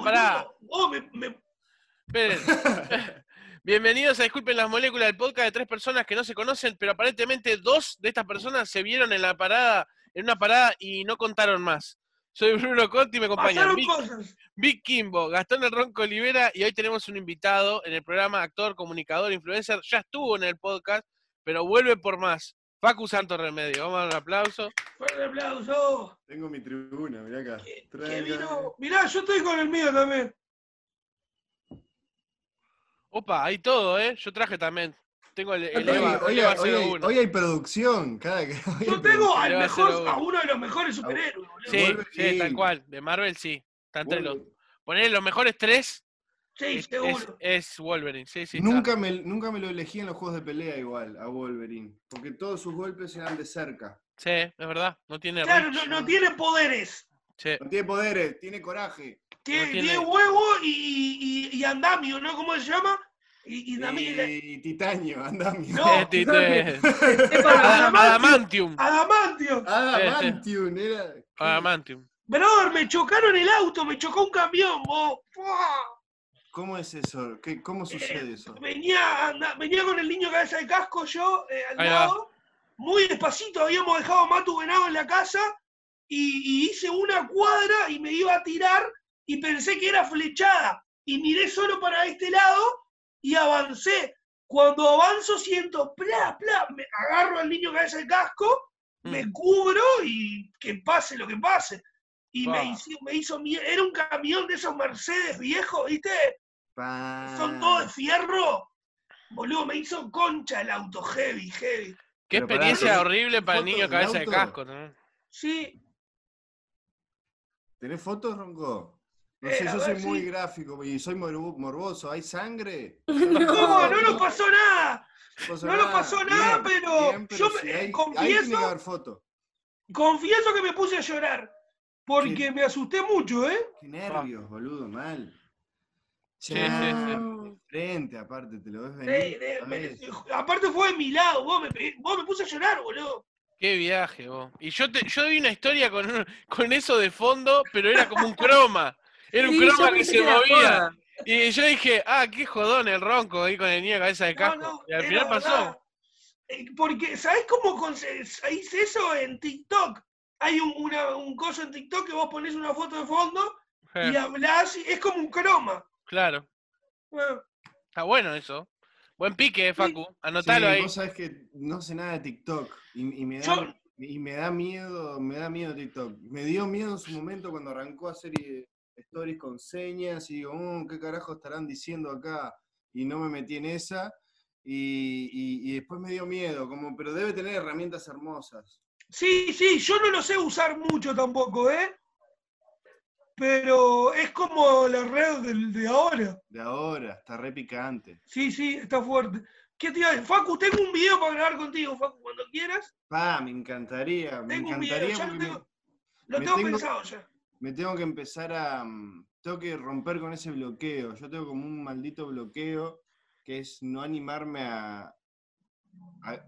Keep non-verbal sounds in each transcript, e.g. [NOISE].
pará, pará. Oh, me, me- Esperen. [LAUGHS] Bienvenidos a Disculpen las Moléculas, el podcast de tres personas que no se conocen, pero aparentemente dos de estas personas se vieron en la parada, en una parada y no contaron más. Soy Bruno Conti y me acompañan Vic, cosas. Vic Kimbo, Gastón El Ronco Olivera y hoy tenemos un invitado en el programa, actor, comunicador, influencer. Ya estuvo en el podcast, pero vuelve por más. Facu Santo Remedio. Vamos a dar un aplauso. Fuerte aplauso. Tengo mi tribuna, mirá acá. ¿Qué vino? Mirá, yo estoy con el mío también. Opa, hay todo, ¿eh? Yo traje también. Tengo el, el Hoy, Eva, hoy- el Eva hoy hay, 01. hoy hay producción. Cada, que- [LAUGHS] hoy Yo tengo al mejor, uno. a uno de los mejores superhéroes, boludo. Sí, sí, tal cual. De Marvel sí. Está entre los. Poner los mejores tres Sí, es, seguro. es Wolverine. Sí, sí. está. Nunca me, nunca me lo elegí en los juegos de pelea igual, a Wolverine. Porque todos sus golpes eran de cerca. Sí, es verdad. No tiene Claro, no, no tiene poderes. Sí. No tiene poderes, tiene coraje. Tiene, tiene- tiene huevo y, y, y andamio, ¿no? ¿Cómo se llama? Y, y Y titanio, andamio. No. [LAUGHS] Eh, te- [LAUGHS] Adamantio. Adamantium. Adamantio. Adamantium, era. Adamantium. Brother, me chocaron el auto, me chocó un camión, vos. ¡Fua! ¿Cómo es eso? ¿Qué, ¿Cómo sucede eso? Venía, anda- venía con el niño cabeza de casco yo eh, al Ahí va. lado, muy despacito, habíamos dejado a Matu Venado en la casa y, y hice una cuadra y me iba a tirar y pensé que era flechada y miré solo para este lado y avancé. Cuando avanzo siento, pla, pla, me agarro al niño cabeza de casco, me Mm. cubro y que pase lo que pase. Y me hizo, me hizo era un camión de esos Mercedes viejos, ¿viste? Pa- son todos de fierro. Boludo, me hizo concha el auto, heavy, heavy. Qué Pero experiencia ¿tenés horrible para el niño cabeza de casco. ¿no? Sí, ¿Tenés fotos, Ronco? No Eh, sé, yo ver, soy muy sí. gráfico y soy morbo- morboso. ¿Hay sangre? [LAUGHS] no, no nos pasó nada. No nos pasó nada, pero yo me- sí, hay- ahí confieso- que foto. Confieso que me puse a llorar. Porque me asusté mucho, ¿eh? Qué nervios, boludo, mal. Sí, sí, sí. de Frente, aparte, te lo ves Sí, venir. de- ¿sabés? me- aparte fue de mi lado, vos me, vos me puse a llorar, boludo. Qué viaje, vos. Y yo te, yo vi una historia con, un- con eso de fondo, pero era como un croma. Era un Sí, croma que se movía. Y yo dije, ah, qué jodón el ronco ahí con el niño cabeza de casco. no, y al final pasó. verdad. Eh, Porque, ¿sabés cómo hice eso en TikTok? Hay un, una- un coso en TikTok que vos ponés una foto de fondo y Eh, hablás, y es como un croma. Claro. Bueno, Está bueno eso. Buen pique, eh, Facu. Anotalo Sí, ahí. vos sabés que no sé nada de TikTok y, y me da, Yo- y me da miedo, me da miedo TikTok. Me dio miedo en su momento cuando arrancó a hacer eh, stories con señas y digo, "Mm, ¿qué carajo estarán diciendo acá? Y no me metí en esa. Y, y- y después me dio miedo, como, pero debe tener herramientas hermosas. Sí, sí, yo no lo sé usar mucho tampoco, ¿eh? Pero es como la red del- de ahora. De ahora, está re picante. Sí, sí, está fuerte. ¿Qué te iba a decir? Facu, tengo un video para grabar contigo, Facu, cuando quieras. Pa, me encantaría, me Tengo un video, encantaría ya lo me- tengo, lo me tengo tengo- pensado ya. me tengo que empezar a. mm, Tengo que romper con ese bloqueo. Yo tengo como un maldito bloqueo que es no animarme a. a,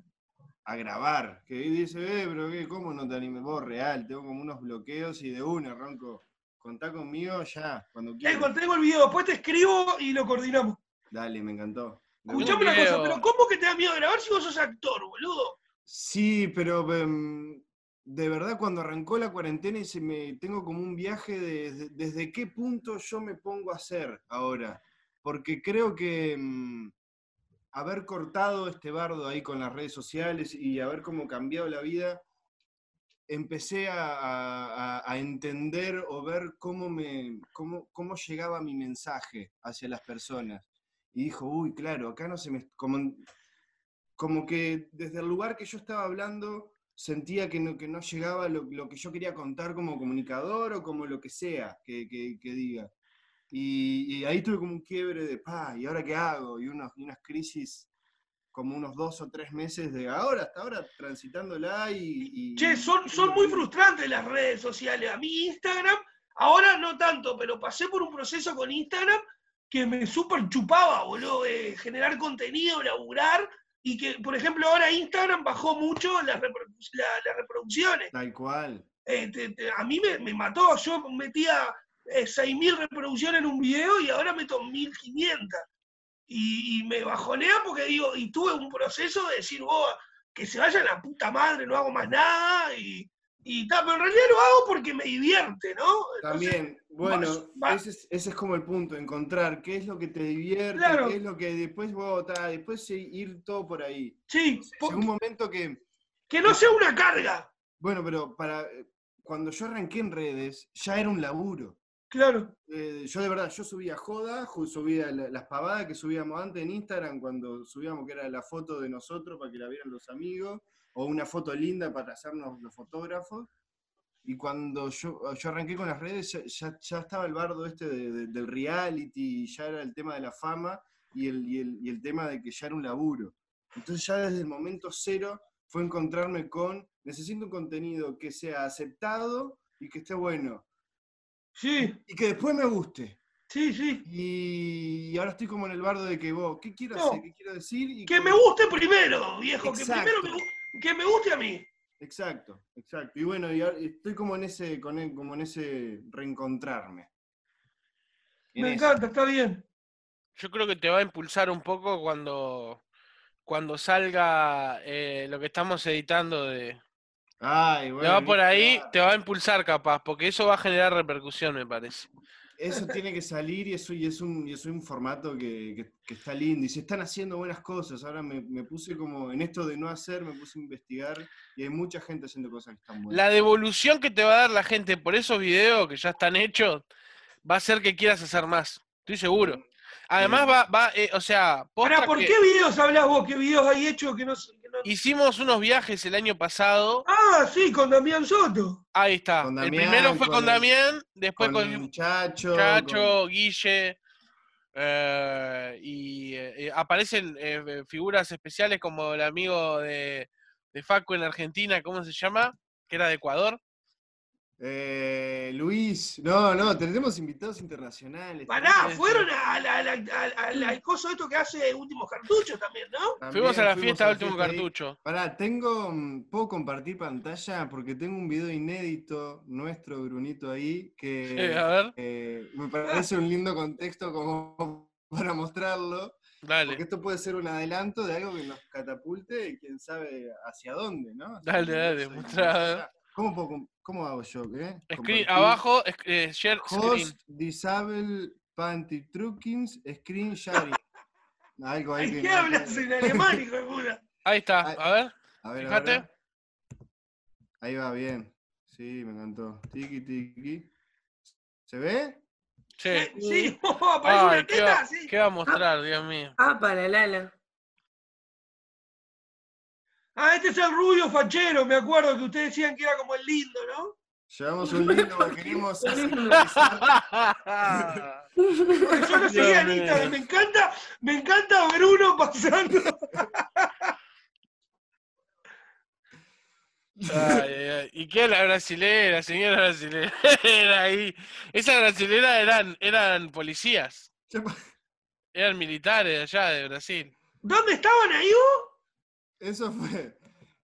a grabar. Que dice, eh, pero qué, ¿cómo no te animes? Vos, real. Tengo como unos bloqueos y de una, Ronco. Contá conmigo ya, cuando quieras. Tengo, tengo el video, después te escribo y lo coordinamos. Dale, me encantó. Escuchame una. cosa, pero ¿cómo que te da miedo grabar si vos sos actor, boludo? Sí, pero em, de verdad cuando arrancó la cuarentena y se me tengo como un viaje de, de- desde qué punto yo me pongo a hacer ahora. Porque creo que em, haber cortado este bardo ahí con las redes sociales y haber como cambiado la vida, empecé a, a- a- entender o ver cómo, me, cómo, cómo llegaba mi mensaje hacia las personas. Y dijo, uy, claro, acá no se me... Como, como que desde el lugar que yo estaba hablando sentía que no, que no llegaba lo, lo que yo quería contar como comunicador o como lo que sea que, que- que diga. Y, y ahí tuve como un quiebre de, pa, ¿y ahora qué hago? Y, unos, y unas crisis como unos dos o tres meses de ahora, hasta ahora, transitándola y... y- Che, son, son muy frustrantes las redes sociales. A mí Instagram, ahora no tanto, pero pasé por un proceso con Instagram que me súper chupaba, boludo, de generar contenido, laburar, y que, por ejemplo, ahora Instagram bajó mucho las, reprodu- la- las reproducciones. Tal cual. Eh, te- te- a mí me, me mató, yo metía eh, 6.000 reproducciones en un video y ahora meto 1.500. Y, y me bajonea porque digo, y tuve un proceso de decir, vos, que se vaya a la puta madre, no hago más nada, y, y tal, pero en realidad lo hago porque me divierte, ¿no? Entonces, También, bueno, va- ese es, ese es como el punto, encontrar qué es lo que te divierte, Claro. qué es lo que después vos, ta, después ir todo por ahí. sí, Llegó un momento que, que no sea una carga, bueno, pero para cuando yo arranqué en redes, ya era un laburo. Claro. Eh, yo de verdad, yo subía joda, subía la- las pavadas que subíamos antes en Instagram, cuando subíamos que era la foto de nosotros para que la vieran los amigos, o una foto linda para hacernos los fotógrafos. Y cuando yo, yo arranqué con las redes, ya, ya- ya estaba el bardo este de- de- del reality, ya era el tema de la fama y el, y, el, y el tema de que ya era un laburo. Entonces ya desde el momento cero fue encontrarme con, necesito un contenido que sea aceptado y que esté bueno. Sí, Y que después me guste. sí, sí. Y ahora estoy como en el bardo de que vos, ¿qué quiero No. hacer? ¿Qué quiero decir? Y Que me guste primero, viejo, que primero me, que me guste a mí. Exacto, exacto. Y bueno, y ahora estoy como en ese, con el- como en ese reencontrarme. En Me eso. encanta, está bien. Yo creo que te va a impulsar un poco cuando, cuando salga eh, lo que estamos editando de... Ay, Te va por ahí, te va a impulsar capaz, porque eso va a generar repercusión, me parece. Eso tiene que salir y eso y es un, y es un formato que, que- que está lindo. Y se están haciendo buenas cosas. Ahora me, me puse como en esto de no hacer, me puse a investigar y hay mucha gente haciendo cosas que están buenas. La devolución que te va a dar la gente por esos videos que ya están hechos va a hacer que quieras hacer más. Estoy seguro. Además va, va eh, o sea, Ahora, ¿por que qué videos hablas vos? ¿Qué videos hay hechos que no, que no- hicimos unos viajes el año pasado. Ah, sí, con Damián Soto. Ahí está. Con el primero fue con con Damián, después con con, el Chacho. Chacho, Guille. eh, y eh, eh, aparecen eh, figuras especiales como el amigo de, de Facu en Argentina, ¿cómo se llama? Que era de Ecuador. Eh, Luis, no, no, tenemos invitados internacionales. Pará, fueron al- al coso esto que hace Últimos Cartuchos también, ¿no? También Fuimos a la fuimos fiesta de último fiesta ahí. cartucho. Pará, tengo, mm, puedo compartir pantalla porque tengo un video inédito nuestro, Brunito, ahí, que Eh, a ver, eh, me parece un lindo contexto como [LAUGHS] para mostrarlo, porque dale, esto puede ser un adelanto de algo que nos catapulte y quién sabe hacia dónde, ¿no? Hacia Dale, dónde dale, mostrá, ¿Cómo, puedo cómo hago yo? eh? screen, abajo, eh, share screen. Host Disable Panty Truckings Screen Sharing. [LAUGHS] Algo ahí ¿Ay, que ¿Qué no- hablas en alemán, hijo de [LAUGHS] puta? Ahí está, a ver. A ver, Fíjate. Ahí va bien. Sí, me encantó. Tiki, tiki. ¿Se ve? Sí. Sí, [LAUGHS] oh, aparece Ay, una ¿qué va, teta, sí. qué va a mostrar, Dios mío? Ah, para Lala. Ah, este es el rubio fachero, me acuerdo que ustedes decían que era como el lindo, ¿no? Llevamos un lindo [LAUGHS] que queremos yo lo seguía en. Instagram, me encanta, me encanta Bruno pasando. Ay, ay, ay. ¿Y qué la brasilera, señora brasilera? Era [LAUGHS] ahí. Esas brasileras eran, eran policías, eran militares allá de Brasil. ¿Dónde estaban ahí vos? Eso fue.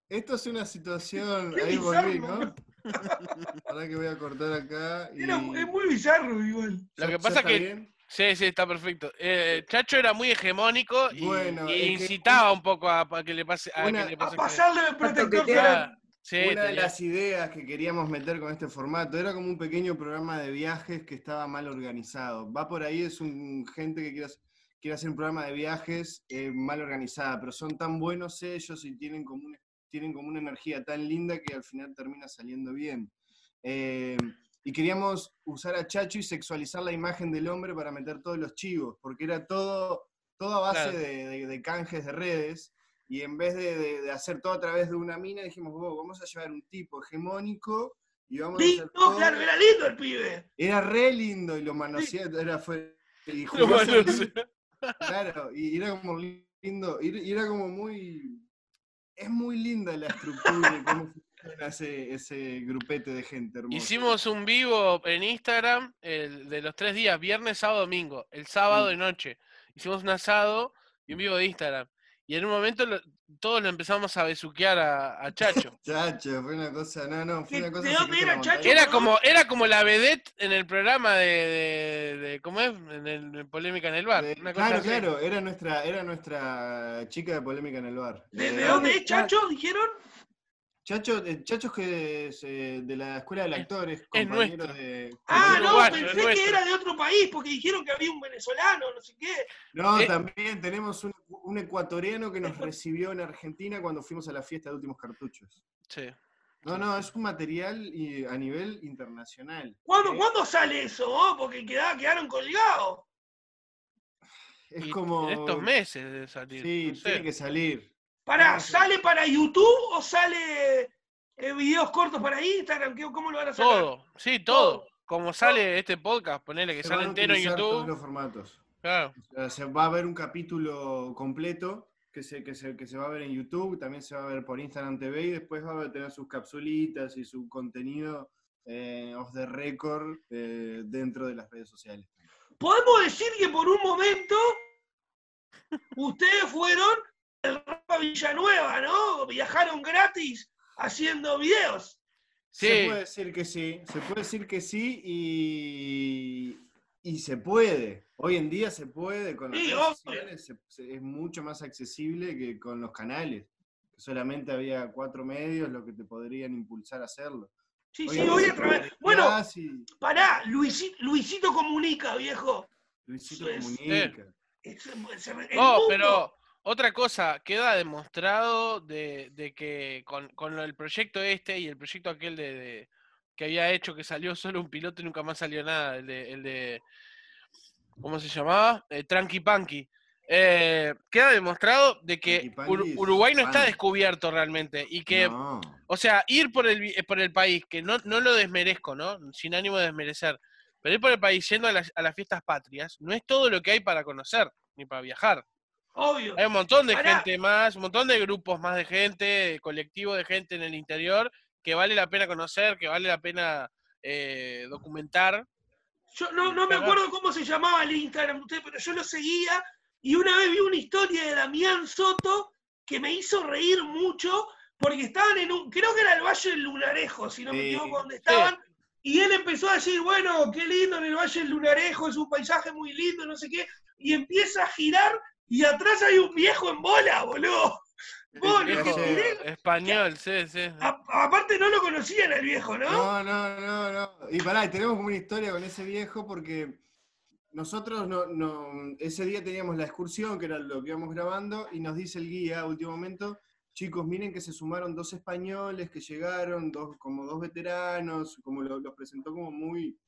Esto es una situación. Qué Ahí volví, ¿no? [LAUGHS] Ahora que voy a cortar acá. Y... Era, es muy bizarro igual. Lo ¿Ya- que pasa está que- bien? Sí, sí, está perfecto. Eh, Chacho era muy hegemónico y, Bueno, y es que- incitaba un poco a, a que le pase a Una- que le A pase pasarle el protector sí, Una de las ideas que queríamos meter con este formato era como un pequeño programa de viajes que estaba mal organizado. Va por ahí, es un gente que quiere, hacer- quiere hacer un programa de viajes eh, mal organizada, pero son tan buenos ellos y tienen como, un- tienen como una energía tan linda que al final termina saliendo bien. Eh, y queríamos usar a Chacho y sexualizar la imagen del hombre para meter todos los chivos, porque era todo, todo a base Claro. de, de- de canjes de redes. Y en vez de, hacer todo a través de una mina, dijimos, "Oh, vamos a llevar un tipo hegemónico y vamos a hacer Lindo, todo". claro, era lindo el pibe. Era re lindo y lo manoseé, era fue... [LAUGHS] y jugó a ser- manoseé. Claro, y era como lindo, y era como muy... Es muy linda la estructura y cómo funciona ese, ese grupete de gente hermosa. Hicimos un vivo en Instagram el de los tres días, viernes, sábado, domingo. El sábado de noche. Hicimos un asado y un vivo de Instagram. Y en un momento lo- todos lo empezamos a besuquear a, a Chacho. [LAUGHS] Chacho, fue una cosa, no, no, fue ¿De- una cosa. de dónde secreta era Chacho? Era como, era como la vedette en el programa de, de- de- ¿cómo es? En el en Polémica en el bar. De- una cosa claro, así. claro, era nuestra, era nuestra chica de polémica en el bar. ¿De, de dónde es Chacho? ¿Dijeron? Chacho, Chacho es que es eh, de la escuela de actores, compañero nuestro. de. Ah, no, uruguayo, es pensé que nuestro. era de otro país porque dijeron que había un venezolano, no sé qué. No, Eh. también tenemos un, un ecuatoriano que nos recibió en Argentina cuando fuimos a la fiesta de últimos cartuchos. Sí. No, no, es un material y- a nivel internacional. ¿Cuándo, Eh, ¿cuándo sale eso? Porque queda- quedaron colgados. Es Y como. En estos meses de salir. Sí, no sé. tiene que salir. Pará. ¿sale para YouTube o sale eh, videos cortos para Instagram? ¿Qué- ¿Cómo lo van a sacar? Todo, sí, todo. Todo. Como sale este podcast, ponele que Se sale entero en utilizar Todos YouTube. los formatos. Claro. O sea, se va a ver un capítulo completo que se, que, se, que se va a ver en YouTube, también se va a ver por Instagram TV y después va a tener sus capsulitas y su contenido eh, off the record eh, dentro de las redes sociales. Podemos decir que por un momento [LAUGHS] ustedes fueron el Rafa Villanueva, ¿no? Viajaron gratis haciendo videos. Sí. Se puede decir que sí, se puede decir que sí y, y se puede. Hoy en día se puede, con las Sí, redes obvio. sociales se- se- es mucho más accesible que con los canales. Solamente había cuatro medios los que te podrían impulsar a hacerlo. Sí, Hoy sí, hoy se a través. Bueno, y pará, Luisito, Luisito comunica, viejo. Luisito es- comunica. Es- es- el No, mundo- pero otra cosa, queda demostrado de, de que con, con el proyecto este y el proyecto aquel de, de- que había hecho que salió solo un piloto y nunca más salió nada, el de, el de ¿cómo se llamaba? Eh, Tranqui Panqui. Eh, queda demostrado de que Ur- Uruguay no está descubierto realmente y que, No. o sea, ir por el, eh, por el país, que no, no lo desmerezco, ¿no? Sin ánimo de desmerecer, pero ir por el país yendo a las, a las fiestas patrias no es todo lo que hay para conocer ni para viajar. Obvio. Hay un montón de Pará. gente más, un montón de grupos más de gente, de colectivo de gente en el interior que vale la pena conocer, que vale la pena eh, documentar. Yo no, no me acuerdo cómo se llamaba el Instagram de usted, pero yo lo seguía y una vez vi una historia de Damián Soto que me hizo reír mucho porque estaban en un, creo que era el Valle del Lunarejo, si no me equivoco, donde estaban, y él empezó a decir, bueno, qué lindo en el Valle del Lunarejo, es un paisaje muy lindo, no sé qué, y empieza a girar y atrás hay un viejo en bola, boludo. Vos, Viejo lo que tiré- español, sí, sí. a- aparte no lo conocían el viejo, ¿no? No, no, no, no. Y pará, y tenemos como una historia con ese viejo porque nosotros no, no- ese día teníamos la excursión, que era lo que íbamos grabando, y nos dice el guía a último momento, chicos, miren que se sumaron dos españoles que llegaron, dos, como dos veteranos, como lo- los presentó como muy,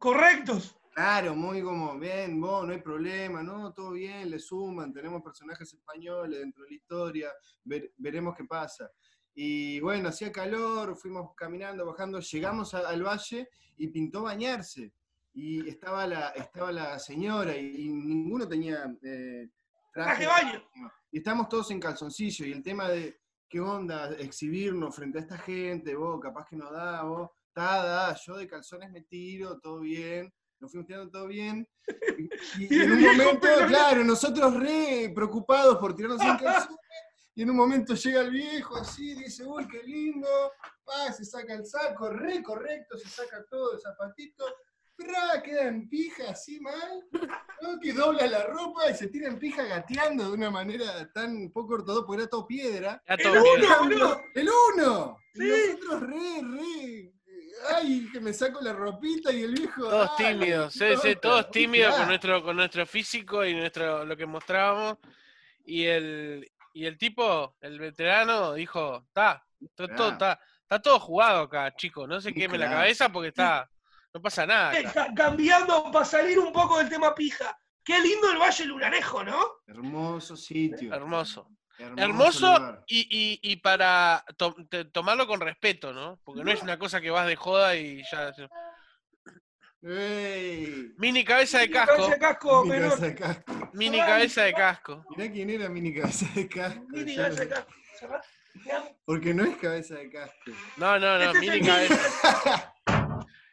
Correctos. claro, muy como, bien, vos, no hay problema, no, todo bien, le suman, tenemos personajes españoles dentro de la historia, ver- veremos qué pasa. Y bueno, hacía calor, fuimos caminando, bajando, llegamos a- al valle y pintó bañarse. Y estaba la, estaba la señora y, y ninguno tenía eh, Traje de baño. Y estamos todos en calzoncillo. Y el tema de qué onda exhibirnos frente a esta gente, vos, capaz que no da, vos, ta, da, yo de calzones me tiro, todo bien, nos fuimos tirando todo bien. Y, en un momento, claro, nosotros re preocupados por tirarnos en calzones. Y en un momento llega el viejo así, dice, uy, qué lindo, pa, se saca el saco, re correcto, se saca todo el zapatito, ¡pra! queda en pija así mal, ¿no? que dobla la ropa y se tira en pija gateando de una manera tan poco ortodoxa, porque era todo piedra. El todo uno, boludo. ¡El uno! Y Sí. nosotros re, re, ay, que me saco la ropita y el viejo... Todos "Dale, tímidos, sí, sí, todos tímidos con tirá". nuestro, con nuestro físico y nuestro lo que mostrábamos. Y el, y el tipo, el veterano, dijo, está, todo, Claro. está, está todo jugado acá, chicos, no se queme la cabeza porque está, no pasa nada. Eh, acá". ca- cambiando para salir un poco del tema pija. Qué lindo el Valle Lunarejo, ¿no? Hermoso sitio. Hermoso. Hermoso, y, y, y para to- te- tomarlo con respeto, ¿no? Porque no es una cosa que vas de joda y ya. ¡Ey! Mini cabeza de Mini casco. cabeza de casco, Mini cabeza de casco. Mini cabeza de casco. Mirá quién era mini cabeza de casco. Mini cabeza de casco. Porque no es cabeza de casco. No, no, no, Ese es mini cabeza.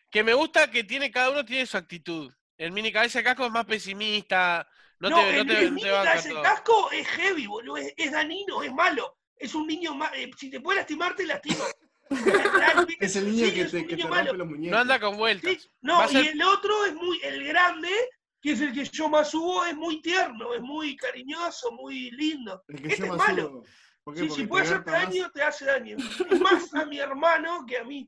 Que me gusta que tiene, cada uno tiene su actitud. El mini cabeza de casco es más pesimista, No, No, te, el, el no te ese todo. casco es heavy, boludo. Es, es danino, es malo. Es un niño ma- eh, si te puede lastimar, te lastima. [LAUGHS] Es el niño sí, que es te, un que te niño rompe malo. los muñecos. No anda con vueltas. Sí, no, Va a ser- y el otro es muy, el grande, que es el que yo más subo, es muy tierno, es muy cariñoso, muy lindo. El que Este yo es más malo. subo. ¿Por qué? Sí, Porque si puede te hacerte más- daño, te hace daño. Es más a mi hermano que a mí.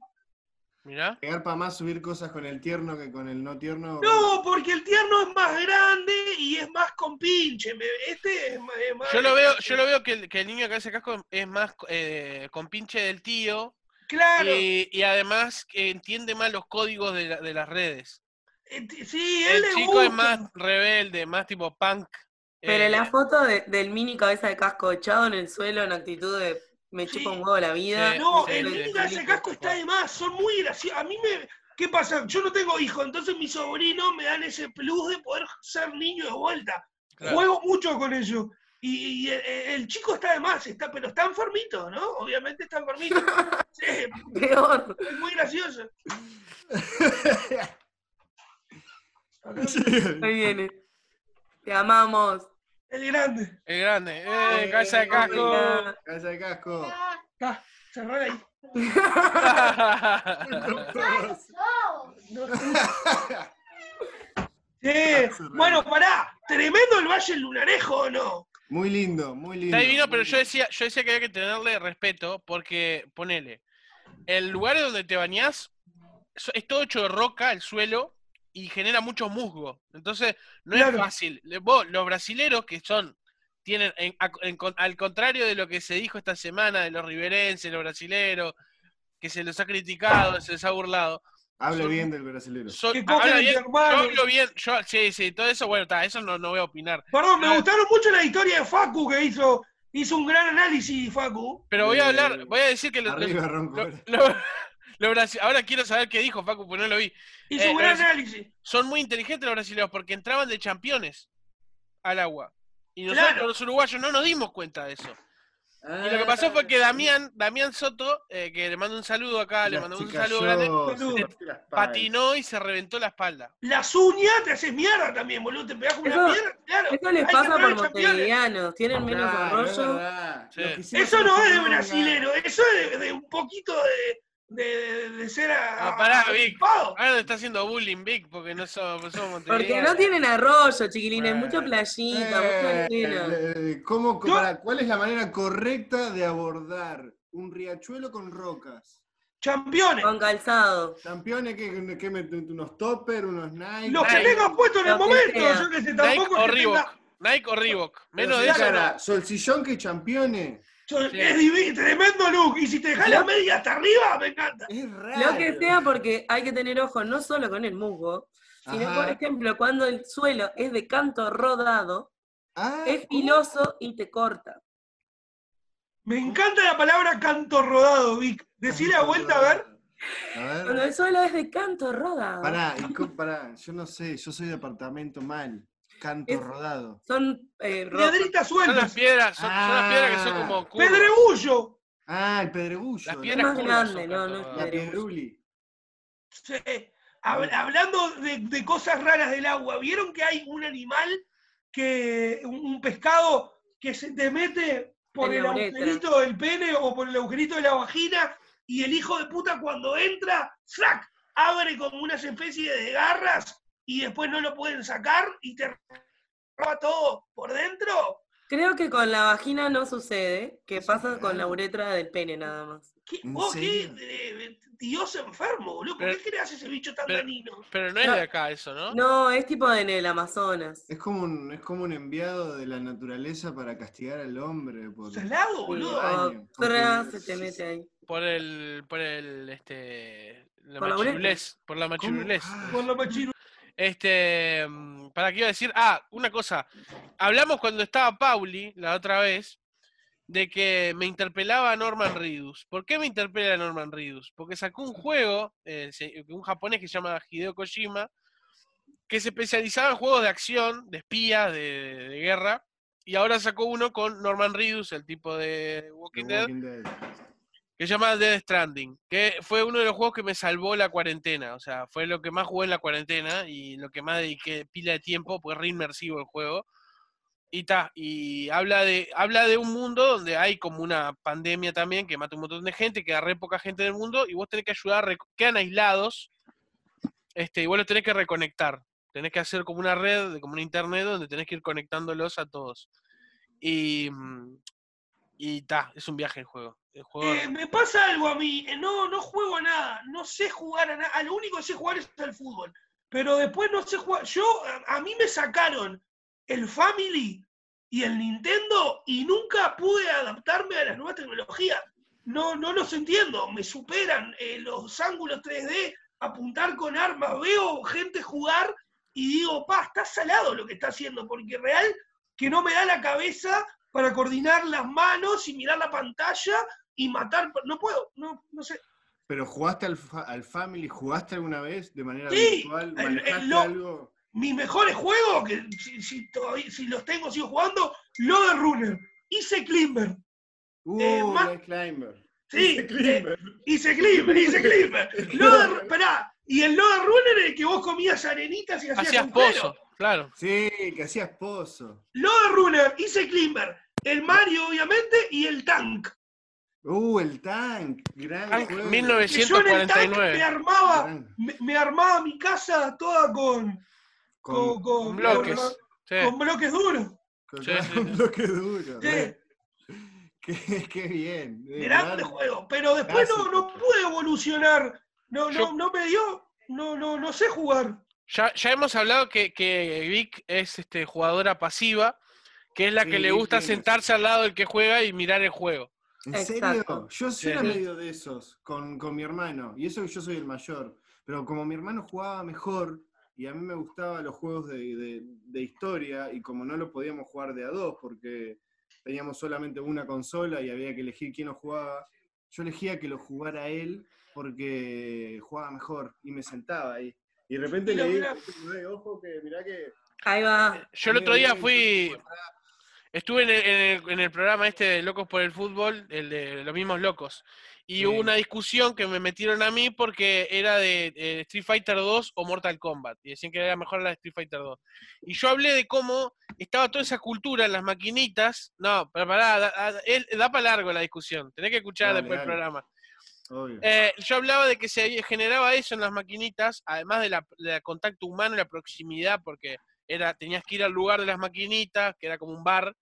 Mirá. te garpa más subir cosas con el tierno que con el no tierno. No, porque el tierno es más grande y es más compinche. me- Este es más. es más- Yo lo veo, yo lo veo que el, que el niño que hace casco es más eh, con pinche del tío Claro. y, y además que entiende más los códigos de, la- de las redes. eh, Sí, él El chico gusta. es más rebelde, más tipo punk. Pero eh, la foto de- del mini cabeza de casco echado en el suelo en actitud de me Sí. chupa un huevo la vida. Sí. No, niño de ese casco está de más, son muy graciosos. A mí me. ¿Qué pasa? Yo no tengo hijos, entonces mis sobrinos me dan ese plus de poder ser niño de vuelta. claro. Juego mucho con ellos. Y, y el, el chico está de más, está, pero está enfermito, ¿no? Obviamente está enfermito. [LAUGHS] Sí, Peor. es muy gracioso. [LAUGHS] Ahí viene. Te amamos. El grande. El grande, eh, cabeza de casco. Cabeza de casco. Acá, cerrar ahí. No. [LAUGHS] Sí, bueno, pará. Tremendo el Valle Lunarejo, ¿o no? Muy lindo, muy lindo. Está divino, pero yo decía, yo decía que había que tenerle respeto porque, ponele, el lugar donde te bañás es todo hecho de roca, el suelo, y genera mucho musgo. Entonces, no Claro. es fácil. Vos, los brasileros que son, tienen, en- a- en al contrario de lo que se dijo esta semana de los riverenses, los brasileros, que se los ha criticado, se les ha burlado. Hable son- bien del brasilero. son- Que cogen habla entre bien, yo hablo bien, yo, sí, sí, todo eso, bueno, está, eso no, no voy a opinar. Perdón, me gustaron mucho la historia de Facu que hizo. Hizo un gran análisis, Facu. Pero voy a Eh, hablar, voy a decir que los, los- Arriba, Ronco. Lo- lo- lo brasi- ahora quiero saber qué dijo Facu, porque no lo vi. Hizo Eh, un gran análisis. Son muy inteligentes los brasileños porque entraban de campeones al agua. Y nosotros Claro. los uruguayos no nos dimos cuenta de eso. Y lo que pasó fue que Damián, Damián Soto, eh, que le mando un saludo acá, le mandamos un saludo grande, espalda. patinó y se reventó la espalda. Las uñas te haces mierda también, boludo. Te pegas como una piedra, claro. Eso les pasa por montevideanos. Tienen menos. Sí. Hicimos Eso no es de brasilero, eso es de, de un poquito de, de, de- de ser a, Ah, pará, a- Vic. Ahora nos está haciendo bullying Vic porque no somos, somos Porque no tienen arroyo, chiquilines. Bueno. Mucha playita, Eh, arena. eh, ¿cómo, Yo- para- ¿Cuál es la manera correcta de abordar un riachuelo con rocas? Campeones. Con calzado. Campeones que, que meten unos topper, unos Nike. Los que Nike. tengas puesto en el momento. Yo que sé, Nike tampoco o es que Reebok. tenga- Nike o Reebok. Menos de eso. Solsillón que campeones. Sí. Es divi- tremendo look. Y si te dejas la media hasta arriba, me encanta. Es raro. Lo que sea porque hay que tener ojo no solo con el musgo, sino Ajá. por ejemplo cuando el suelo es de canto rodado, Ah, es filoso y te corta. Me encanta la palabra canto rodado, Vic. Decile a vuelta a ver. A ver. Cuando el suelo es de canto rodado. Pará, pará, yo no sé, yo soy de apartamento mal. Canto Es- rodado. Son eh, rocas. Piedritas Son las sueltas. piedras, son, son las piedras que son Ah. como curvas. Pedregullo. Ah, el pedregullo. Las la- piedras más grande, no, no. La pedregullo. piedruli. Sí. Hab- hablando de, de cosas raras del agua, ¿vieron que hay un animal que, un, pescado que se te mete por el agujerito del pene o por el agujerito de la vagina y el hijo de puta cuando entra, ¡frac! abre como unas especies de garras y después no lo pueden sacar y te roba todo por dentro? Creo que con la vagina no sucede, que pasa con la uretra del pene nada más. ¿Qué, ¿En vos qué serio? eh, Dios enfermo, boludo? ¿Por Pero- qué creas ese bicho tan pero- danino? Pero no es de acá eso, ¿no? No, es tipo en el Amazonas. Es como, un, es como un enviado de la naturaleza para castigar al hombre. Por... Salado, boludo. Porque- Otra se te mete ahí. Por el, por el, este, la Por la machirulés, por la machirulés. Ah, Por lo machiru. Este, mm, ¿para qué iba a decir? Ah, una cosa. Hablamos cuando estaba Pauli la otra vez de que me interpelaba a Norman Reedus. ¿Por qué me interpela a Norman Reedus? Porque sacó un juego, eh, un japonés que se llama Hideo Kojima, que se especializaba en juegos de acción, de espías, de, de guerra, y ahora sacó uno con Norman Reedus, el tipo de The Walking Dead, Walking Dead. Que se llama Dead Stranding, que fue uno de los juegos que me salvó la cuarentena, o sea, fue lo que más jugué en la cuarentena y lo que más dediqué pila de tiempo, pues re inmersivo el juego. Y ta, y habla de, habla de un mundo donde hay como una pandemia también que mata un montón de gente, queda re poca gente en el mundo, y vos tenés que ayudar, quedan aislados, este, y vos los tenés que reconectar. Tenés que hacer como una red, como un internet donde tenés que ir conectándolos a todos. Y, mm, y ta, es un viaje el juego. El Eh, me pasa algo a mí, eh, no, no juego a nada, no sé jugar a nada, lo único que sé jugar es al fútbol, pero después no sé jugar, yo, a, a mí me sacaron el Family y el Nintendo y nunca pude adaptarme a las nuevas tecnologías, no, no los entiendo, me superan eh, los ángulos 3D, apuntar con armas, veo gente jugar y digo, pa, está salado lo que está haciendo, porque real que no me da la cabeza para coordinar las manos y mirar la pantalla y matar. No puedo, no, no sé. Pero jugaste al, fa- al Family, ¿jugaste alguna vez de manera Sí, virtual? el- el ¿Manejaste lo- algo? Mis mejores juegos, que si, si todavía- si los tengo, sigo jugando, Loader Runner, hice Climber. Uh, eh, más- Climber. Sí, Ese eh, Climber. hice Climber, hice [LAUGHS] Climber. Esperá, y el Loader Runner es el que vos comías arenitas y hacías hacías agujeros. pozo, claro. Sí, que hacías pozo. Loader Runner, hice Climber. El Mario, obviamente, y el Tank. Uh, el Tank. Gran Tank juego. Que yo en el Tank 149. me armaba, me, me armaba mi casa toda con, con, Con, con- bloques. con- Sí. con bloques duros. con Sí, [LAUGHS] sí, un sí. bloque duro. Sí. re. Qué, qué bien. Grande gran- juego, pero después no, no pude evolucionar. No, Yo- no, no me dio. No, no, no sé jugar. Ya, ya hemos hablado que, que Vic es este, jugadora pasiva, que es la Sí, que le gusta sentarse al lado del que juega y mirar el juego. ¿En Exacto. serio? Yo sí era Sí. medio de esos con, con mi hermano. Y eso que yo soy el mayor. Pero como mi hermano jugaba mejor y a mí me gustaban los juegos de, de- de historia y como no lo podíamos jugar de a dos porque teníamos solamente una consola y había que elegir quién lo jugaba, yo elegía que lo jugara él porque jugaba mejor y me sentaba ahí. Y de repente le digo, "Eh, ojo que mirá que... Ahí va. Yo el otro día fui, estuve en el, en el- en el programa este de Locos por el Fútbol, el de los mismos locos, y Sí. hubo una discusión que me metieron a mí porque era de eh, Street Fighter 2 o Mortal Kombat, y decían que era mejor la de Street Fighter 2. Y yo hablé de cómo estaba toda esa cultura en las maquinitas, no, pero pará, da, da- da para largo la discusión, tenés que escuchar Dale, después el programa. Eh, yo hablaba de que se generaba eso en las maquinitas, además de la, de contacto humano y la proximidad, porque era, tenías que ir al lugar de las maquinitas, que era como un bar,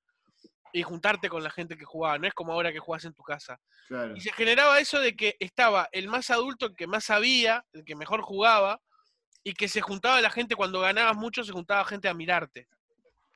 y juntarte con la gente que jugaba, no es como ahora que jugás en tu casa. claro. Y se generaba eso de que estaba el más adulto, el que más sabía, el que mejor jugaba, y que se juntaba la gente cuando ganabas mucho, se juntaba gente a mirarte.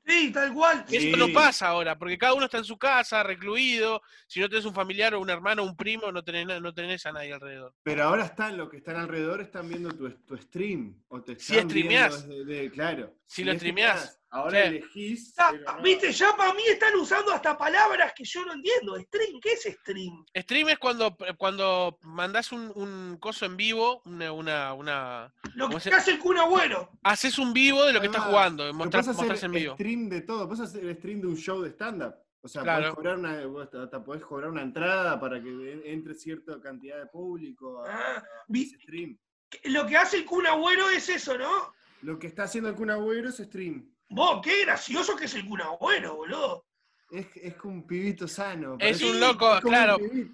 Sí, tal cual. Y eso Sí. no pasa ahora, porque cada uno está en su casa, recluido, si no tenés un familiar o un hermano o un primo, no tenés, no tenés a nadie alrededor. Pero ahora están, los que están alrededor están viendo tu, tu stream. O te Si están viendo streameás. desde- de- claro. Si lo streameás. Ahora Sí. elegís. Ah, no. Viste, ya para mí están usando hasta palabras que yo no entiendo. Stream, ¿qué es stream? Stream es cuando, cuando mandás un, un coso en vivo, una, una, una- Lo ¿Cómo que se- hace el Kun Agüero. haces un vivo de lo que estás Además, jugando, mostrás, mostrás hacer en vivo. stream de todo. Podés hacer stream de un show de stand-up. O sea, Claro. podés cobrar una, hasta podés cobrar una entrada para que en- entre cierta cantidad de público a, Ah, a vi- ese stream. Lo que hace el Kun Agüero es eso, ¿no? Lo que está haciendo el Kun Agüero es stream. Vos, qué gracioso que es el Kun Agüero, boludo. Es, es un pibito sano. Es un loco, es claro. un.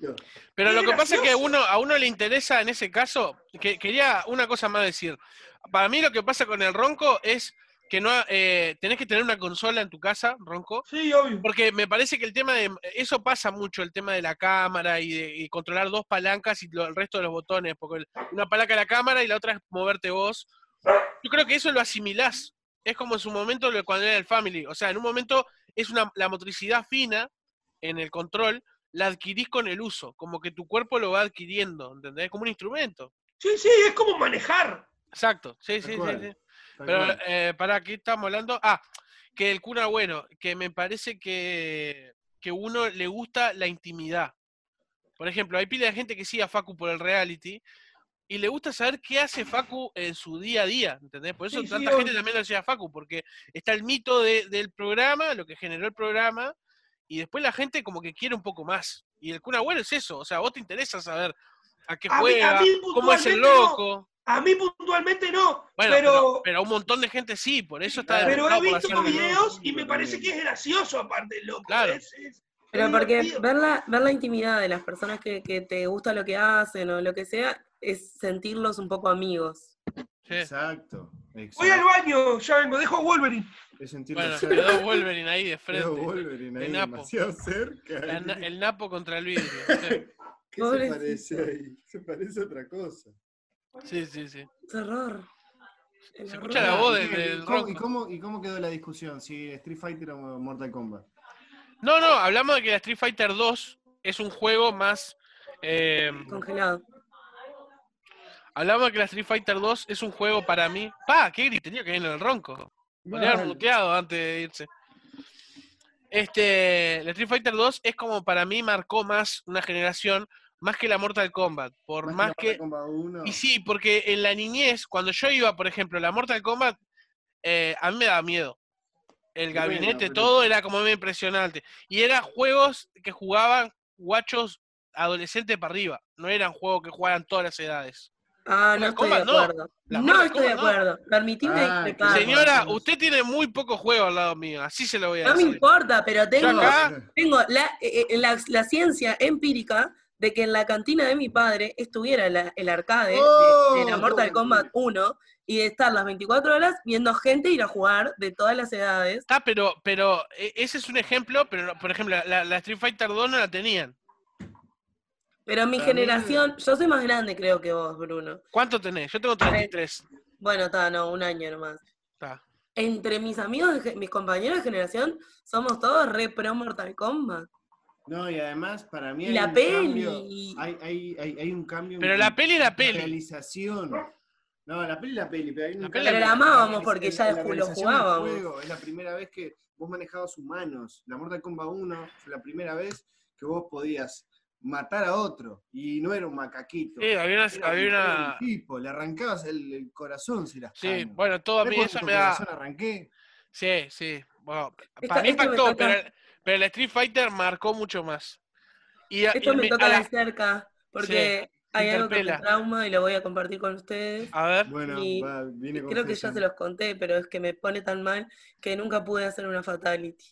Pero lo que pasa es que uno, a uno le interesa en ese caso, que quería una cosa más decir. Para mí lo que pasa con el ronco es que no eh, tenés que tener una consola en tu casa, ronco, Sí, obvio. porque me parece que el tema de eso pasa mucho, el tema de la cámara y de y controlar dos palancas y lo- el resto de los botones, porque el- una palanca es la cámara y la otra es moverte vos. Yo creo que eso lo asimilás. Es como en su momento lo- cuando era el Family. O sea, en un momento es una, la motricidad fina en el control, la adquirís con el uso, como que tu cuerpo lo va adquiriendo, ¿entendés? Como un instrumento. Sí, sí, es como manejar. Exacto, sí, sí, sí, sí. Pero, eh, ¿para qué estamos hablando? Ah, que el cuna bueno, que me parece que, que uno le gusta la intimidad. Por ejemplo, hay pila de gente que sigue a Facu por el reality y le gusta saber qué hace Facu en su día a día, ¿entendés? Por eso Sí, sí, tanta gente también lo sigue a Facu, porque está el mito de- del programa, lo que generó el programa, y después la gente como que quiere un poco más. Y el cuna bueno es eso, o sea, vos te interesa saber a qué A mí- a juega, mí cómo es el no. loco. A mí puntualmente no, Bueno, pero, pero, pero a un montón de gente sí, por eso está pero he visto videos y me parece que es gracioso aparte, loco. Claro. es- es- Pero porque ver la, ver la intimidad de las personas que, que te gusta lo que hacen o lo que sea, es sentirlos un poco amigos. Sí. Exacto. Voy al exacto. baño, ya vengo, dejo a Wolverine. Bueno, cerca. quedó [LAUGHS] Wolverine ahí de Quedó frente. Wolverine ahí El Napo. demasiado cerca. La [LAUGHS] el Napo contra el vidrio. [LAUGHS] ¿Qué se parece ahí? Se parece a otra cosa. Sí, sí, sí. El Se escucha la voz ¿Y del- ¿y cómo, y, cómo, ¿Y cómo quedó la discusión? Si Street Fighter o Mortal Kombat. No, no, hablamos de que la Street Fighter 2 es un juego más. eh, Congelado. hablamos de que la Street Fighter 2 es un juego para mí. ¡Pa! ¡Qué griterío que viene el ronco! Podría haber muteado antes de irse. Este, la Street Fighter 2 es como para mí marcó más una generación, más que la Mortal Kombat. Por más, que. Mortal Kombat 1. Y sí, porque en la niñez, cuando yo iba, por ejemplo, a la Mortal Kombat, eh, a mí me daba miedo. El Bueno, gabinete, pero- todo era como muy impresionante. Y eran juegos que jugaban guachos adolescentes para arriba. No eran juegos que jugaban todas las edades. Ah, no estoy de acuerdo. No estoy de acuerdo. Permitime Ah, Señora, usted tiene muy poco juego al lado mío, así se lo voy a No me decir. importa, pero tengo, acá- tengo la, eh, eh, la, la ciencia empírica de que en la cantina de mi padre estuviera la- el arcade de- de, la Oh, Mortal Kombat 1 y de estar las 24 horas viendo gente ir a jugar de todas las edades. Está, pero, pero eh, ese es un ejemplo, pero por ejemplo, la, la Street Fighter 2 no la tenían. Pero mi Para mí- generación, yo soy más grande creo que vos, Bruno. ¿Cuánto tenés? Yo tengo 33. Bueno, está, no, un año nomás. Está. Entre mis amigos, mis compañeros de generación, somos todos re pro Mortal Kombat. No, y además, para mí Y hay la un peli. cambio. Hay, hay, hay, hay un cambio. Pero en la peli la peli. realización. No, la peli la peli, pero hay un La peli Pero la amábamos porque ya la lo jugábamos. juego. Es la primera vez que vos manejabas humanos. La Mortal Kombat 1 fue la primera vez que vos podías matar a otro y no era un macaquito. Sí, había una. Era Había un- era una un tipo, le arrancabas el, el corazón si eras sí, caño. bueno, todo a ¿Sabés mí eso me da. corazón arranqué? Sí, sí. Bueno, Esto- para mí impactó, pero, pero el Street Fighter marcó mucho más. Y, Esto y me me- toca la- de cerca, porque hay algo que me trauma y lo voy a compartir con ustedes. a ver, Bueno, Y va, viene Creo que ya se los conté, pero es que me pone tan mal que nunca pude hacer una fatality.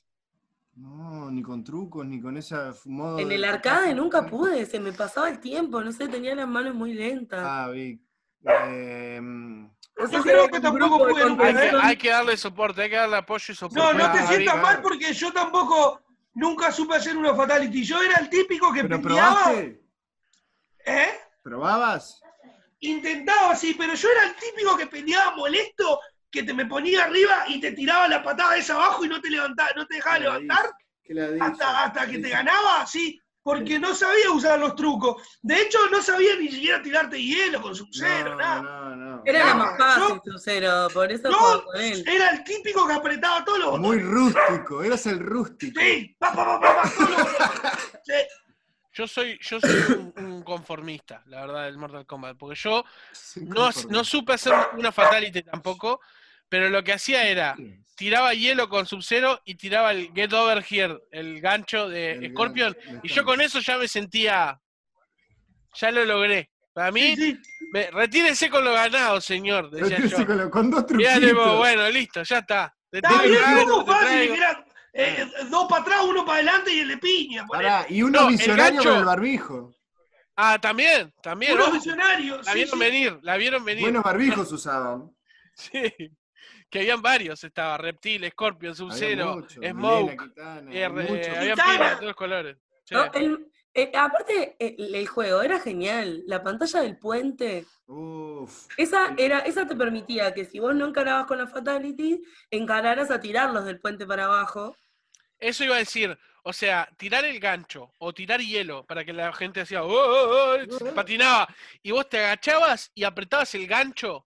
No, ni con trucos, ni con ese modo. En de- el arcade nunca pude, se me pasaba el tiempo, no sé, tenía las manos muy lentas. Ah, vi. Em, [LAUGHS] Si creo que tampoco hay hay que darle soporte, hay que darle apoyo y soporte. No, no te sientas mal porque yo tampoco nunca supe hacer una fatality. Yo era el típico que ¿Pero pendeaba. probaste? ¿Eh? ¿Probabas? Intentaba, sí, pero yo era el típico que pendeaba molesto, que te me ponía arriba y te tiraba la patada esa abajo y no te levantaba, no te dejaba ¿Qué la levantar hasta, hasta que ¿Qué te ganaba, sí, porque no sabía usar los trucos. De hecho, no sabía ni siquiera tirarte hielo con su cero, No, nada. no, no. Era la No, más fácil, yo- Sub-Zero, por eso con él. era el típico que apretaba todos los Muy botones. rústico, eras el rústico. Sí, pa, pa, pa, pa, pa, todos los [LAUGHS] botones. Sí. Yo soy, yo soy un, un conformista, la verdad, del Mortal Kombat. Porque yo no, no supe hacer una fatality tampoco, pero lo que hacía era tiraba hielo con Sub-Zero y tiraba el Get Over Here, el gancho de El Scorpion, gancho, y yo con eso ya me sentía. Ya lo logré. Para mí, Sí, sí. me- retírese con lo ganado, señor, decía Retírese yo. Con, con dos Mirá, truquitos. tipo, bueno, listo, ya está. Te Está bien, te fácil, traigo. que era eh, dos para atrás, uno para adelante y el de piña. Pará, y uno No, el visionario gancho- con el barbijo. Ah, también, también. Unos visionarios. La sí, vieron sí. venir, la vieron venir. Buenos barbijos [LAUGHS] usaban. Sí. Que habían varios, estaba Reptil, Scorpion, Había Sub-Zero, Smoke, Kitana, R, había de todos los colores. Sí. No, el- eh, aparte, el, el juego era genial. La pantalla del puente, Uf. esa, era, esa te permitía que si vos no encarabas con la fatality, encararas a tirarlos del puente para abajo. Eso iba a decir, o sea, tirar el gancho o tirar hielo para que la gente hacía, "Oh, oh, oh", se [LAUGHS] patinaba, y vos te agachabas y apretabas el gancho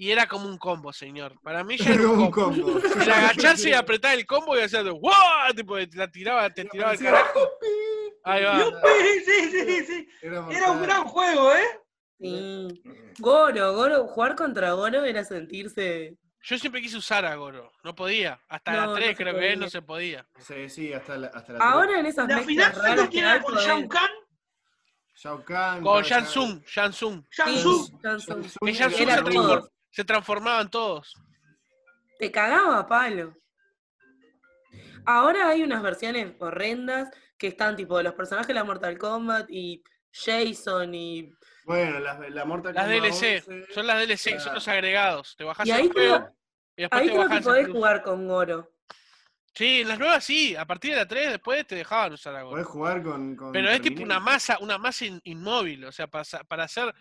y era como un combo, señor. Para mí ya era Era un un combo. combo. El agacharse y apretar el combo y hacer, ¡wow! Tipo, te la tiraba, te tiraba el carajo. Ahí va. Yupi, Sí, sí, sí. Era, Era un gran juego, ¿eh? Sí. Goro, Goro, jugar contra Goro era sentirse. Yo siempre quise usar a Goro, no podía. Hasta No, la no 3 se creo que es, no podía. se podía. Sí, sí, hasta la, hasta la Ahora en esas La final, ¿sabes raras con que era? Con. Shao Kahn. Shao Kahn. Con Shansung, Shansung. Shansung. Sí, Shansung. Shansung Que Shansung Era se, era transfor- todo. Se transformaban todos. Te cagaba palo. Ahora hay unas versiones horrendas que están tipo los personajes de la Mortal Kombat y Jason y. Bueno, la, la Mortal Las Kombat DLC, 11, son las DLC, son los agregados. Te bajás Y el ahí juego creo, y después ahí te creo que bajás el podés plus. jugar con Goro. Sí, en las nuevas sí, a partir de la 3 después te dejaban usar a Goro. Podés jugar con. con Pero es tipo una masa, una masa in- inmóvil, o sea, para, para hacer...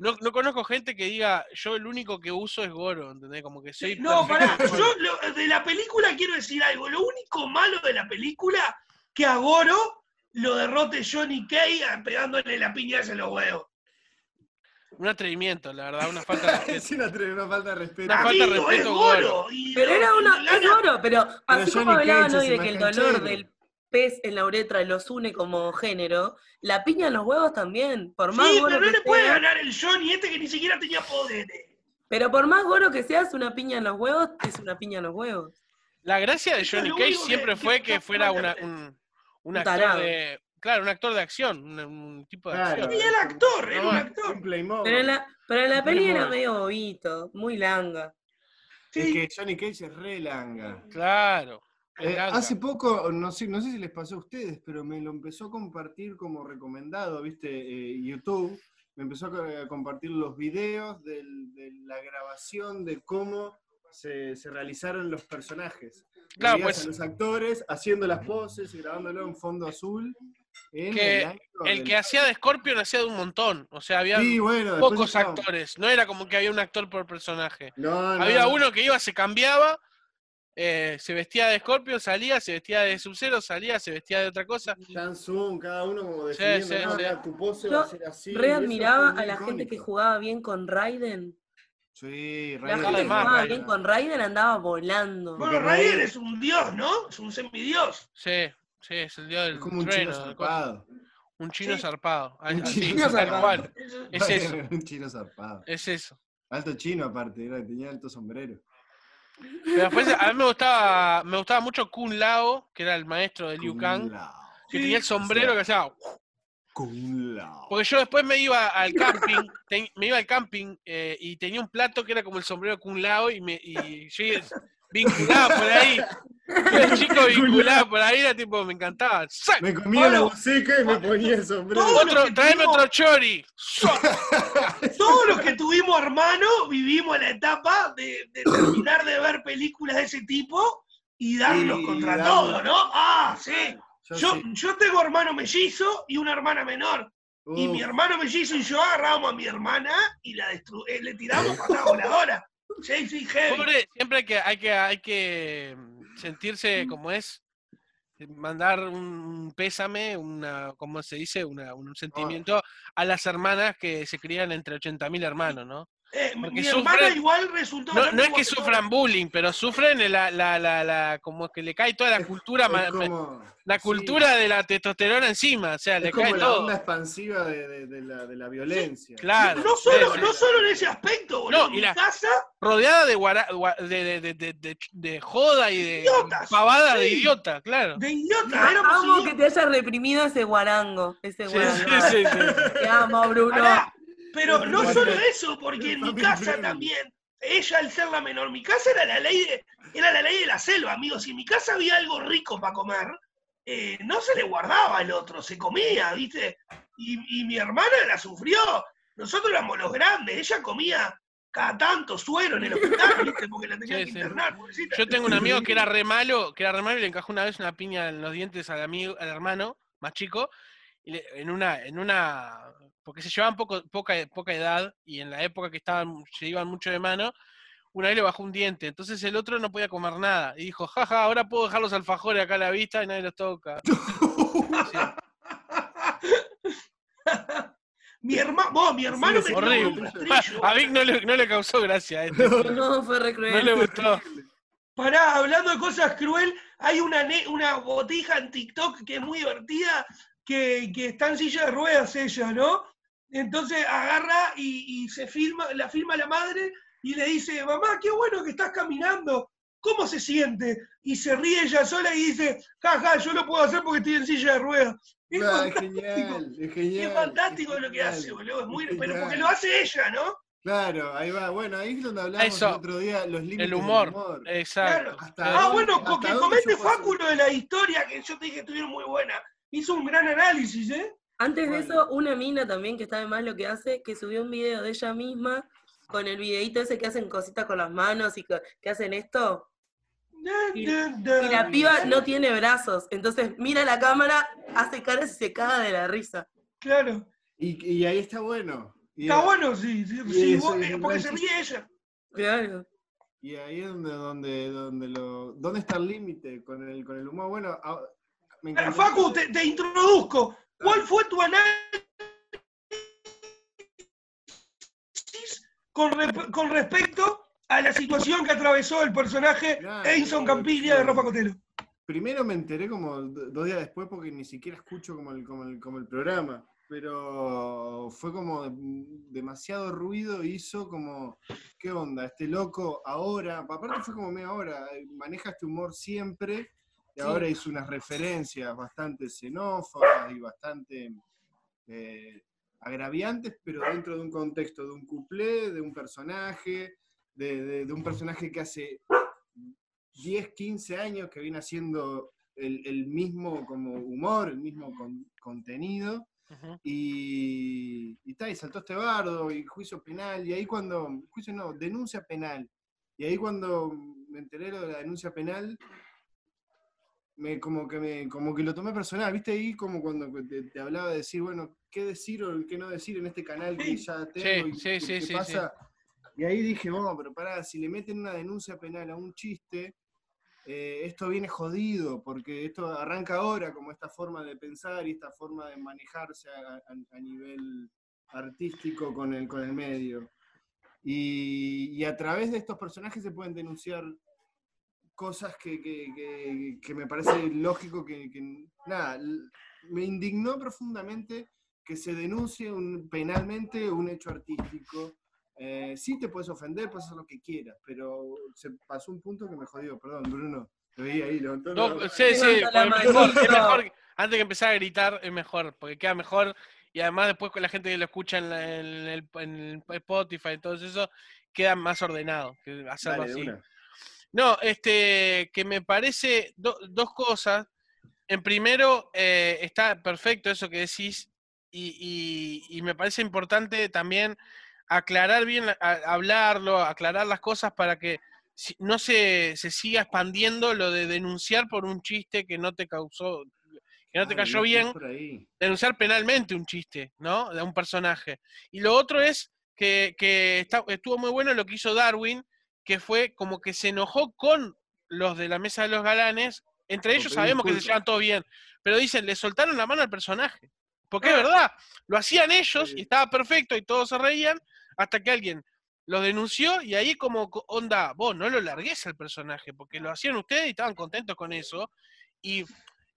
No, no conozco gente que diga, yo el único que uso es Goro, ¿entendés? Como que soy... No, pará, yo lo- de la película quiero decir algo. Lo único malo de la película, que a Goro lo derrote Johnny Kay pegándole la piña en los huevos. Un atrevimiento, la verdad, una falta de [LAUGHS] respeto. Es una, falta de respeto. Una falta de respeto, Goro. Pero era una. Es Goro, pero así como Cage hoy de que el dolor del pez en la uretra los une como género, la piña en los huevos también. Por más Sí, pero no que le puede sea- ganar el Johnny este que ni siquiera tenía poderes. Pero por más goro que seas, una piña en los huevos es una piña en los huevos. La gracia de es Johnny Cage siempre que fue que fuera una, un, actor de... Claro, un actor de acción, un, un tipo de Claro. acción. Y el actor, era un No, actor. Un Playmobil. Pero en la, pero en la peli era medio bobito, muy langa. Es Sí. que Johnny Cage es re langa. Claro. Eh, hace poco, no sé, no sé si les pasó a ustedes, pero me lo empezó a compartir como recomendado, ¿viste? Eh, YouTube. Me empezó a a compartir los videos del- de la grabación de cómo se, se realizaron los personajes. Claro, Veías pues- a los actores haciendo las poses y grabándolo en fondo azul. en Que el año El del- que hacía de Scorpion hacía de un montón. O sea, había Sí, bueno, después pocos estaba- actores. No era como que había un actor por personaje. No, no, Había no. uno que iba, se cambiaba, eh, se vestía de Scorpion, salía, se vestía de Sub-Zero, salía, se vestía de otra cosa. Samsung, cada uno como definiendo, sí, no, sí. mira, tu pose Yo va a ser así. Re admiraba a la gente que jugaba bien con Raiden. Sí, La Raiden gente que jugaba Raiden. bien con Raiden andaba volando. Bueno, Raiden es un dios, ¿no? Es un semidios. Sí, sí, es el dios del Es como un trueno, chino zarpado. Un chino Sí. zarpado. Un chino tal zarpado. [LAUGHS] Es eso, un chino zarpado. es eso. Alto chino aparte, era, tenía alto sombrero. Pero después, a mí me gustaba, me gustaba mucho Kun Lao, que era el maestro de Liu Kang, Lao. que tenía el sombrero que hacía. Kung Lao. Porque yo después me iba al camping, ten- me iba al camping eh, y tenía un plato que era como el sombrero de Kun Lao y, me, y yo vinculado por ahí. [LAUGHS] El chico vinculado por ahí era tipo, me encantaba. ¡Sac! Me comía la buceca y me ponía el sombrero. Otro, tuvimos- otro chori. [LAUGHS] Todos los que tuvimos hermanos vivimos la etapa de, de terminar de ver películas de ese tipo y darlos Y contra todo, ¿no? Ah, sí. Yo Yo, sí. yo tengo hermano mellizo y una hermana menor. Y mi hermano mellizo y yo agarrábamos a mi hermana y la destru eh, le tiramos [LAUGHS] patada voladora. Sí, sí, heavy. Pobre, siempre hay que, hay que, hay que sentirse como es, mandar un pésame, una, ¿cómo se dice? Una, un sentimiento a las hermanas que se crían entre 80.000 hermanos, ¿no? Eh, porque mi hermana sufren- igual resultó. No, es que sufran bullying, pero sufren la, la, la, la- como que le cae toda la cultura, como- la sí, cultura de la testosterona encima, o sea, es le como cae la todo. onda expansiva de, de- de la, de la violencia. Claro. No solo, sí, no solo en ese aspecto, boludo. No, y la- casa, Rodeada de, guara- gua- de, de, de, de, de- de joda y de Idiotas, pavada de idiota, claro. de idiota, éramos Amo que te hayas reprimido ese guarango. Ese Sí, guarango. sí, sí, sí. Te amo, Bruno. Pará, pero no solo eso, porque en mi casa también, ella al ser la menor, mi casa era la ley de, era la ley de la selva, amigos. Si en mi casa había algo rico para comer, eh, no se le guardaba al otro, se comía, ¿viste? Y, y mi hermana la sufrió. Nosotros éramos los grandes, ella comía cada tanto suero en el hospital, [LAUGHS] ¿viste? Porque la tenían Sí, que sí. internar, pobrecita. Yo tengo un amigo que era re malo, que era re malo y le encajó una vez una piña en los dientes al amigo, al hermano más chico, y le- en una, en una, porque se llevaban poco, poca, poca edad y en la época que estaban, se iban mucho de mano, una vez le bajó un diente, entonces el otro no podía comer nada y dijo, jaja, ahora puedo dejar los alfajores acá a la vista y nadie los toca. [LAUGHS] Mi hermano, vos, mi hermano sí, me tiró un horrible. rastrillo. [LAUGHS] A Vic no le, no le causó gracia esto. No, fue re cruel. No le gustó. Pará, hablando de cosas cruel, hay una, ne- una botija en TikTok que es muy divertida, que, que está en silla de ruedas ella, ¿no? Entonces agarra y, y se filma, la filma la madre y le dice, mamá, qué bueno que estás caminando. ¿cómo se siente? Y se ríe ella sola y dice, jaja, yo lo puedo hacer porque estoy en silla de ruedas. Es Ah, es fantástico. genial, es genial. es fantástico es lo que genial, hace, boludo. Es muy, es pero porque lo hace ella, ¿no? Claro, ahí va. Bueno, ahí es donde hablamos Eso. el otro día, los límites El del humor. Exacto. Claro. Ah, dónde- bueno, porque dónde comente yo puedo Facu lo de la historia que yo te dije que estuvieron muy buena. Hizo un gran análisis, ¿eh? Antes de eso, una mina también que sabe más lo que hace, que subió un video de ella misma con el videito ese que hacen cositas con las manos y que, que hacen esto. Y- Y la piba no tiene brazos, entonces mira la cámara, hace caras y se caga de la risa. Claro. Y, y ahí está bueno. Y, Está bueno, sí. sí, sí, eso vos- es un porque se ríe ella. Claro. y ahí es donde, donde, donde lo. ¿Dónde está el límite con el, con el humor? Bueno, me Facu, te, te introduzco. ¿Cuál fue tu análisis con, respecto a la situación que atravesó el personaje Nah, Edison no, Campiglia de. Rafa Cotelo? Primero me enteré como do- dos días después porque ni siquiera escucho como el, como el, como el programa, pero fue como demasiado ruido, hizo como, ¿qué onda? Este loco ahora, aparte fue como media hora, maneja este humor siempre [LAUGHS] y Sí. ahora hizo unas referencias bastante xenófobas y bastante eh, agraviantes, pero dentro de un contexto de un cuplé, de un personaje, de, de- de un personaje que hace 10, 15 años que viene haciendo el, el mismo como humor, el mismo con- contenido, y, y, ta, y saltó este bardo, y juicio penal, y ahí cuando, juicio no, denuncia penal, y ahí cuando me enteré de la denuncia penal, me, como, que me, como que lo tomé personal, viste ahí como cuando te, te hablaba de decir, bueno, qué decir o qué no decir en este canal que ya tengo, y sí, qué- sí, sí, pasa. Y ahí dije, bueno, pero pará, si le meten una denuncia penal a un chiste, eh, esto viene jodido, porque esto arranca ahora como esta forma de pensar y esta forma de manejarse a, a- a nivel artístico con el, con el medio. Y, y a través de estos personajes se pueden denunciar cosas que, que- que- que me parece lógico que, que- nada, me indignó profundamente que se denuncie un- penalmente un hecho artístico. Eh, sí te puedes ofender, puedes hacer lo que quieras, pero se pasó un punto que me jodió, perdón, Bruno. Te veía ahí levantando No, sí, sí, mejor, es mejor antes que empezar a gritar es mejor, porque queda mejor y además después con la gente que lo escucha en, la- en el, en el Spotify y todo eso, queda más ordenado que hacerlo Dale, así. una. No, este, que me parece do- dos cosas. En primero, eh, está perfecto eso que decís y, y- y me parece importante también aclarar bien, a- hablarlo, aclarar las cosas para que no se, se siga expandiendo lo de denunciar por un chiste que no te causó, que no te Ah, cayó bien, denunciar penalmente un chiste, ¿no? De un personaje. Y lo otro es que, que está- estuvo muy bueno lo que hizo Darwin, que fue como que se enojó con los de la mesa de los galanes. Entre ellos sabemos que se llevan todo bien, pero dicen, le soltaron la mano al personaje. Porque Ah. es verdad, lo hacían ellos Sí. y estaba perfecto y todos se reían hasta que alguien los denunció y ahí como co- onda, vos no lo largues al personaje, porque lo hacían ustedes y estaban contentos con eso. Y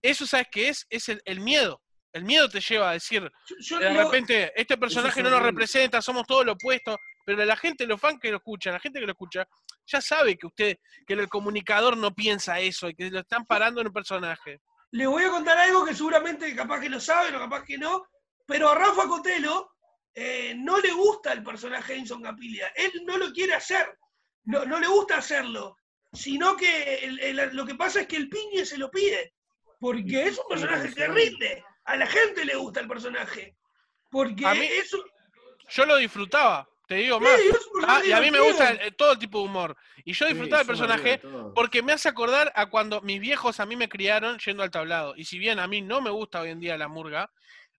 eso, ¿sabes qué es? Es el, el miedo. El miedo te lleva a decir, Yo- yo de repente, este personaje no nos representa, somos todo lo opuesto, pero la gente, los fans que lo escuchan, la gente que lo escucha, ya sabe que usted, que el comunicador no piensa eso y que lo están parando en un personaje. le voy a contar algo que seguramente capaz que lo saben o capaz que no, pero a Rafa Cotelo eh, no le gusta el personaje de Enson Capilia. Él no lo quiere hacer, no, no le gusta hacerlo, sino que el- el- lo que pasa es que el piñe se lo pide, porque es un personaje que rinde. A la gente le gusta el personaje. Porque A mí- es un- Yo lo disfrutaba, te digo más. ah, y a mí me gusta eh, todo tipo de humor. Y yo disfrutaba del personaje porque me hace acordar a cuando mis viejos a mí me criaron yendo al tablado. Y si bien a mí no me gusta hoy en día la murga,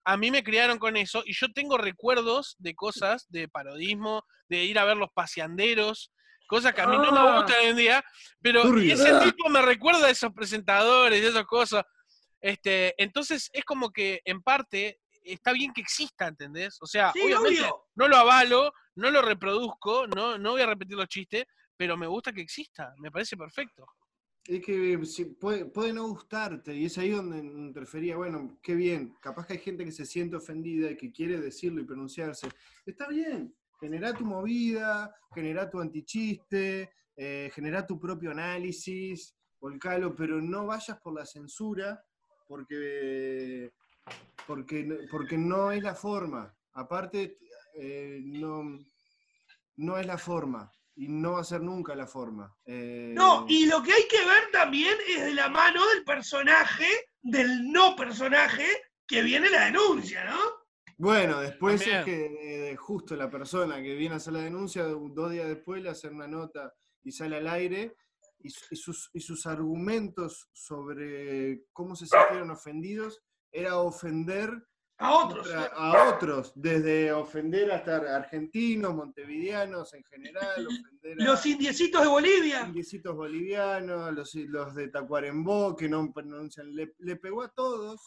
a mí me criaron con eso y yo tengo recuerdos de cosas de parodismo, de ir a ver los paseanderos, cosas que a mí no me Ah. gustan hoy en día, pero ese tipo me recuerda a esos presentadores, de esas cosas. Este, entonces es como que en parte está bien que exista, ¿entendés? O sea, Sí, obviamente obvio. no lo avalo, no lo reproduzco, no, no voy a repetir los chistes, pero me gusta que exista, me parece perfecto. Es que puede, puede no gustarte, y es ahí donde interfería, bueno, qué bien, capaz que hay gente que se siente ofendida y que quiere decirlo y pronunciarse. Está bien, genera tu movida, genera tu antichiste, eh, generá tu propio análisis, volcalo, pero no vayas por la censura, porque, porque, porque no es la forma. Aparte, eh, no, no es la forma y no va a ser nunca la forma. Eh, No, y lo que hay que ver también es de la mano del personaje, del no personaje, que viene la denuncia, ¿no? Bueno, después También. es que eh, justo la persona que viene a hacer la denuncia, dos días después le hace una nota y sale al aire, y, su- y sus, y sus argumentos sobre cómo se sintieron ofendidos era ofender A otros. contra- a otros, desde ofender hasta argentinos, montevideanos en general, [LAUGHS] ofender a Los indiecitos de Bolivia. indiecitos bolivianos, los, los de Tacuarembó, que no pronuncian, le, le pegó a todos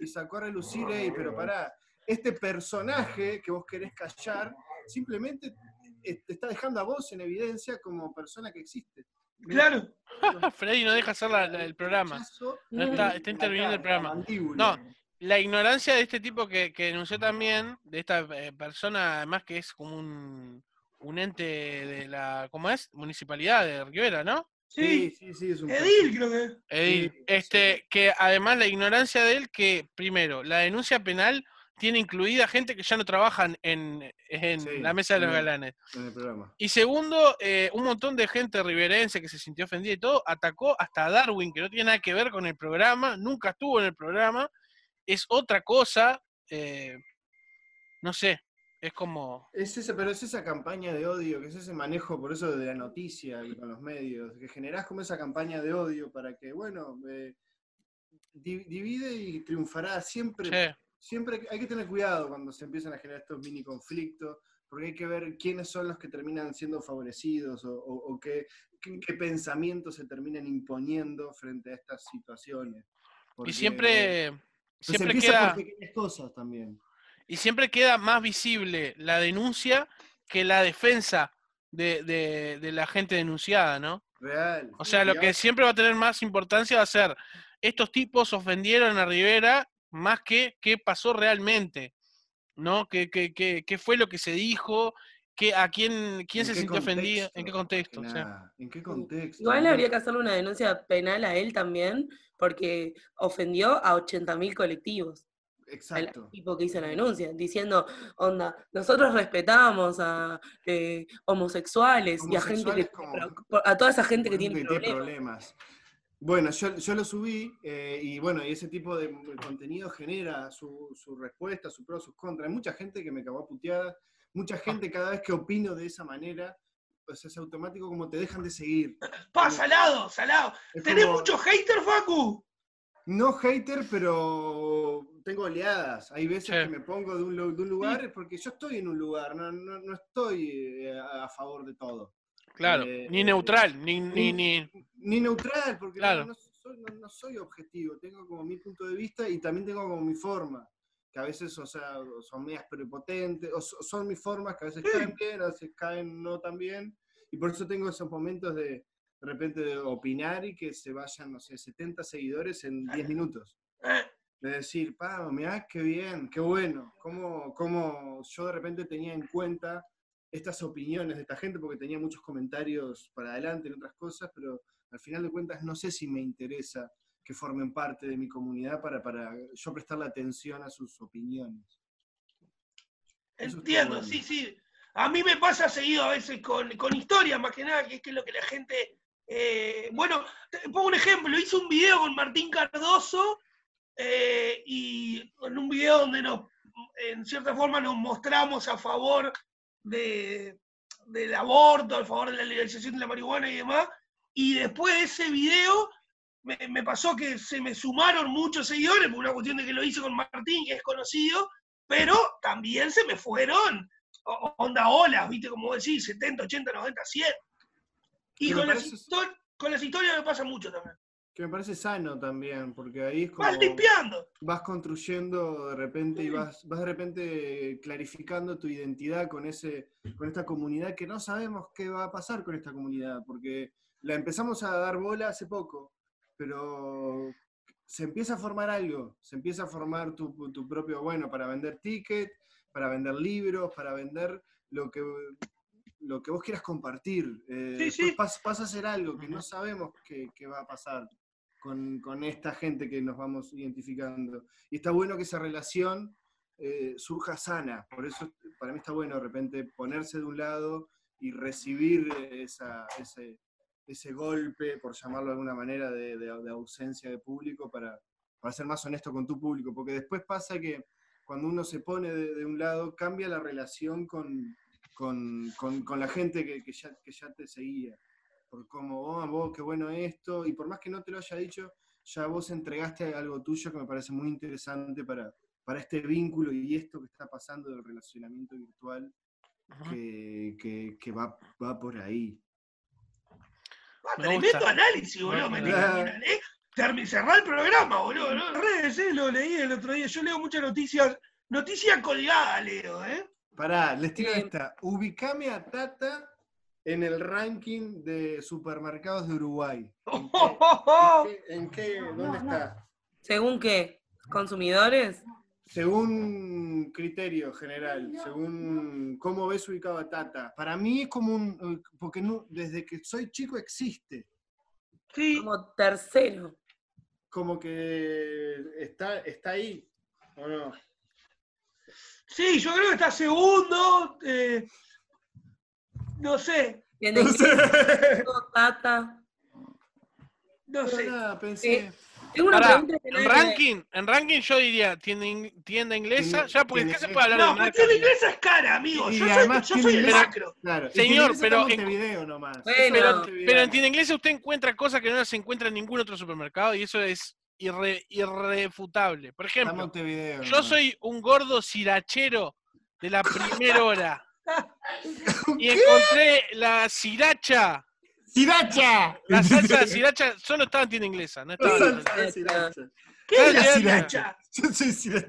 y sacó a relucir, "Ey, pero pará, este personaje que vos querés callar, simplemente eh, te está dejando a vos en evidencia como persona que existe. Claro. [LAUGHS] Freddy no deja hacer la- la- el programa. No está, interviniendo el programa. No, la ignorancia de este tipo que, que denunció también, de esta eh, persona, además que es como un, un ente de la, ¿cómo es? Municipalidad de Rivera, ¿no? Sí, Sí. sí, sí, es un Edil, creo que. Edil. Sí, este, que además la ignorancia de él, que primero, la denuncia penal tiene incluida gente que ya no trabajan en, en Sí, la mesa de los sí. galanes. en el programa. Y segundo, eh, un montón de gente riverense que se sintió ofendida y todo, atacó hasta a Darwin, que no tiene nada que ver con el programa, nunca estuvo en el programa, es otra cosa, eh, no sé, es como... Es esa, pero es esa campaña de odio, que es ese manejo, por eso de la noticia y con los medios, que generás como esa campaña de odio para que, bueno, eh, di- divide y triunfará. Siempre, che, siempre hay que tener cuidado cuando se empiezan a generar estos mini conflictos, porque hay que ver quiénes son los que terminan siendo favorecidos o, o- o qué, qué- qué pensamientos se terminan imponiendo frente a estas situaciones. y siempre, siempre queda... por pequeñas cosas también. y siempre queda más visible la denuncia que la defensa de, de- de la gente denunciada, ¿no? Real. O sea, lo que siempre va a tener más importancia va a ser, estos tipos ofendieron a Rivera más que qué pasó realmente, ¿no? ¿Qué, qué, qué, qué fue lo que se dijo? ¿Qué, ¿A quién, quién ¿En se sintió ofendido? ¿En qué contexto? Que O sea, nada, ¿En qué contexto? Igual habría que hacerle una denuncia penal a él también, porque ofendió a 80.000 colectivos. El Exacto. tipo que hizo la denuncia, diciendo, onda, nosotros respetamos a eh, homosexuales, y a gente que como- a toda esa gente que tiene que tiene problemas. problemas. Bueno, yo, yo lo subí eh, y bueno, y ese tipo de contenido genera su, su respuesta, su pro, sus contras. Hay mucha gente que me cagó a puteadas, mucha gente cada vez que opino de esa manera, pues es automático como te dejan de seguir. Pa, salado, salado. ¿Tenés como- muchos haters, Facu? No hater, pero tengo oleadas. Hay veces Sí. que me pongo de un, de un lugar porque yo estoy en un lugar, no, no, no estoy eh, a favor de todo. Claro, eh, ni neutral, ni, ni, ni- ni... Neutral, porque no- Claro. no, soy, no- no soy objetivo, tengo como mi punto de vista y también tengo como mi forma, que a veces, o sea, son medias prepotentes, o so- son mis formas que a veces caen bien, a veces caen no tan bien, y por eso tengo esos momentos de, de repente, de opinar y que se vayan, no sé, 70 seguidores en 10 minutos. De decir, pa, mirá, qué bien, qué bueno, cómo, cómo yo de repente tenía en cuenta estas opiniones de esta gente, porque tenía muchos comentarios para adelante en otras cosas, pero al final de cuentas no sé si me interesa que formen parte de mi comunidad para, para yo prestarle atención a sus opiniones. Eso entiendo, bueno. sí, sí. A mí me pasa seguido a veces con, con historias, más que nada, que es que es lo que la gente. eh, bueno, te pongo un ejemplo. Hice un video con Martín Cardoso eh, y en un video donde nos, en cierta forma nos mostramos a favor de, del aborto, a favor de la legalización de la marihuana y demás. Y después de ese video me, me pasó que se me sumaron muchos seguidores, por una cuestión de que lo hice con Martín, que es conocido, pero también se me fueron onda olas, viste, como decís, 70, 80, 90, 100. Y parece- con las historias me pasa mucho también. Que me parece sano también, porque ahí es como Vas limpiando. vas construyendo de repente y vas, vas de repente clarificando tu identidad con, ese, con esta comunidad que no sabemos qué va a pasar con esta comunidad, porque la empezamos a dar bola hace poco, pero se empieza a formar algo, se empieza a formar tu, tu propio, bueno, para vender tickets, para vender libros, para vender lo que, lo que vos quieras compartir. Eh, Sí, sí. Pasa, pasa a ser algo que no sabemos qué va a pasar con, esta gente que nos vamos identificando. Y está bueno que esa relación eh, surja sana. Por eso para mí está bueno de repente ponerse de un lado y recibir esa, ese, ese golpe, por llamarlo de alguna manera, de, ausencia de público para, para ser más honesto con tu público. Porque después pasa que cuando uno se pone de, un lado, cambia la relación con, con, con- la gente que ya, que ya te seguía. Por como, oh, vos, qué bueno esto, y por más que no te lo haya dicho, ya vos entregaste algo tuyo que me parece muy interesante para, para este vínculo y esto que está pasando del relacionamiento virtual que, que- que va, va por ahí. Ah, Me tremendo gusta. análisis, boludo. Me. Termi- Cerrá el programa, boludo. ¿no? En redes, eh, lo leí el otro día. Yo leo muchas noticias. Noticias colgadas, leo, ¿eh? Pará, les tiro Bien. esta. Ubicame a Tata en el ranking de supermercados de Uruguay. ¿En qué? [LAUGHS] en qué- ¿Dónde está? ¿Según qué? ¿Consumidores? Según criterio general, según cómo ves ubicado a Tata. Para mí es como un. Porque no- desde que soy chico existe. Sí, Como tercero. Como que está, está ahí. ¿O no? sí, yo creo que está segundo. eh, no sé, Tiene No sé. Tata. no sé. nada, pensé. Eh, Tengo una Pará, pregunta que en ranking, en ranking yo diría tienda, tienda inglesa, Tienda- ya porque tienda ¿qué se inglesa. puede hablar No, de porque marca? la inglesa es cara, amigo. Y Yo soy, además yo soy el macro. Claro. Señor, pero en- Montevideo nomás. Bueno. Pero, en tienda inglesa usted encuentra cosas que no se encuentra en ningún otro supermercado y eso es irre- irrefutable. Por ejemplo, yo nomás. soy un gordo sirachero de la primera hora [LAUGHS] y encontré la siracha, ¡Siracha! la salsa de siracha, solo estaba en tienda inglesa, no estaba en Salsa de. ¿Qué es la sriracha.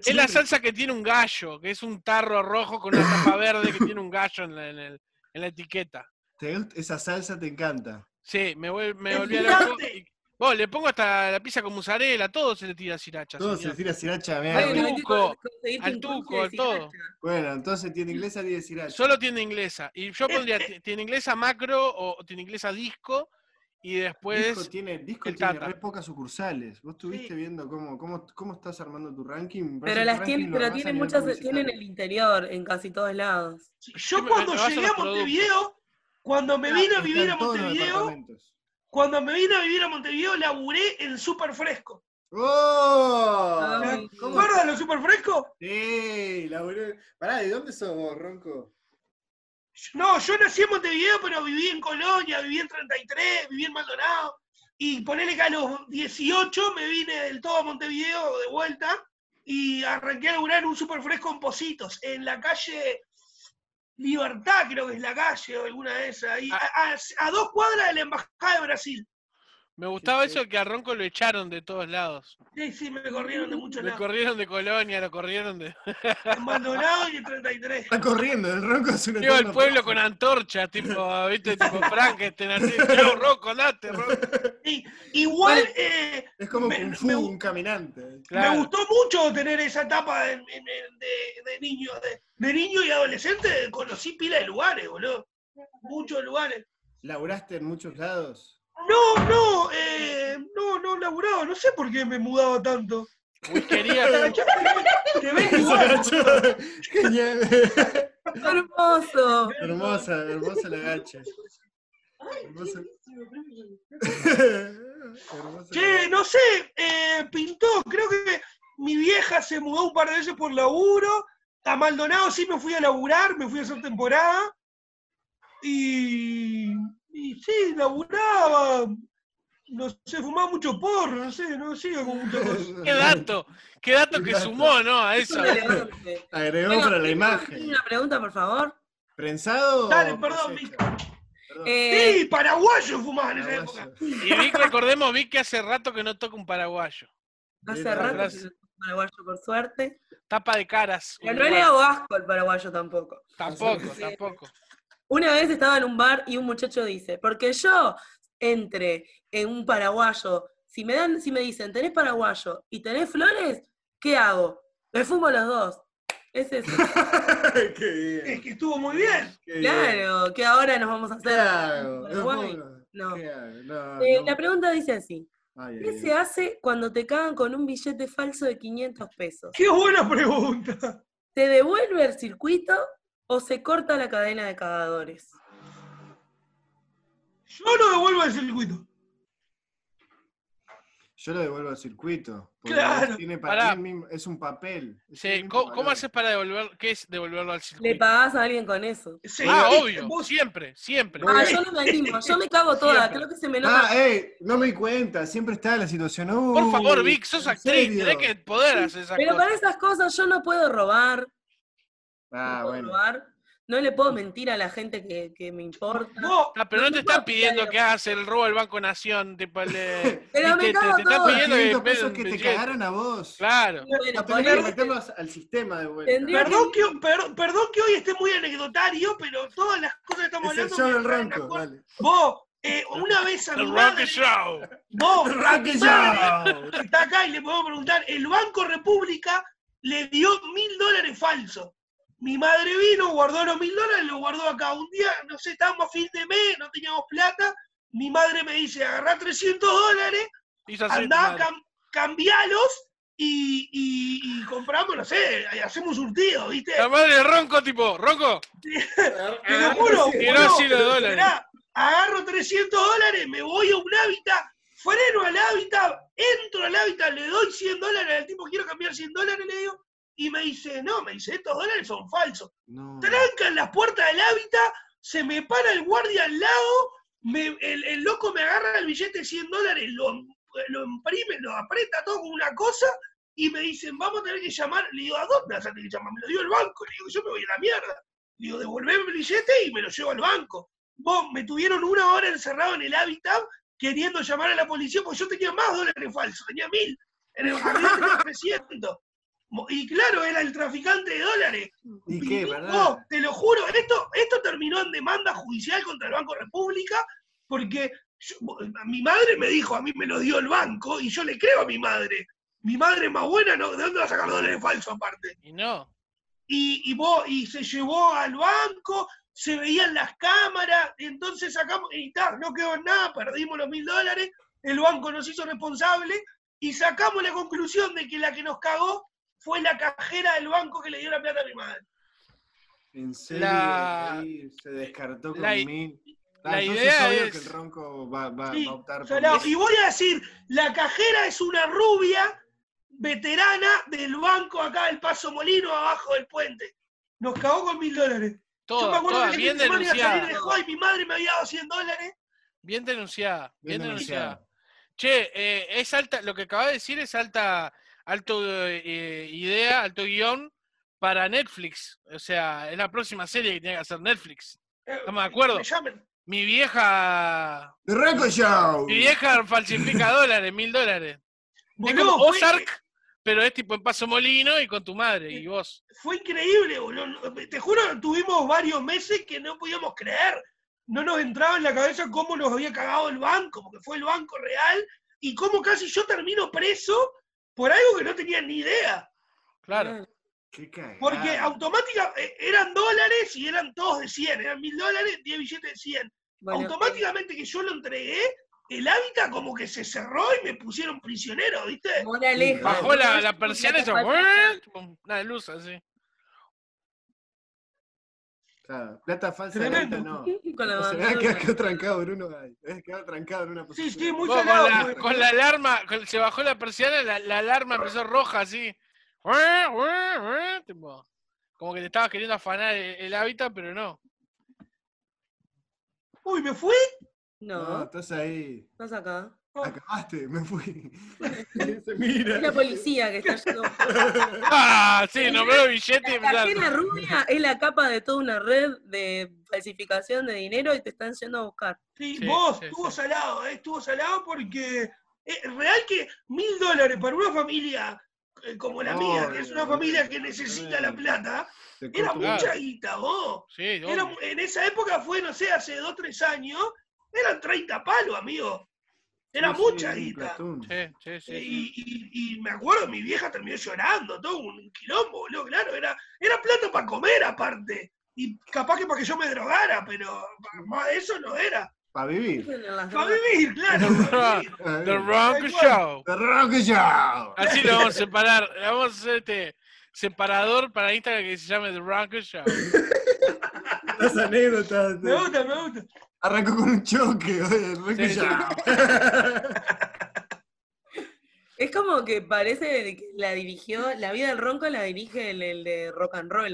Es la salsa que tiene un gallo, que es un tarro rojo con una tapa [LAUGHS] verde que tiene un gallo en la, en el- en la etiqueta. ¿Te gusta? Esa salsa te encanta. Sí, me, me volví a loco. y- Vos, le pongo hasta la pizza con mozzarella, todo se le tira sriracha. Todo se señor. tira sriracha. mirá, Al tuco, al tuco, al todo. Bueno, entonces tiene inglesa tiene sriracha. Solo tienda inglesa. Y yo pondría ti- tienda inglesa macro o tienda inglesa disco y después... Disco tiene, Disco el tiene Tata. re pocas sucursales. Vos estuviste Sí. viendo cómo, cómo, cómo estás armando tu ranking. Pero las tienen, pero tienen muchas, tienen el interior en casi todos lados. Yo me- me cuando llegué a. Montevideo, cuando me vine a vivir a Montevideo. Cuando me vine a vivir a Montevideo, laburé en Super Fresco. ¡Oh! Ay. ¿Te ¿Cómo? acuerdas de los Super Fresco? Sí, laburé. Pará, ¿de dónde sos vos, Ronco? No, yo nací en Montevideo, pero viví en Colonia, viví en 33, viví en Maldonado. Y ponele que a los 18 me vine del todo a Montevideo de vuelta y arranqué a laburar en un super fresco en Positos, en la calle Libertad, creo que es la calle o alguna de esas. ahí, Ah. a, a- a dos cuadras de la Embajada de Brasil. Me gustaba sí. eso que a Ronco lo echaron de todos lados. Sí, sí, me corrieron de muchos Lo lados. corrieron de Colonia, lo corrieron de... [LAUGHS] Maldonado y en 33. Está corriendo, el Ronco es una eterna pueblo con antorcha, tipo, [LAUGHS] viste, tipo Frankenstein, así, Ronco, andate, Ronco. Sí, igual eh, Es como me- Kung Fu, me- un caminante. Claro. Me gustó mucho tener esa etapa de, de- de- de niño, de, de niño y adolescente. Conocí pila de lugares, boludo. Muchos lugares. ¿Laburaste en muchos lados? No, no, eh, no, no laburaba. No sé por qué me mudaba tanto. Whiskería, Te ves igual. Genial. ¡Hermoso! hermosa, hermosa la gacha. Hermosa. Che, la gacha. no sé, eh, pintó. Creo que mi vieja se mudó un par de veces por laburo. A Maldonado sí me fui a laburar, me fui a hacer temporada. Y, y sí, laburaba. No sé, fumaba mucho porro, no sé, no sigo con muchas [LAUGHS] cosas. qué dato, qué dato que sumó, ¿no? A Es eso. Agregó Bueno, para la ¿tiene imagen. una pregunta, por favor? ¿Prensado? Dale, o perdón, cosecha? Perdón. Eh, Sí, paraguayo fumaba en esa Paraguayo. época. Y Vic, recordemos, Vic que hace rato que no toca un paraguayo. hace rato que no tomo paraguayo, por suerte. Tapa de caras. Pero no le Uruguay. hago asco al paraguayo tampoco. Tampoco, Sí. tampoco. Una vez estaba en un bar y un muchacho dice, porque yo entre en un paraguayo, si me dan, si me dicen, tenés paraguayo y tenés flores, ¿qué hago? Me fumo los dos. Es eso. [LAUGHS] Qué bien. Es que estuvo muy bien. qué bien. Claro, que ahora nos vamos a ¿Qué hacer. Eh, no. La pregunta dice así: Ay, ¿Qué ay, se ay. hace cuando te cagan con un billete falso de 500 pesos? Qué buena pregunta. ¿Te devuelve el circuito o se corta la cadena de cagadores? Yo no devuelvo el circuito. Yo lo devuelvo al circuito. porque Claro. Tiene Pará. para mismo, es un papel. es el Sí, mismo ¿cómo, cómo valor. haces para devolver? ¿Qué es devolverlo al Le circuito? pagás a alguien con eso. Sí, Ah, obvio, vos- siempre, siempre. Ah, yo no me animo, yo me cago toda, Siempre. creo que se me nota. Ah, ey, no me di cuenta, siempre está la situación. Por favor, Vic, sos ¿en actriz, tenés que poder hacer esas Pero para cosas. esas cosas yo no puedo robar, Ah, no bueno. robar, no le puedo mentir a la gente que, que me importa. vos- Ah, pero no te no están pidiendo que hagas el robo del Banco Nación, tipo el de- [LAUGHS] Pero me te, te- cago te están todo. pidiendo que 500 pedes pesos que te billete. cagaron a vos. Claro. Bueno, No por tenés que meterlos al sistema de vuelta. Perdón que, perdón, perdón que hoy esté muy anecdotario, pero todas las cosas que estamos Es el hablando. show me del dale. Vos, eh, una vez a mi El madre, Show. vos, a mi madre, Show. que está acá y le podemos preguntar, el Banco República le dio mil dólares falsos. Mi madre vino, guardó los mil dólares, los guardó acá. Un día, no sé, estábamos a fin de mes, no teníamos plata. Mi madre me dice, agarrá 300 dólares, andá, cam- cambialos y, y- y compramos, no sé, y hacemos un surtido, ¿viste? La madre de Ronco, tipo, Ronco, [LAUGHS] Te lo juro, Tiró dólares. esperá, agarro 300 dólares, me voy a un hábitat, freno al hábitat, entro al hábitat, le doy 100 dólares al tipo, quiero cambiar 100 dólares, le digo, y me dice, no, me dice, estos dólares son falsos. No. Trancan las puertas del hábitat, se me para el guardia al lado, me- el, el loco me agarra el billete de 100 dólares, lo, lo imprime, lo aprieta todo con una cosa, y me dicen, vamos a tener que llamar. Le digo, ¿a dónde vas a tener que llamar? Me lo dio el banco. Le digo, yo me voy a la mierda. Le digo, devolveme el billete y me lo llevo al banco. Vos, me tuvieron una hora encerrado en el hábitat queriendo llamar a la policía porque yo tenía más dólares falsos, tenía mil. En el había tenía 300. Y claro, era el traficante de dólares. ¿Y qué, verdad? te lo juro, esto, esto terminó en demanda judicial contra el Banco República porque yo- mi madre me dijo, a mí me lo dio el banco y yo le creo a mi madre. Mi madre es más buena, ¿no? ¿de dónde va a sacar dólares falsos aparte? Y no. Y, y, vos, y se llevó al banco, se veían las cámaras, y entonces sacamos, y ta, no quedó en nada, perdimos los mil dólares, el banco nos hizo responsable y sacamos la conclusión de que la que nos cagó fue la cajera del banco que le dio la plata a mi madre. En serio, La- ahí se descartó con la i- mil. la Ah, entonces idea obvio es- que el ronco va, va- Sí, va a optar por salado. Y voy a decir, la cajera es una rubia veterana del banco acá del Paso Molino, abajo del puente. Nos cagó con mil dólares. Yo me acuerdo toda, que bien fin de semana iba a salir denunciada. de joda y mi madre me había dado 100 dólares. Bien denunciada, bien, Bien denunciada. denunciada. Che, eh, es alta, lo que acaba de decir es alta, alto eh, idea, alto guion para Netflix. O sea, es la próxima serie que tiene que hacer Netflix. Eh, Estamos de acuerdo. Mi vieja, ¡The Ronco Show! mi vieja falsifica [LAUGHS] dólares, mil dólares. Es fue- Ozark, pero es tipo en Paso Molino y con tu madre y vos. Fue increíble, boludo. Te juro, tuvimos varios meses que no podíamos creer. No nos entraba en la cabeza cómo nos había cagado el banco, porque fue el banco real, y cómo casi yo termino preso por algo que no tenía ni idea. Claro. ¡Qué cagada! Porque automáticamente eran dólares y eran todos de 100, eran mil dólares, 10 billetes de 100. Bueno, automáticamente que yo lo entregué, el hábitat como que se cerró y me pusieron prisionero, ¿viste? moraleja. Bajó la, la persiana y tipo, Una luz así. Claro, plata falsa Tremendo. no. Con la O sea, bandera. queda, queda trancado Bruno. Eh, queda trancado en una Sí, posición. sí, muy Vos, con, la, con la alarma, con- se bajó la persiana, la, la alarma empezó roja así. Como que te estabas queriendo afanar el, el hábitat, pero no. Uy, ¿me fui? No, No, estás ahí. estás acá. Acabaste, me fui. [LAUGHS] Mira. Es la policía que está yendo. ¡Ah! Sí, nombró billete y La empezaron. rubia es la capa de toda una red de falsificación de dinero y te están yendo a buscar. Sí, Sí, vos, sí, estuvo sí. salado, eh, estuvo salado porque es real que mil dólares para una familia eh, como la mía, que es una familia que necesita la plata, era mucha guita, vos. Sí, Era- en esa época fue, no sé, hace dos, tres años, eran 30 palos, amigo. Era Sí, mucha guita. Sí, sí, sí. Y, y- y me acuerdo, mi vieja terminó llorando, todo un quilombo, boludo, claro, era, era plata para comer aparte. Y capaz que para que yo me drogara, pero más de eso no era. Para vivir. Para vivir, claro. pa' vivir. [LAUGHS] The cual. Show. The Rock Show. Así lo [LAUGHS] vamos a separar. Le Vamos a hacer este separador para Instagram que se llame The Rock Show. [LAUGHS] Las anécdotas. Me gusta, me gusta. Arrancó con un choque. [LAUGHS] oye, Sí. [LAUGHS] Es como que parece que la dirigió, la vida del ronco la dirige el, el de rock and roll.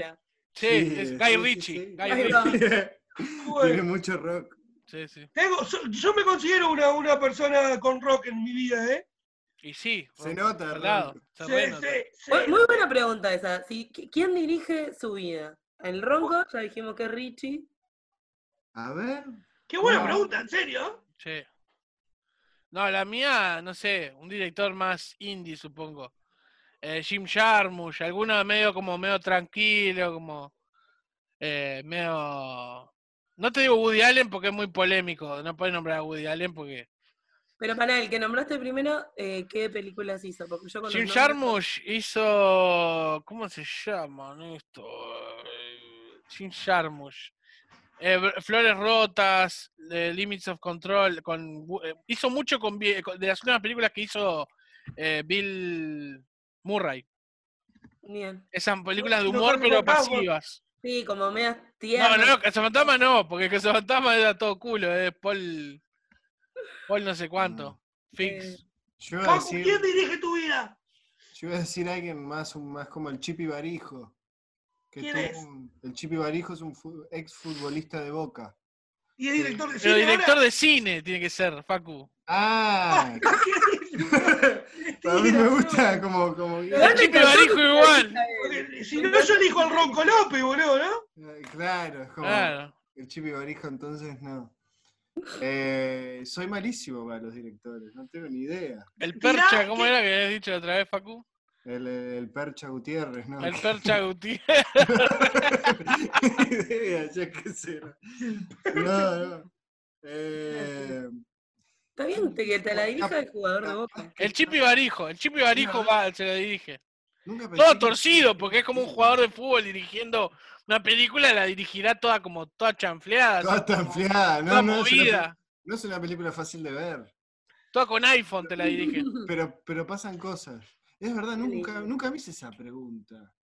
Sí, Sí, es Guy Ritchie. sí. Guy Ritchie. [LAUGHS] Tiene mucho rock. Sí, sí. tengo- so- yo me considero una, una persona con rock en mi vida, ¿eh? Y sí. Se nota, se Sí, sí. Muy, muy buena pregunta esa. Sí, ¿qui- ¿Quién dirige su vida? ¿El ronco? Ya dijimos que es Richie. A ver. Qué buena No. pregunta, ¿en serio? Sí. No, la mía, no sé, un director más indie, supongo. Eh, Jim Jarmusch, alguno medio como medio tranquilo, como eh, medio... No te digo Woody Allen porque es muy polémico, no puedes nombrar a Woody Allen porque... Pero para el que nombraste primero, eh, ¿qué películas hizo? Porque yo Jim nombres- Jarmusch hizo... ¿Cómo se llaman esto? Jim Jarmusch. Eh, Flores Rotas, eh, Limits of Control, con, eh, hizo mucho con, vi- con- de las últimas películas que hizo eh, Bill Murray. Bien. Esas películas de No humor pero pasivas. Sí, como medias No, tiernas. no, Cazafantasma no, porque Cazafantasma era todo culo, es Paul, Paul no sé cuánto. Fix. Eh, Yo iba a Facu, decir, ¿quién dirige tu vida? yo iba a decir alguien más, un- más como el Chipi Barijo. Que ¿Quién tuvo es? un- el Chipi Barijo es un ex futbolista de Boca. Y es director de Pero cine director ahora. de cine tiene que ser, Facu. Ah, [LAUGHS] [LAUGHS] a mí me gusta como, como El Chipi Barijo igual. Si no, yo elijo al Ronco López, boludo, ¿no? Eh, Claro, es como Claro. el Chipi Barijo, entonces no. Eh, soy malísimo para los directores, no tengo ni idea. El Percha, ¿cómo que- era que habías dicho la otra vez, Facu? El, el Percha Gutiérrez, ¿no? El Percha Gutiérrez. [LAUGHS] Ni idea, qué sé. No, no. Eh, Está bien que te la dirija el jugador de Boca. El Chipi Barijo, el Chipi Barijo va, se lo dirige. nunca pensé Todo que- torcido, porque es como un jugador de fútbol dirigiendo una película, la dirigirá toda como toda chanfleada, Toda como tanfleada, no, toda no, es una, movida. no es una película fácil de ver, Toda con iPhone te la dirige. pero, pero pasan cosas. Es verdad, nunca, nunca me hice esa pregunta.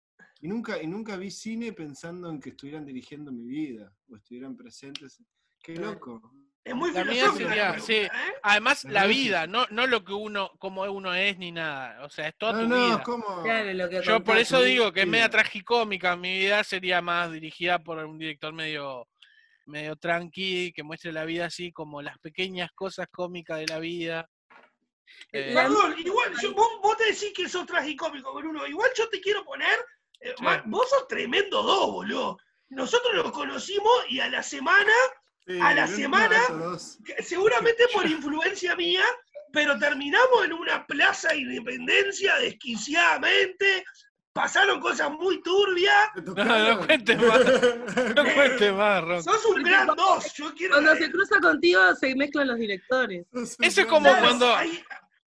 Y nunca, y nunca vi cine pensando en que estuvieran dirigiendo mi vida o estuvieran presentes. Qué loco. Es muy La mía filosófica sería- la pregunta, sí. ¿eh? Además, la vida, no, no lo que uno, como uno es ni nada. O sea, es toda No, tu no, vida. ¿cómo? Claro, lo que Yo por eso digo que es media tragicómica. Mi vida sería más dirigida por un director medio, medio tranqui, que muestre la vida así como las pequeñas cosas cómicas de la vida. Eh, La- Perdón, igual, yo- vos, vos te decís que sos tragicómico, Bruno. Igual yo te quiero poner. eh, Sí. vos sos tremendo dos, boludo. Nosotros nos conocimos y a la semana, Sí, a la semana- seguramente por influencia mía, pero terminamos en una plaza de independencia desquiciadamente. Pasaron cosas muy turbias. ¿Te No, no cuentes más. No cuentes más, Ron. Sos un gran dos. Yo quiero. Cuando se cruza contigo se mezclan los directores. Ese es como cuando-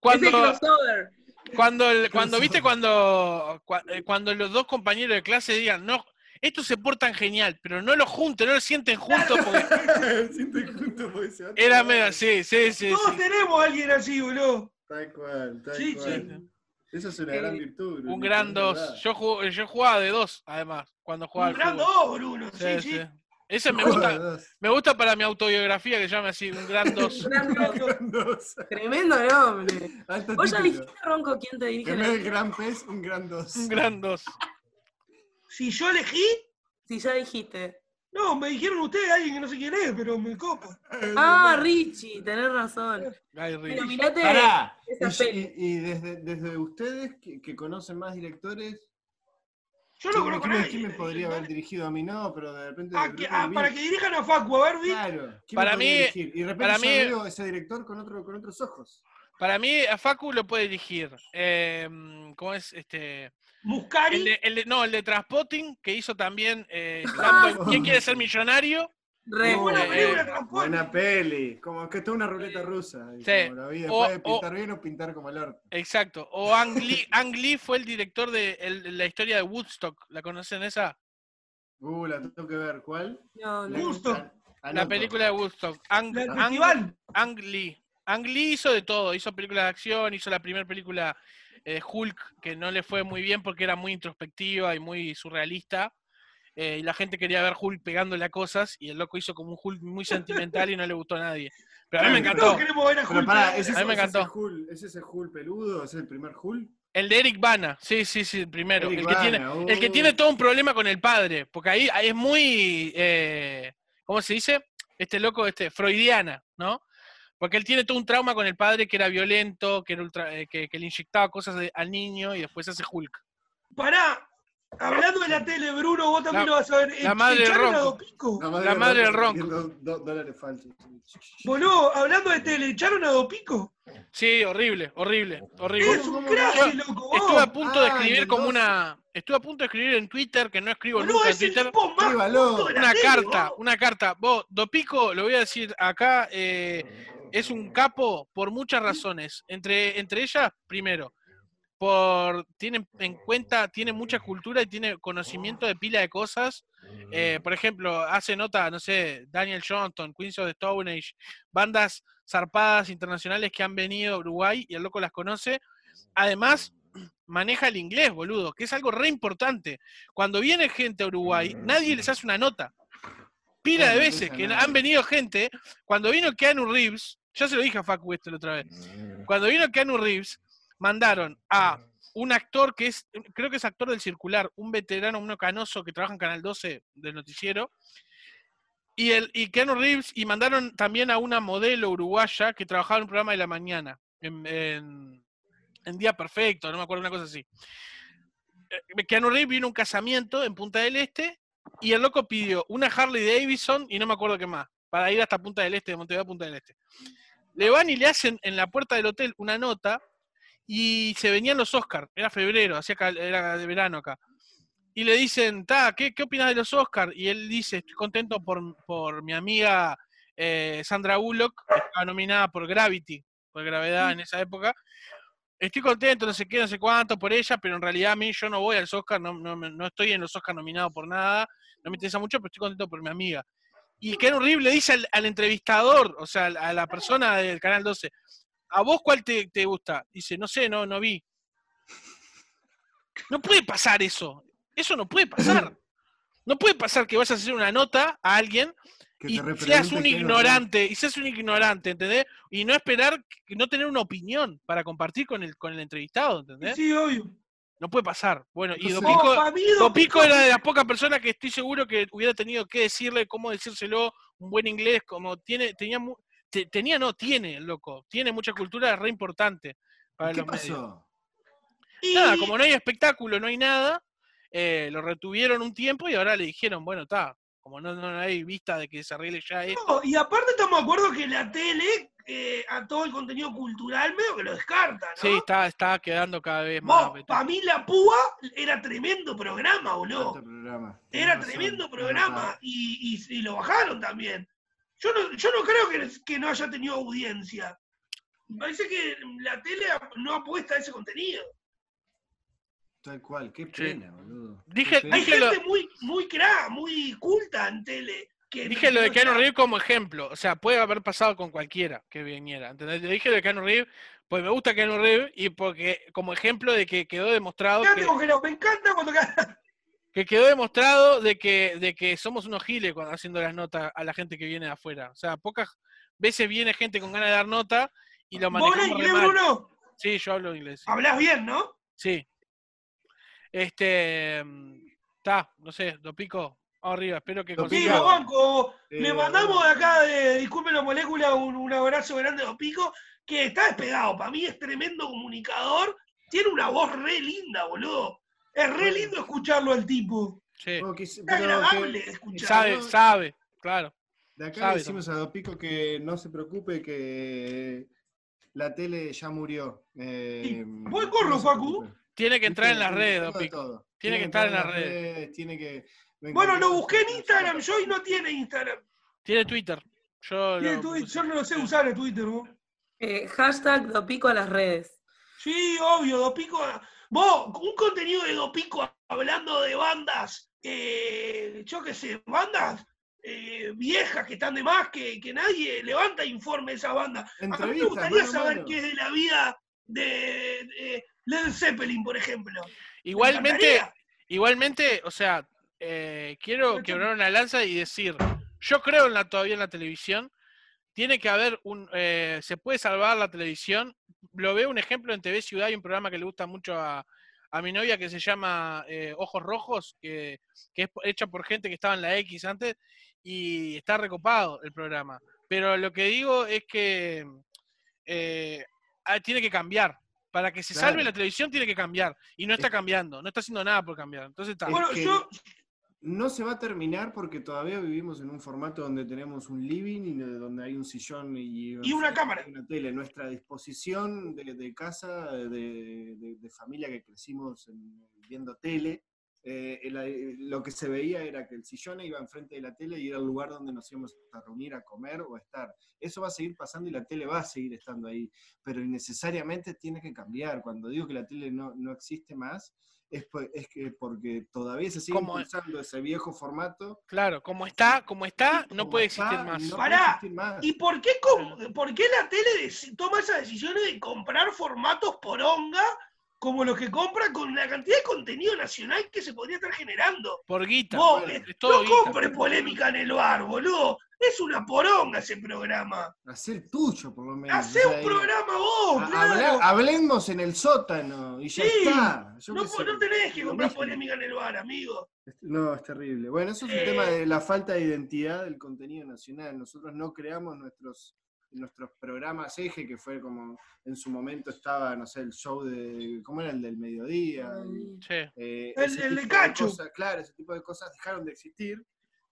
Cuando, crossover. cuando, el- cuando Eso. viste cuando, cua- eh, cuando los dos compañeros de clase digan, no, estos se portan genial, pero no los junten, no los sienten juntos porque [LAUGHS] Sienten juntos porque se van a era medio, sí, sí, sí, Todos sí. tenemos a alguien así, boludo. Tal cual, tal Sí, cual. Eso es una Eh, gran virtud. Bruno, Un gran es dos. verdad. Yo, jug- yo jugaba de dos, además, cuando jugaba Un al gran fútbol. dos, Bruno. Sí, Sí. Ese me gusta, de me gusta para mi autobiografía que llame así, un gran dos. Gran dos. [LAUGHS] Gran dos. Tremendo nombre. Alto ¿Vos ya dijiste, Ronco, quién te dirige En vez del gran pez, un gran dos. Un gran dos. Si yo elegí, [LAUGHS] Si ya dijiste. No, me dijeron ustedes alguien que no sé quién es, pero me copa. [LAUGHS] Ah, Richie, tenés razón. Ritchie. Pero mirate Pará. esa Y, peli. y- desde, desde ustedes que, que conocen más directores, Yo no ¿quién, conozco a quién- nadie. quién me podría haber dirigido a mí? No, pero de repente. Ah, del que- grupo ah, de para que dirijan a Facu, a ver, Vic. Claro. ¿quién Para me podría mí- dirigir? Y de repente para yo mí- veo ese director con, otro, con otros ojos. Para mí, a Facu lo puede dirigir. Eh, ¿Cómo es? Este. Muscari. El de, el de- no, el de Transpotting, que hizo también eh, [LAUGHS] Ah, ¿Quién quiere ser millonario? Re. buena Eh, película, eh. Buena peli. Como que toda una ruleta rusa. Sí. como la vi O- pintar bien o pintar como el orto. Exacto. O Ang Lee, [LAUGHS] Ang Lee fue el director de el- la historia de Woodstock. ¿La conocen esa? Uh, la tengo que ver. ¿Cuál? No, no. Justo. An- La película de Woodstock. Ang, Ang-. Ang Lee. Ang Lee hizo de todo. Hizo películas de acción, hizo la primera película eh, Hulk, que no le fue muy bien porque era muy introspectiva y muy surrealista. eh, y la gente quería ver Hulk pegándole a cosas. Y el loco hizo como un Hulk muy sentimental y no le gustó a nadie. Pero a mí me encantó. queremos ver a Hulk. ¿ese es, mí me ese es encantó. el Hulk, ¿ese es Hulk peludo? ¿Ese es el primer Hulk? El de Eric Bana, sí, sí, sí, el primero. Eric el, que tiene, el que uh. tiene todo un problema con el padre, porque ahí, ahí es muy, eh, ¿cómo se dice? Este loco, este, freudiana, ¿no? Porque él tiene todo un trauma con el padre que era violento, que, era ultra- eh, que, que le inyectaba cosas de- al niño y después hace Hulk. Pará, hablando de la tele, Bruno, vos también La- lo vas a ver. la madre del ¿Echaron a ronco. Dopico? La madre del ronco. dólares falsos. Boludo, hablando de tele, ¿echaron a Dopico? Sí, horrible, horrible, horrible. Es un ¿cómo crack, loco. vos. Estuve a punto de Ah, escribir el como 12. una. Estuve a punto de escribir en Twitter, que no escribo Boludo, nunca en Twitter. Una carta, una carta. Vos, Dopico, lo voy a decir acá, eh, es un capo por muchas razones. Entre, entre ellas, primero, por tiene en cuenta, tiene mucha cultura y tiene conocimiento de pila de cosas. Eh, por ejemplo, hace nota, no sé, Daniel Johnston, Queens of the Stone Age, bandas zarpadas internacionales que han venido a Uruguay y el loco las conoce. Además, maneja el inglés, boludo, que es algo re importante. Cuando viene gente a Uruguay, nadie les hace una nota. Pila de veces que han venido gente, cuando vino Keanu Reeves, ya se lo dije a Facu esto la otra vez, cuando vino Keanu Reeves, mandaron a un actor que es, creo que es actor del circular, un veterano, uno canoso que trabaja en Canal 12 del noticiero, y, el, y Keanu Reeves, y mandaron también a una modelo uruguaya que trabajaba en un programa de la mañana, en, en- en Día Perfecto, no me acuerdo, una cosa así. Eh, Keanu Reeves vino un casamiento en Punta del Este, y el loco pidió una Harley Davidson y no me acuerdo qué más, para ir hasta Punta del Este, de Montevideo a Punta del Este. Le van y le hacen en la puerta del hotel una nota y se venían los Oscars, era febrero, hacía era de verano acá. Y le dicen, ta, ¿qué, qué opinas de los Oscars? Y él dice, estoy contento por, por mi amiga eh, Sandra Bullock, que estaba nominada por Gravity, por Gravedad en esa época. Estoy contento, no sé qué, no sé cuánto por ella, pero en realidad a mí yo no voy al Oscar, no, no, no estoy en los Oscars nominado por nada, no me interesa mucho, pero estoy contento por mi amiga. Y Ken Reeves le dice al, al entrevistador, o sea, a la persona del Canal 12, ¿a vos cuál te, te gusta? Dice, no sé, no, no vi. No puede pasar eso. Eso no puede pasar. No puede pasar que vayas a hacer una nota a alguien Que y te seas un ignorante, y seas un ignorante, ¿entendés? Y no esperar, no tener una opinión para compartir con el, con el entrevistado, ¿entendés? Sí, obvio. No puede pasar. Bueno, y Dopico, Oh, mí, Dopico era de las pocas personas que estoy seguro que hubiera tenido que decirle cómo decírselo, un buen inglés, como tiene, tenía, te- tenía, no, tiene, el loco, tiene mucha cultura, es re importante para ¿Qué los medios. pasó? Y- Nada, como no hay espectáculo, no hay nada, eh, lo retuvieron un tiempo y ahora le dijeron, bueno, está, como no, no hay vista de que se arregle ya esto. No, y aparte estamos de acuerdo que la tele eh, a todo el contenido cultural medio que lo descarta, ¿no? Sí, está, está quedando cada vez más. Para mí la púa era tremendo programa, boludo. Programa. Era tremendo programa y, y- y lo bajaron también. Yo no, yo no creo que, que no haya tenido audiencia. Me parece que la tele no apuesta a ese contenido. Tal cual, qué pena, boludo. Dije- Qué pena. Hay Dije lo- gente muy, muy crack, muy culta en tele. Que Dije lo de no Keanu Reeves como ejemplo, o sea, puede haber pasado con cualquiera que viniera, ¿entendés? Le dije lo de Keanu Reeves, pues me gusta Keanu Reeves y porque como ejemplo de que quedó demostrado Quédate que, congelado, Me encanta cuando [LAUGHS] que quedó demostrado de que, de que somos unos giles cuando haciendo las notas a la gente que viene de afuera. O sea, pocas veces viene gente con ganas de dar nota y lo ¿Vos hablas manejamos re inglés. Bruno? Sí, yo hablo inglés. sí. Hablas bien, ¿no? Sí. Este, está, no sé, lo pico arriba, espero que Lo Sí, consiga- lo banco. Eh, Le mandamos de acá, de Disculpen la molécula, un, un abrazo grande a Don Pico, que está despegado. Para mí es tremendo comunicador. Tiene una voz re linda, boludo. Es re lindo escucharlo al tipo. Sí. Es pero que- agradable de escuchar. Sabe, ¿no? sabe, claro. De acá Sabe le decimos a Dopico que no se preocupe que la tele ya murió. Eh, Buen no Facu. Tiene que entrar en las redes, todo. Tiene que entrar estar en las redes. Tiene que. Bueno, lo busqué en Instagram yo y no tiene Instagram. Tiene Twitter. Yo, Tiene lo Twitter, yo no lo sé usar el Twitter, vos. Eh, hashtag Dopico a las redes. Sí, obvio, Dopico. Vos, un contenido de Dopico hablando de bandas, eh, yo qué sé, bandas eh, viejas que están de más, que, que nadie levanta informe de esas bandas. A mí me gustaría mano a saber mano. qué es de la vida de, de Led Zeppelin, por ejemplo. Me Igualmente, igualmente, o sea, eh, quiero quebrar una lanza y decir, yo creo en la, todavía en la televisión, tiene que haber un, eh, se puede salvar la televisión. Lo veo un ejemplo en TV Ciudad, hay un programa que le gusta mucho a, a mi novia que se llama eh, Ojos Rojos, que, que es hecha por gente que estaba en la X antes, y está recopado el programa. Pero lo que digo es que eh, tiene que cambiar. Para que se salve Claro. la televisión tiene que cambiar. Y no está cambiando, no está haciendo nada por cambiar. Entonces está. Bueno, que- yo, No se va a terminar porque todavía vivimos en un formato donde tenemos un living y de- donde hay un sillón y, Y una cámara. una tele. Nuestra disposición de, de casa, de, de- de familia que crecimos en- viendo tele, eh, el- lo que se veía era que el sillón iba enfrente de la tele y era el lugar donde nos íbamos a reunir a comer o a estar. Eso va a seguir pasando y la tele va a seguir estando ahí, pero necesariamente tiene que cambiar. Cuando digo que la tele no, no existe más, es, es que porque todavía se sigue Como- impulsando ese viejo formato. Claro, como está, como está, no como puede está, existir más. no Pará, puede existir más. ¿y por qué, por qué la tele toma esas decisiones de comprar formatos poronga como los que compra con la cantidad de contenido nacional que se podría estar generando? Por guita. Vos, bueno, eh, es todo no guita. compres polémica en el bar, boludo. Es una poronga ese programa. Hacer tuyo, por lo menos. Sea, un programa vos, claro. habla- hablemos en el sótano y ya Sí, está. Yo No, no tenés que comprar polémica en el bar, amigo. No, es terrible. Bueno, eso es un Eh, tema de la falta de identidad del contenido nacional. Nosotros no creamos nuestros nuestros programas eje, que fue como en su momento estaba, no sé, el show de, ¿cómo era el del mediodía? Y, Sí. eh, El- ese el de Cacho. cosas, claro, ese tipo de cosas dejaron de existir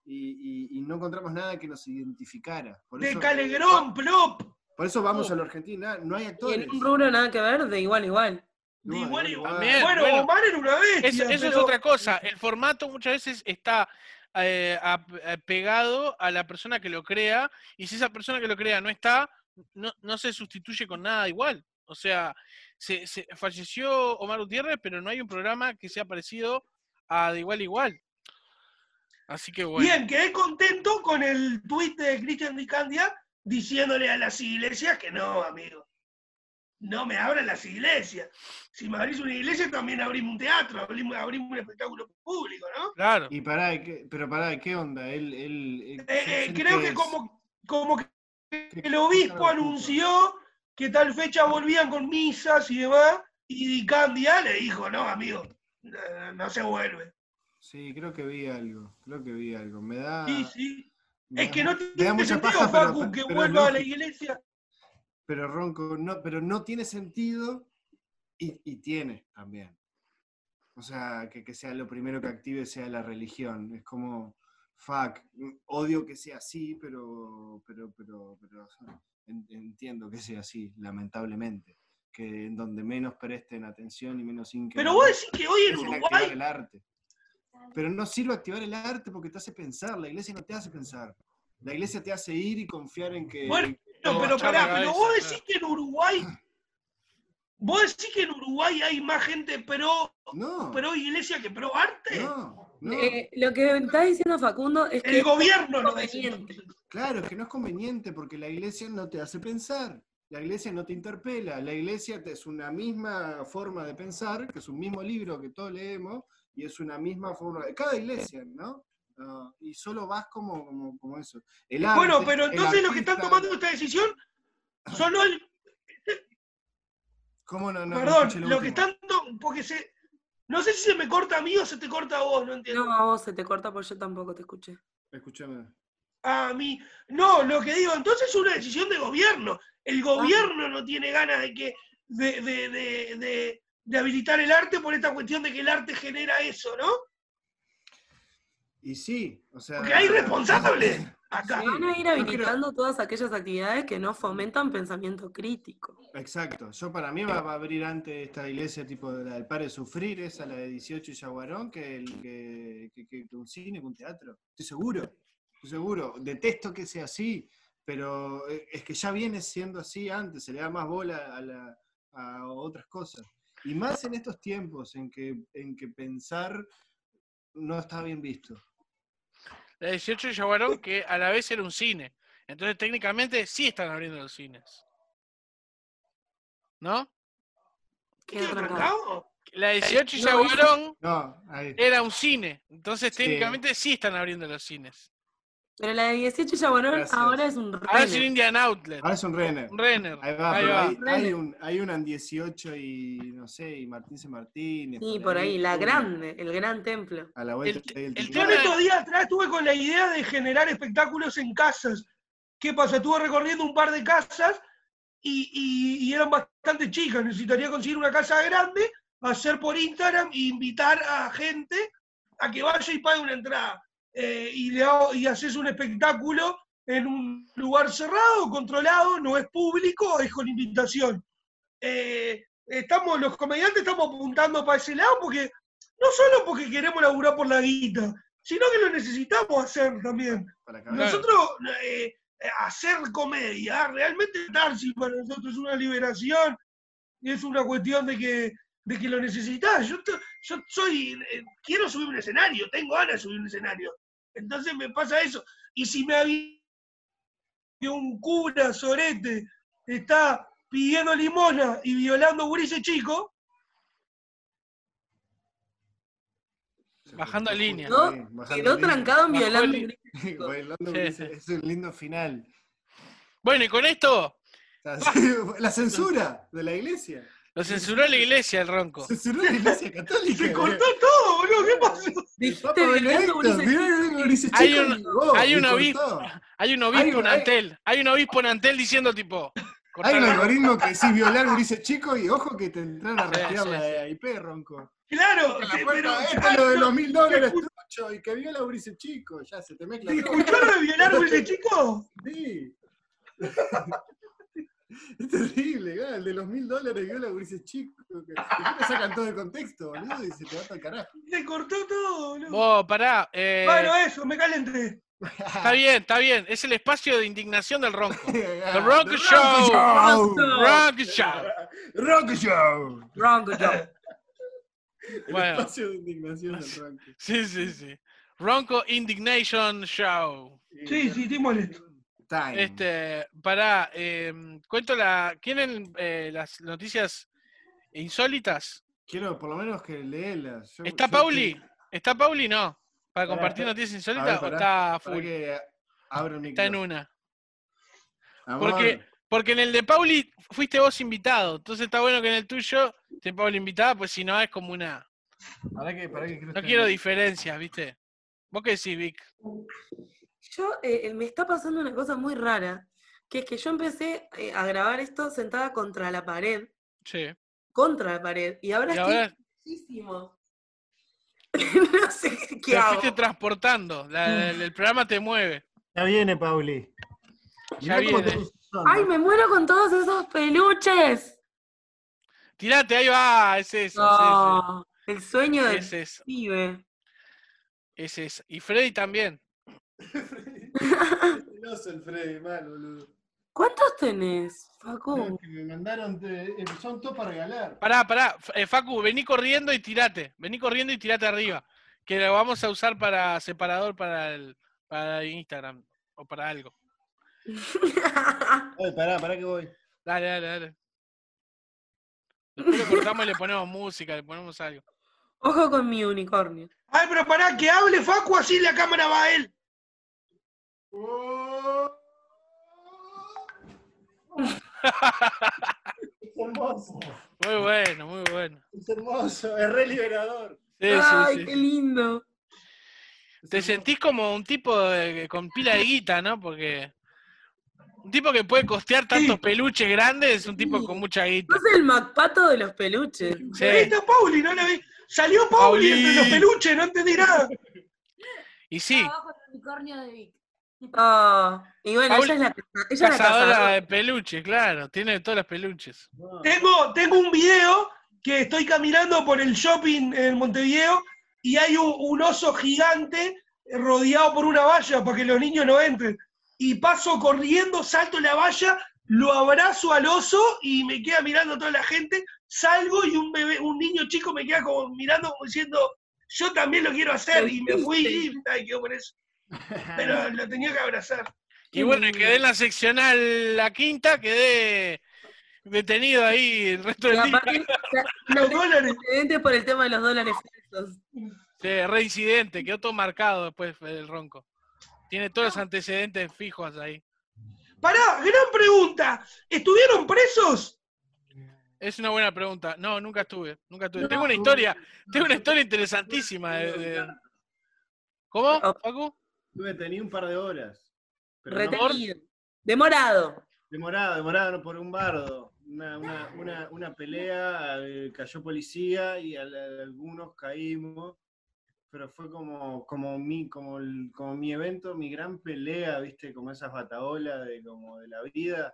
y, y- y no encontramos nada que nos identificara. Por De eso, Calegrón, Plop. por eso vamos Uh. a la Argentina, no hay Y actores. en un rubro nada que ver, de igual a igual. No, de igual a igual, También. Bueno, bueno. Omar era una bestia. Eso, eso es otra cosa. El formato muchas veces está eh, eh, pegado a la persona que lo crea, y si esa persona que lo crea no está, no, no se sustituye con nada igual. O sea, se, se- falleció Omar Gutiérrez, pero no hay un programa que sea parecido a de igual a igual. Así que bueno. Bien, quedé contento con el tuit de Cristian Di Candia diciéndole a las iglesias que no, amigo. No me abran las iglesias. Si me abrís una iglesia, también abrimos un teatro, abrimos, abrimos un espectáculo público, ¿no? Claro. Y pará, ¿y qué- pero pará, ¿qué onda? Él, él, él- Eh, eh, ¿quién creo que es? como, como que ¿Qué- el obispo anunció que tal fecha volvían con misas y demás, y Di Candia le dijo, no, amigo, no, no se vuelve. Sí, creo que vi algo, creo que vi algo. Me da... Sí, sí. me Es da- que no tiene sentido, paja, pero- Facu, que pero vuelva a la iglesia. Pero Ronco, no, pero no tiene sentido y, y tiene también. O sea, que, que sea lo primero que active sea la religión. Es como, fuck, odio que sea así, pero, pero, pero, pero en- entiendo que sea así, lamentablemente. Que en donde menos presten atención y menos hinquen Pero vos decís que hoy en Uruguay el arte. Pero no sirve activar el arte porque te hace pensar. La iglesia no te hace pensar. La iglesia te hace ir y confiar en que. Bueno, en que No, pero pará, pero vos decís que en Uruguay, vos decís que en Uruguay hay más gente pro, No, pro iglesia que pro arte. no, no. Eh, lo que está diciendo Facundo es que El gobierno lo dice. conveniente. Claro, es que no es conveniente porque la iglesia no te hace pensar. La iglesia no te interpela. La iglesia te- es una misma forma de pensar, que es un mismo libro que todos leemos, y es una misma forma de cada iglesia, ¿no? Ah, y solo vas como, como, como eso. El Bueno, pero el entonces los que están tomando esta decisión son los, [LAUGHS] ¿Cómo no? no, perdón, lo los que están, to- porque se, no sé si se me corta a mí o se te corta a vos, no entiendo. No, a vos se te corta porque yo tampoco te escuché. Escúchame. A mí, no, lo que digo, entonces es una decisión de gobierno. El gobierno no tiene ganas de que, de, de, de, de- de habilitar el arte por esta cuestión de que el arte genera eso, ¿no? Y sí, o sea. Porque hay responsables acá. Sí, Van a ir creo- habilitando todas aquellas actividades que no fomentan pensamiento crítico. Exacto. Yo para mí va, va a abrir antes esta iglesia tipo la del Padre Sufrir, esa la de 18 y Yaguarón, que, el, que, que, que- que un cine, que un teatro. Estoy seguro. seguro. Detesto que sea así, pero eh, es que ya viene siendo así antes, se le da más bola a, la- a otras cosas. Y más en estos tiempos en que, en que pensar no está bien visto. La 18 de Yaguarón, que a la vez era un cine. Entonces, técnicamente, sí están abriendo los cines. ¿No? Qué. La 18 de No, Yaguarón No, era un cine. Entonces, Sí. técnicamente, sí están abriendo los cines. Pero la de 18 ya bueno, Gracias. ahora es un Ahora es un. Indian Outlet. Ahora es un Renner. Un Renner. Ahí va, Ahí pero va. hay, hay un, hay una en 18 y no sé, y Martín C. Martínez. Sí, por ahí, la una grande, el gran templo. A la vuelta El- el el Yo en estos días atrás estuve con la idea de generar espectáculos en casas. ¿Qué pasa? Estuve recorriendo un par de casas y, y- y eran bastante chicas. Necesitaría conseguir una casa grande, hacer por Instagram e invitar a gente a que vaya y pague una entrada. Eh, y, le hago- y haces un espectáculo en un lugar cerrado, controlado, no es público, es con invitación. Eh, estamos, los comediantes estamos apuntando para ese lado porque no solo porque queremos laburar por la guita, sino que lo necesitamos hacer también. Nosotros, eh, eh, hacer comedia, realmente Tarsi para nosotros es una liberación y es una cuestión de que, de que lo necesitas. Yo, to- yo soy, eh, quiero subir un escenario, tengo ganas de subir un escenario. Entonces me pasa eso. Y si me había un cura sorete está pidiendo limona y violando gurises chico, Bajando línea. ¿No? Bajando Quedó línea. trancado en violando. [LAUGHS] Sí, sí. Es un lindo final. Bueno, y con esto [LAUGHS] la censura de la iglesia. lo censuró la iglesia el ronco. Censuró la iglesia católica. se cortó todo, boludo. ¿Qué pasó? Dijiste violando gurises violando gurises Hay un- hay obispo. Hay un obispo Hay en hay- Antel. Hay un obispo en Antel diciendo tipo. Hay un algoritmo que decís violar gurises chicos y ojo que te entraron a Sí, rastrear sí, la IP, Ronco. Claro, la puerta, pero esto es lo de los mil dólares trucho y que viola a gurises chicos. Ya se te mezcla ¿te escuchó lo de violar gurises chico? Sí. Es [LAUGHS] terrible, ¿verdad? el de los mil dólares viola a gurises chicos. que- te sacan todo el contexto, boludo, y se te va para el carajo. Se cortó todo, boludo. Vos, pará. eh, Bueno, eso, me calenté. [LAUGHS] está bien, está bien. Es el espacio de indignación del ronco. [LAUGHS] The Rock Show. Show. Rock Show. Rock Show. Wrong, Joe. El Bueno. espacio de indignación del Ronco. Sí, sí, sí. Ronco Indignation Show. Sí, sí, estoy molesto. Time. Este, pará, eh, cuento la. ¿Quieren eh, las noticias insólitas? Quiero por lo menos que leerlas. Yo- ¿Está yo Pauli? ¿Está Pauli? No. ¿Para Pará, compartir noticias A ver, insólitas o pará, está Para full? que abra el Está en micro. una. Amor, Porque, porque en el de Pauli fuiste vos invitado. Entonces está bueno que en el tuyo esté Pauli invitada, pues si no es como una. pará que, pará que quiero No quiero diferencias, ¿viste? ¿Vos qué decís, Vic? Yo, eh, me está pasando una cosa muy rara, que es que yo empecé eh, a grabar esto sentada contra la pared, Sí. contra la pared, y ahora Y estoy ahora muchísimo. [LAUGHS] no sé qué te hago. fuiste transportando. la- el, el programa te mueve. Ya viene, Pauli. Ya viene. ¡Ay, me muero con todos esos peluches! Tirate, ahí va. Es eso. No, el sueño del Es pibe. Es eso. Y Freddy también. [LAUGHS] Celoso el Freddy, mal, boludo. ¿Cuántos tenés, Facu? que me mandaron, de- eh, son todos para regalar. Pará, pará. Eh, Facu, vení corriendo y tirate. Vení corriendo y tirate arriba. Que lo vamos a usar para separador para el para Instagram o para algo. [LAUGHS] Ay, pará, pará que voy. Dale, dale, dale. Después lo cortamos y le ponemos música, le ponemos algo. Ojo con mi unicornio. Ay, pero pará, que hable Facu, así la cámara va a él. Es hermoso, Muy bueno, muy bueno. es hermoso, es re liberador. Sí, ¡Ay, sí, qué sí. lindo! Es Te sentís como un tipo de- con pila de guita, ¿no? Porque un tipo que puede costear tantos Sí. peluches grandes es un tipo Sí. con mucha guita. Sos el MacPato de los peluches. Sí. Ahí está Pauli, no la vi. Salió Pauli, Pauli. entre los peluches, no entendí nada. Y sí, Abajo el unicornio de Vic. Ah, y bueno, Pauli- ella es la, ella la cazadora de peluches, claro. Tiene todos los peluches. Tengo, tengo un video que estoy caminando por el shopping en Montevideo y hay un, un oso gigante rodeado por una valla para que los niños no entren. Y paso corriendo, salto la valla, lo abrazo al oso y me queda mirando toda la gente. Salgo y un bebé, un niño chico me queda como mirando como diciendo, yo también lo quiero hacer. Y me fui y ay, quedó con eso. [LAUGHS] Pero lo tenía que abrazar. Y bueno, y quedé en la seccional la quinta, quedé detenido ahí el resto del día. [LAUGHS] Los dólares. por el tema de los dólares falsos. Sí, reincidente, quedó todo marcado después el ronco. Tiene todos los antecedentes fijos ahí. Pará, gran pregunta. ¿Estuvieron presos? Es una buena pregunta. No, nunca estuve, nunca estuve. tengo una historia, tengo una historia interesantísima. De, de... ¿Cómo, Paco? Estuve tenido un par de horas. Retenido. Demorado. Demorado, demorado por un bardo. Una, una, una, pelea, eh, cayó policía y algunos caímos pero fue como, como, mi, como, como mi evento, mi gran pelea, ¿viste? Como esas bataolas de, como de la vida,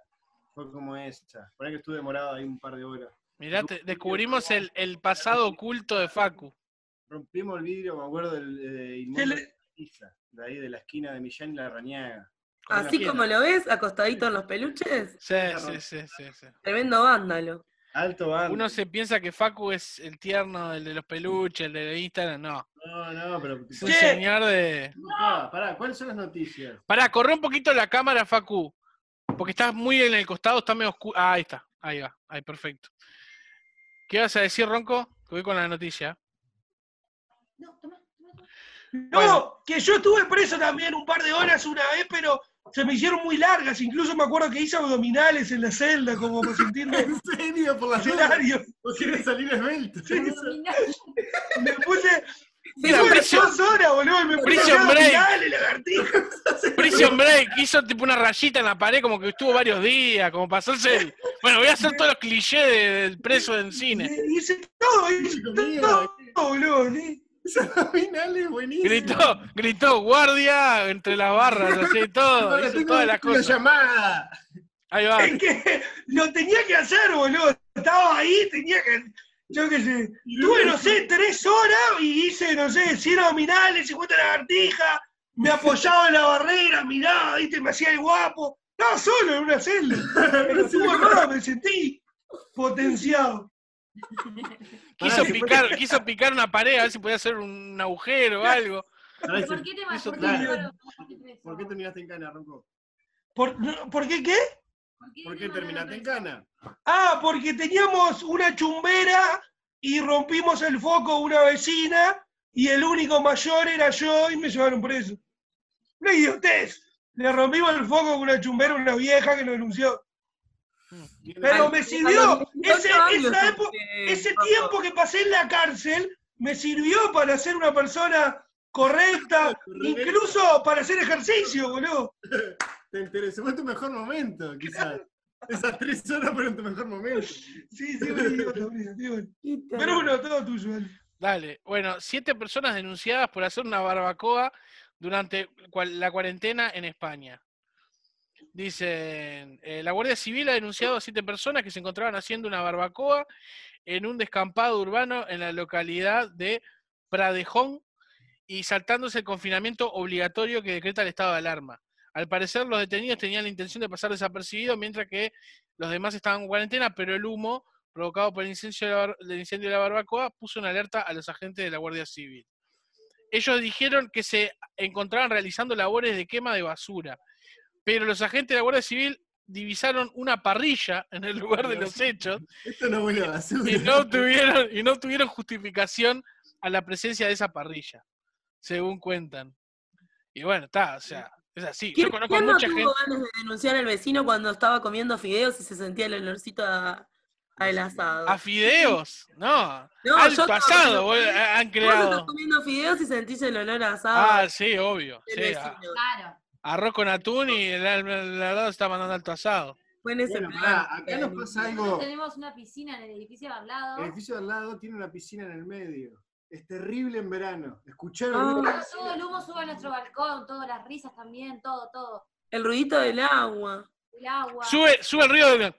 fue como esa. Por ahí que estuve demorado ahí un par de horas. Mirá, descubrimos el, el, pasado oculto de Facu. Rompimos el vidrio, me acuerdo, del, de, de ahí de la esquina de Millán y la Rañaga. Así como lo ves, acostadito en los peluches. Sí, sí, sí, sí, sí. Tremendo vándalo. Alto Uno se piensa que Facu es el tierno, el de los peluches, el de Instagram, no. No, no, pero. Es un señor de. No, pará, ¿cuáles son las noticias? Pará, corre un poquito la cámara, Facu. Porque estás muy en el costado, está medio oscuro. Ah, ahí está, ahí va, ahí, perfecto. ¿Qué vas a decir, Ronco? Que voy con la noticia. No, toma, No, que yo estuve preso también un par de horas una vez, pero se me hicieron muy largas, incluso me acuerdo que hice abdominales en la celda, como para sentirme. [LAUGHS] ¿En serio? Por la escenario. ¿O quieres salir esbelto? Sí, me puse. Mira, dos horas, boludo, me Prison Break. [LAUGHS] Prison Break hizo tipo una rayita en la pared, como que estuvo varios días, como pasó el. Bueno, voy a hacer todos los clichés del preso en cine. Hice todo, hice todo, boludo. [LAUGHS] Gritó, gritó, guardia entre las barras, [LAUGHS] así todo, hizo todas las cosas. llamada. Ahí va. Es que lo tenía que hacer, boludo. Estaba ahí, tenía que. Yo qué sé. Tuve, no [LAUGHS] sé, tres horas y hice, no sé, 100 abdominales, 50 lagartijas. Me apoyaba en la barrera, miraba, ¿viste? Me hacía el guapo. Estaba solo en una celda. Pero estuvo me sentí potenciado. Quiso picar, quiso picar una pared a ver si podía hacer un agujero o algo. ¿Por qué te ¿Por qué terminaste en cana, Ronco? ¿Por, ¿Por qué qué? ¿Por qué terminaste en cana? Ah, porque teníamos una chumbera y rompimos el foco una vecina y el único mayor era yo y me llevaron preso. Una idiotez. Le rompimos el foco con una chumbera a una vieja que nos denunció. Pero me sirvió, ese, ese tiempo que pasé en la cárcel, me sirvió para ser una persona correcta, [LAUGHS] incluso para hacer ejercicio, boludo. [LAUGHS] Te interesó, fue tu mejor momento, quizás. [LAUGHS] Esas tres horas fueron tu mejor momento. Sí, sí, Pero bueno, todo tuyo, Dale, bueno, siete personas denunciadas por hacer una barbacoa durante la cuarentena en España. Dicen, eh, la Guardia Civil ha denunciado a siete personas que se encontraban haciendo una barbacoa en un descampado urbano en la localidad de Pradejón y saltándose el confinamiento obligatorio que decreta el estado de alarma. Al parecer los detenidos tenían la intención de pasar desapercibidos mientras que los demás estaban en cuarentena, pero el humo provocado por el incendio de la barbacoa puso una alerta a los agentes de la Guardia Civil. Ellos dijeron que se encontraban realizando labores de quema de basura pero los agentes de la Guardia Civil divisaron una parrilla en el lugar de los hechos Esto no huele a y no tuvieron y no tuvieron justificación a la presencia de esa parrilla, según cuentan. Y bueno, está, o sea, es así. Yo conozco a mucha no tuvo ganas de denunciar al vecino cuando estaba comiendo fideos y se sentía el olorcito a, el asado. ¿A fideos? No. no Alto asado han creado. Vos comiendo fideos y sentís el olor a asado. Ah, sí, obvio. Sí, ah. claro arroz con atún y el, el, lado está mandando alto asado. Bueno, acá nos pasa algo. Nosotros tenemos una piscina en el edificio de al lado. El edificio de al lado tiene una piscina en el medio. Es terrible en verano. Escucharon. Ah. Todo el humo sube a nuestro balcón, todas las risas también, todo, todo. El ruidito del agua. El agua. Sube, sube el ruido de...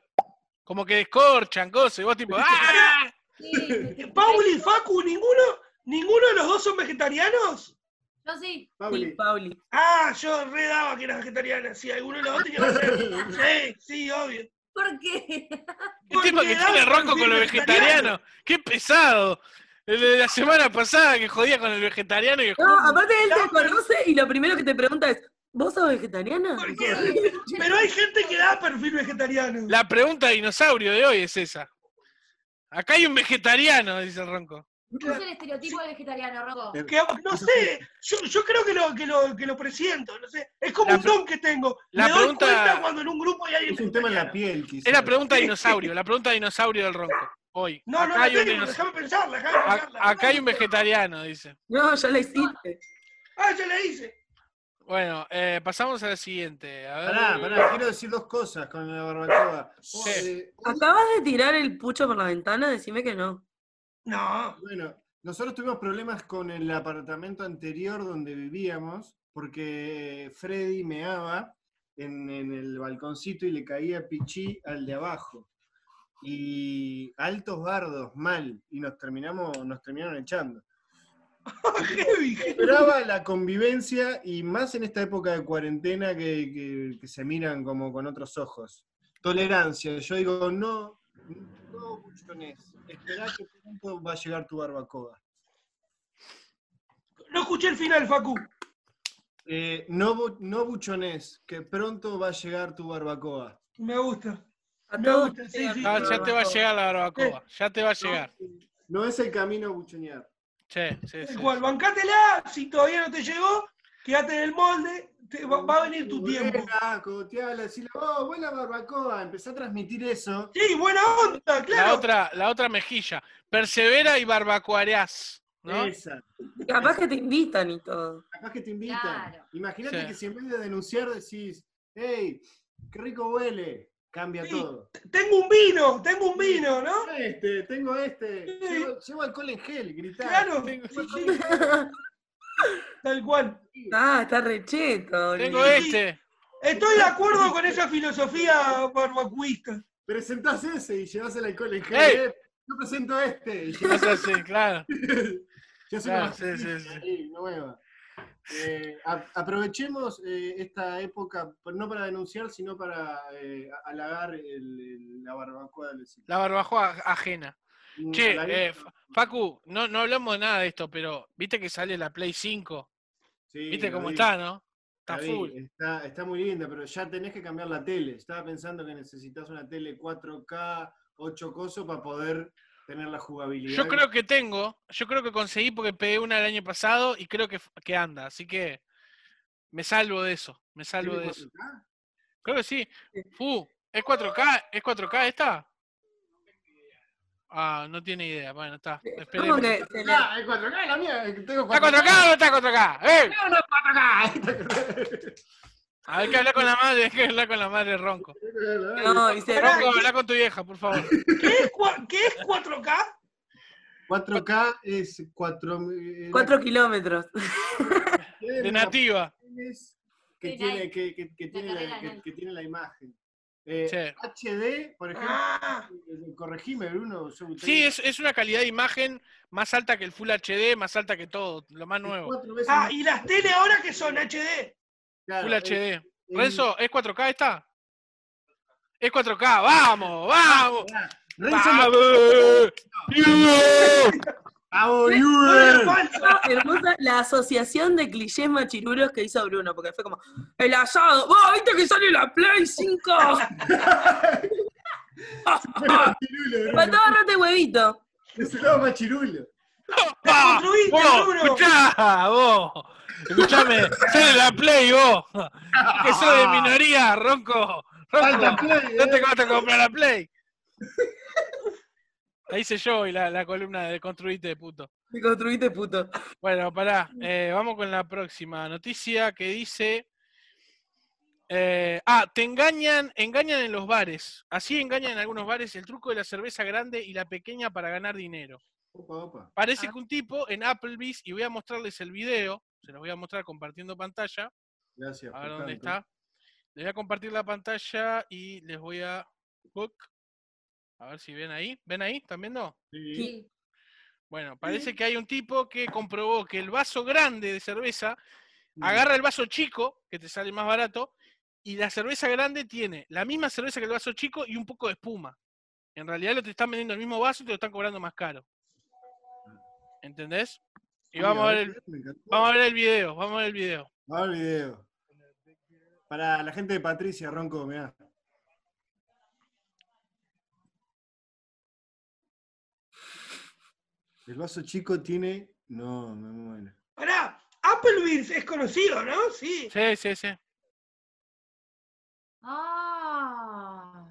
como que descorchan cosas, y vos tipo, [LAUGHS] ¡ah! Sí, Paul y Facu, ¿ninguno, ¿ninguno de los dos son vegetarianos? Yo sí. Sí, Pauli. Pauli. Ah, yo redaba que era vegetariana. Si alguno de los dos tenía que ser. [LAUGHS] Sí, sí, obvio. ¿Por qué? [LAUGHS] ¿Qué tema que tiene Ronco con los vegetarianos? ¡Qué pesado! El de la semana pasada que jodía con el vegetariano y No, aparte él te conoce y lo primero que te pregunta es, ¿vos sos vegetariana? ¿Por qué? Pero hay gente que da perfil vegetariano. La pregunta dinosaurio de hoy es esa. Acá hay un vegetariano, dice el Ronco. ¿Cuál es el estereotipo del vegetariano, Rocco? Que, no sé, yo, yo creo que lo, que, lo, que lo presiento, no sé. Es como La un don que tengo. la Me doy pregunta- cuenta cuando en un grupo hay alguien Es un tema en la piel, quizás. Es la pregunta dinosaurio, la pregunta dinosaurio del Ronco. Hoy. No, no acá, hay un tengo, dinos- déjame pensarla, déjame pensarla. acá hay un vegetariano, dice. No, ya la hiciste. Ah, ya la hice. Bueno, eh, pasamos a la siguiente. A ver. Pará, pará, quiero decir dos cosas con la barbacoa. Sí. eh, ¿Acabas de tirar el pucho por la ventana? Decime que no. No. Bueno, nosotros tuvimos problemas con el apartamento anterior donde vivíamos, porque Freddy meaba en, en el balconcito y le caía pichí al de abajo. Y altos bardos, mal, y nos terminamos, nos terminaron echando. [LAUGHS] Esperaba la convivencia y más en esta época de cuarentena que, que- que se miran como con otros ojos. Tolerancia. Yo digo, no, no buchones. Esperá que pronto va a llegar tu barbacoa. No escuché el final, Facu. Eh, no, bu- no buchones, que pronto va a llegar tu barbacoa. Me gusta. A Me gusta, sí, sí. Ah, ya te va a llegar la barbacoa. Ya te va a llegar. No es el camino a buchonear. Che, sí, sí. Igual, bancátela. Si todavía no te llegó, quédate en el molde. te- va, va a venir tu tiempo. Decirle, oh, buena barbacoa. Empezá a transmitir eso. Sí, buena onda, La claro. otra, la otra mejilla. Persevera y barbacoareás. ¿no? Esa. Capaz que te invitan y todo. Capaz que te invitan. Claro. Imagínate Sí. que si en vez de denunciar decís, hey, qué rico huele, cambia Sí. todo. Tengo un vino, tengo un vino, ¿no? Este, tengo este, Sí. llevo, llevo alcohol en gel, gritá. Claro. Tengo- sí, sí. Tal cual. Ah, está recheto. Tengo este. Estoy de acuerdo con esa filosofía barbacuista. Presentás ese y llevas el alcohol en Yo presento este. Y [LAUGHS] Es llevas así, claro. [LAUGHS] Ya hace Claro, una sí, masita sí, sí. ahí, nueva. Eh, a- aprovechemos eh, esta época, no para denunciar, sino para eh, halagar el- el- la barbacoa del vecino. La barbacoa ajena. Un Che, eh, Fa- Facu, no, no hablamos de nada de esto, pero viste que sale la Play 5. Sí, ¿Viste cómo vi, está, no? Está full. Está, está muy linda, pero ya tenés que cambiar la tele. Estaba pensando que necesitas una tele 4K, 8 cosos para poder tener la jugabilidad. Yo creo que tengo, yo creo que conseguí porque pegué una el año pasado y creo que, que anda, así que me salvo de eso, me salvo ¿Tiene de eso. 4K? Creo que sí. Fu, ¿es 4K? ¿Es 4K esta? Ah, no tiene idea. Bueno, está. ¿Cómo que se le- Ah, es 4K, la mía, eh, ¿Está 4K o no está 4K? ¡Eh! No, no, 4K. A ver que hablar con la madre, hay que hablar con la madre Ronco. No, y se Ronco, habla con tu vieja, por favor. ¿Qué es, cua- qué es 4K? 4K es 4 eh, Cuatro kilómetros. [LAUGHS] De nativa. que tiene, hay- que, que- que tiene, la, que, que tiene la imagen. Eh, Sí. HD, por ejemplo, Ah, eh, corregime, Bruno. Sí, es, es una calidad de imagen más alta que el Full HD, más alta que todo, lo más nuevo. ah, más- y las tele ahora que son HD. claro, Full eh, HD. eh, Renzo, ¿es 4K esta? Es 4K, vamos, vamos. Renzo ¡Vamos! [LAUGHS] ¡Vamos, [LAUGHS] Es. [LAUGHS] Hermosa la asociación de clichés machirulos que hizo Bruno, porque fue como, el asado, ¡vos viste que sale la Play 5! Machirulo, [LAUGHS] Bruno. Faltaba rate huevito. Necesitamos machirulo. ¡Ah! ¡Escuchá! ¡Vos! Escuchame, sale la Play, vos. Que sos de minoría, Ronco. Falta Ronco, Play, no te eh. vas a comprar la Play. La hice yo y la, la columna de Construiste de puto. Me construiste puto. Bueno, pará. eh, vamos con la próxima noticia que dice. eh, ah, te engañan, engañan en los bares. Así engañan en algunos bares el truco de la cerveza grande y la pequeña para ganar dinero. Opa, opa. Parece Ah. que un tipo en Applebee's, y voy a mostrarles el video, se los voy a mostrar compartiendo pantalla, Gracias. a ver dónde tanto. está. Les voy a compartir la pantalla y les voy a... Book. A ver si ven ahí. ¿Ven ahí? ¿Están viendo? Sí. Sí. Bueno, parece que hay un tipo que comprobó que el vaso grande de cerveza Mm. agarra el vaso chico, que te sale más barato, y la cerveza grande tiene la misma cerveza que el vaso chico y un poco de espuma. En realidad lo te están vendiendo el mismo vaso y te lo están cobrando más caro. ¿Entendés? Y vamos a ver el, vamos a ver el video, vamos a ver el video. Vamos al video. Para la gente de Patricia, Ronco, mirá. El vaso chico tiene. No, me muero. Pará, Applebee's es conocido, ¿no? Sí. Sí, sí, sí. Ah.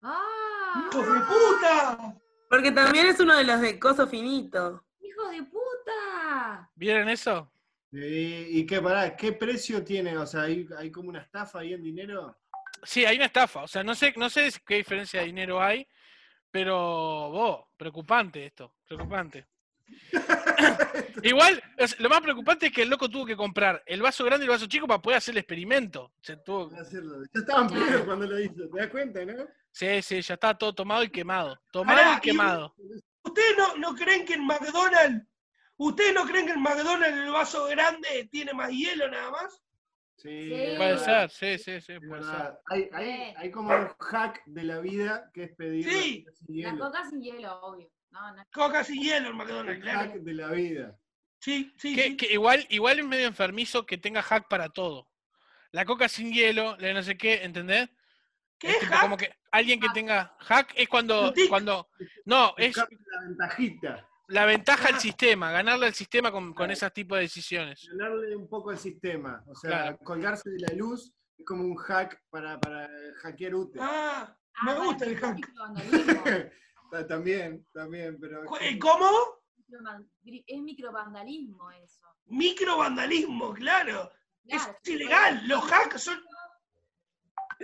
Ah. ¡Hijos de puta! Porque también es uno de los de coso finito. ¡Hijo de puta! ¿Vieron eso? ¿Y, y qué, pará, qué precio tiene? O sea, ¿hay, hay como una estafa ahí en dinero? Sí, hay una estafa. O sea, no sé, no sé qué diferencia de dinero hay, pero vos, preocupante esto, preocupante. [LAUGHS] Igual, es- lo más preocupante es que el loco tuvo que comprar el vaso grande y el vaso chico para poder hacer el experimento. Se tuvo-. Ya estaban pedos cuando lo hizo, ¿te das cuenta, no? Sí, sí, ya estaba todo tomado y quemado. Tomado y- quemado. ¿Ustedes no, no creen que en McDonald's, ustedes no creen que en McDonald's el vaso grande tiene más hielo nada más? Sí, Sí. Puede ser, sí, sí, sí, puede ser. verdad. Hay, hay, Sí. hay como un hack de la vida que es pedir Sí. la coca sin La hielo. coca sin hielo, obvio. No, no. Coca sin hielo en McDonald's, El claro. hack de la vida. Sí, sí, Que, sí. que igual, igual es medio enfermizo que tenga hack para todo. La coca sin hielo, la no sé qué, ¿entendés? ¿Qué Es es tipo hack? como que alguien que Hack. tenga hack es cuando, cuando no, es la ventajita. La ventaja al Ah. sistema, ganarle al sistema con, con Claro. esos tipos de decisiones. Ganarle un poco al sistema. O sea, Claro. colgarse de la luz es como un hack para, para hackear útil. Ah, Ah, me gusta el hack. [LAUGHS] también, también, pero. Eh, ¿Cómo? Es microvandalismo eso. Microvandalismo, claro. Claro, es ilegal. Los hacks son.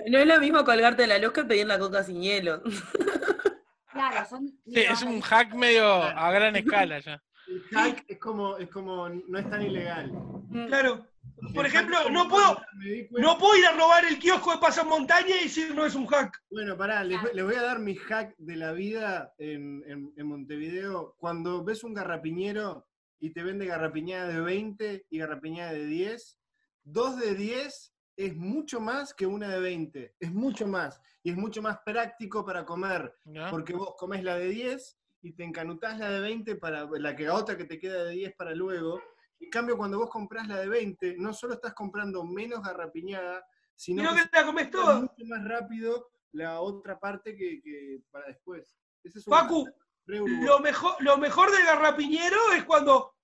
No es lo mismo colgarte de la luz que pedir la coca sin hielo. [LAUGHS] Claro, son Sí, es un hack medio a gran escala ya. El hack es como, es como, no es tan ilegal. Claro. Por ejemplo, no puedo, no puedo ir a robar el kiosco de pasamontaña y decir no es un hack. Bueno, pará, les voy a dar mi hack de la vida en, en- en Montevideo. Cuando ves un garrapiñero y te vende garrapiñada de 20 y garrapiñada de 10, dos de 10 es mucho más que una de 20. Es mucho más. Y es mucho más práctico para comer. Porque vos comés la de 10 y te encanutás la de 20 para la que otra que te queda de 10 para luego. En cambio, cuando vos comprás la de 20, no solo estás comprando menos garrapiñada, sino que que te la comes todo. mucho más rápido la otra parte que, que para después. Ese es un Facu. Lo mejor, lo mejor del garrapiñero es cuando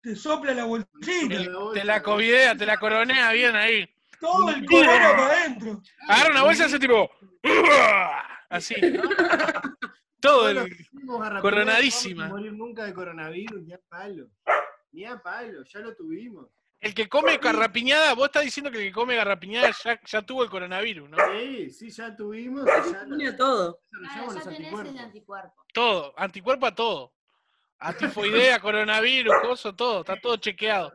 te sopla la bolsita. Te Te la covidea, te la coronea bien ahí. Todo el color para adentro. Agarra una bolsa y hace tipo. Así. [LAUGHS] ¿no? Todo el. coronadísima. No morir nunca de coronavirus, ni a palo. Ni a palo, ya lo tuvimos. El que come garrapiñada, vos estás diciendo que el que come garrapiñada ya, ya tuvo el coronavirus, ¿no? Sí, sí, ya tuvimos. Ya todo. Claro, ya tenés el anticuerpo. Todo, anticuerpo a todo. A tifoidea, coronavirus, coso, todo, está todo chequeado.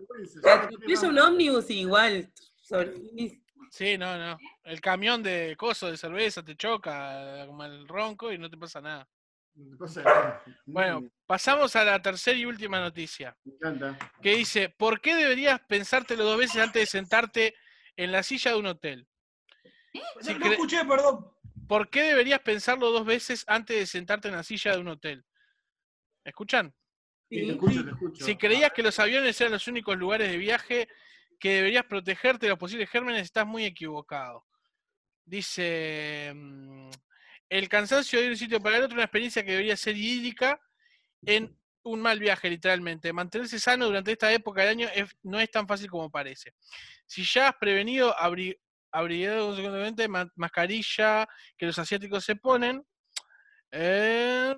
Tenemos- un ómnibus igual. Sí, no, no. El camión de coso de cerveza te choca como el ronco y no te pasa nada. no pasa nada. Bueno, Me pasamos a la tercera y última noticia, encanta. que dice, ¿por qué deberías pensártelo dos veces antes de sentarte en la silla de un hotel? Si No, no cre- escuché, perdón. ¿Por qué deberías pensarlo dos veces antes de sentarte en la silla de un hotel? ¿Escuchan? Sí, Sí. te escucho, te escucho. Si creías que los aviones eran los únicos lugares de viaje que deberías protegerte de los posibles gérmenes, estás muy equivocado. Dice, mm, el cansancio de ir de un sitio para el otro es una experiencia que debería ser idílica en un mal viaje, literalmente. Mantenerse sano durante esta época del año es- no es tan fácil como parece. Si ya has prevenido, abri abrigado consecuentemente, ma- mascarilla que los asiáticos se ponen, eh,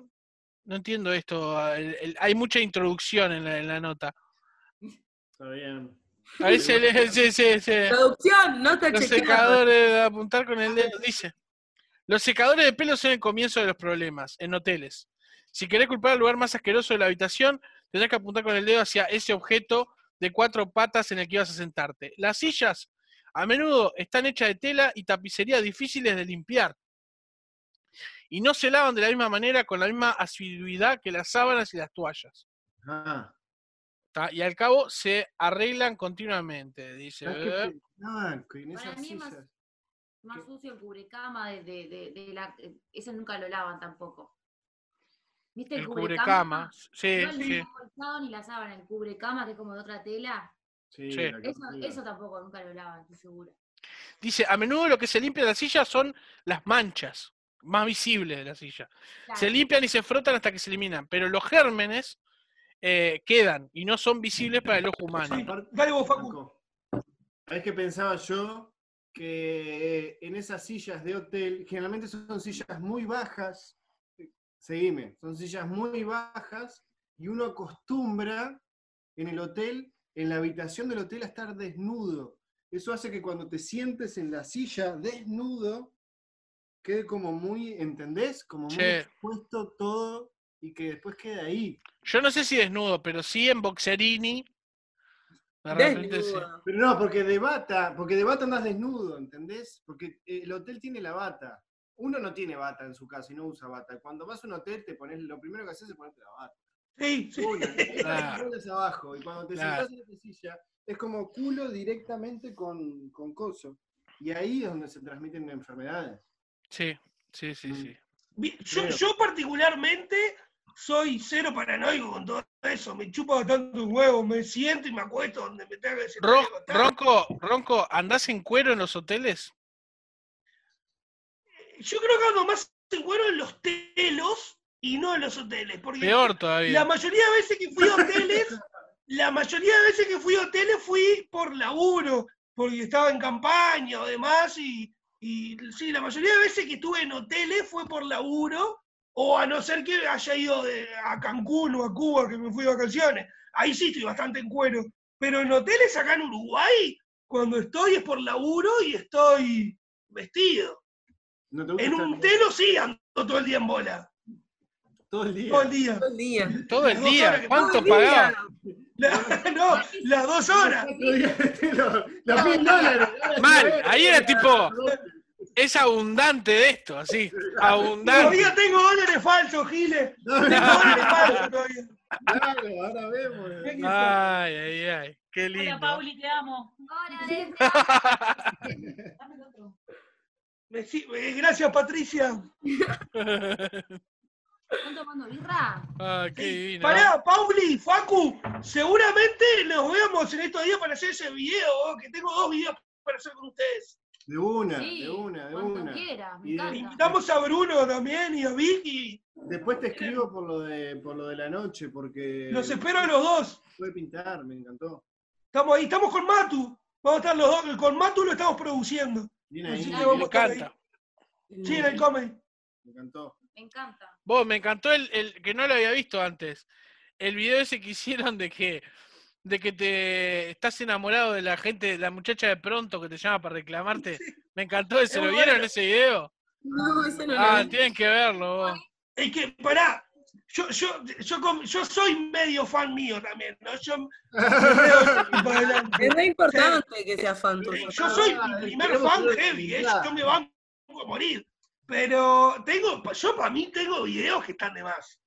no entiendo esto. el- el- hay mucha introducción en la, en la nota. Está bien. Ahí se lee, sí, sí, sí. Producción, no te Los chequeado. secadores de apuntar con el dedo, dice. Los secadores de pelo son el comienzo de los problemas en hoteles. Si querés culpar al lugar más asqueroso de la habitación, tendrás que apuntar con el dedo hacia ese objeto de cuatro patas en el que ibas a sentarte. Las sillas a menudo están hechas de tela y tapicería difíciles de limpiar. y no se lavan de la misma manera con la misma asiduidad que las sábanas y las toallas. Ah, ¿tá? Y al cabo se arreglan continuamente, dice. ¿sabes qué "Eh, que en Para esas mí más- sillas. Más sucio el cubrecama de, de, de, de la. eh, Ese nunca lo lavan tampoco. ¿Viste el, El cubrecama. Sí, No el sí. colchón ni la sábana, el cubrecama que es como de otra tela. Sí, Sí. Eso, eso tampoco nunca lo lavan, estoy segura. Dice, a menudo lo que se limpia de la silla son las manchas más visibles de la silla. Se limpian y se frotan hasta que se eliminan, pero los gérmenes eh, quedan y no son visibles para el ojo humano. Sí. Dale vos, Facu. ¿Sabés qué pensaba yo? Que eh, en esas sillas de hotel, generalmente son sillas muy bajas. Seguime, son sillas muy bajas y uno acostumbra en el hotel, en la habitación del hotel, a estar desnudo. Eso hace que cuando te sientes en la silla desnudo, quede como muy, ¿entendés? Como muy Sí. expuesto todo y que después quede ahí. Yo no sé si desnudo, pero sí en boxerini. De repente sí. Desnudo. Pero no, porque de bata, porque de bata andás desnudo, ¿entendés? Porque eh, el hotel tiene la bata. Uno no tiene bata en su casa y no usa bata. Cuando vas a un hotel, te pones, lo primero que haces es ponerte la bata. Sí, [LAUGHS] Claro. abajo. Y cuando te Claro. sentás en esa silla, es como culo directamente con, con coso. Y ahí es donde se transmiten enfermedades. Sí, sí, sí, Mm. sí. Yo particularmente soy cero paranoico con todo eso. Me chupa bastante un huevo. Me siento y me acuesto donde me tenga que sentar. Ro-. Ronco, Ronco, ¿andás en cuero en los hoteles? Yo creo que ando más en cuero en los telos y no en los hoteles. Porque Peor la todavía. mayoría de veces que fui a hoteles, [LAUGHS] la mayoría de veces que fui a hoteles fui por laburo, porque estaba en campaña o demás, y, y sí, la mayoría de veces que estuve en hoteles fue por laburo, o a no ser que haya ido de- a Cancún o a Cuba, que me fui de vacaciones. Ahí sí estoy bastante en cuero. Pero en hoteles acá en Uruguay, cuando estoy es por laburo y estoy vestido. ¿No te gusta En un telo sí ando todo el día en bola. todo el día? Todo el día. Todo el día. Todo el día. ¿Cuánto pagaba? La- no, las dos horas. La mil dólares. Mal, ahí era tipo- Es abundante de esto, así. [LAUGHS] Abundante. Todavía tengo dólares falsos, Giles. [LAUGHS] Tengo dólares falsos todavía. Claro, ahora vemos. Ay, ay, ay. Qué Hola, lindo. Pauli, te amo. Hola. [LAUGHS] Dame el otro. Eh, Gracias, Patricia. ¿Están tomando birra? Ah, qué divino. Pará, Pauli, Facu, seguramente nos vemos en estos días para hacer ese video, que tengo dos videos para hacer con ustedes. De una, Sí, de una, de una. quieras, me Y de-. Invitamos a Bruno también y a Vicky. Después te escribo por lo de, por lo de la noche, porque Los espero a los dos. puede pintar, me encantó. Estamos ahí, estamos con Matu. Vamos a estar los dos. Con Matu lo estamos produciendo. Bien ahí, Me encanta. Sí, en el comedy. me encantó. Me encanta. Vos, me encantó el, el que no lo había visto antes. El video ese que hicieron de que de que te estás enamorado de la gente, la muchacha de pronto que te llama para reclamarte. Me encantó ese. Es ¿Lo muy vieron ese video? No, ese no lo Ah, vi. tienen que verlo. vos. Es que, pará, yo, yo, yo, soy medio fan mío también, ¿no? Yo. [LAUGHS] Es re importante que sea fan tuyo. yo soy mi primer fan heavy, ¿eh? yo me banco a morir. Pero tengo, yo para mí tengo videos que están de más.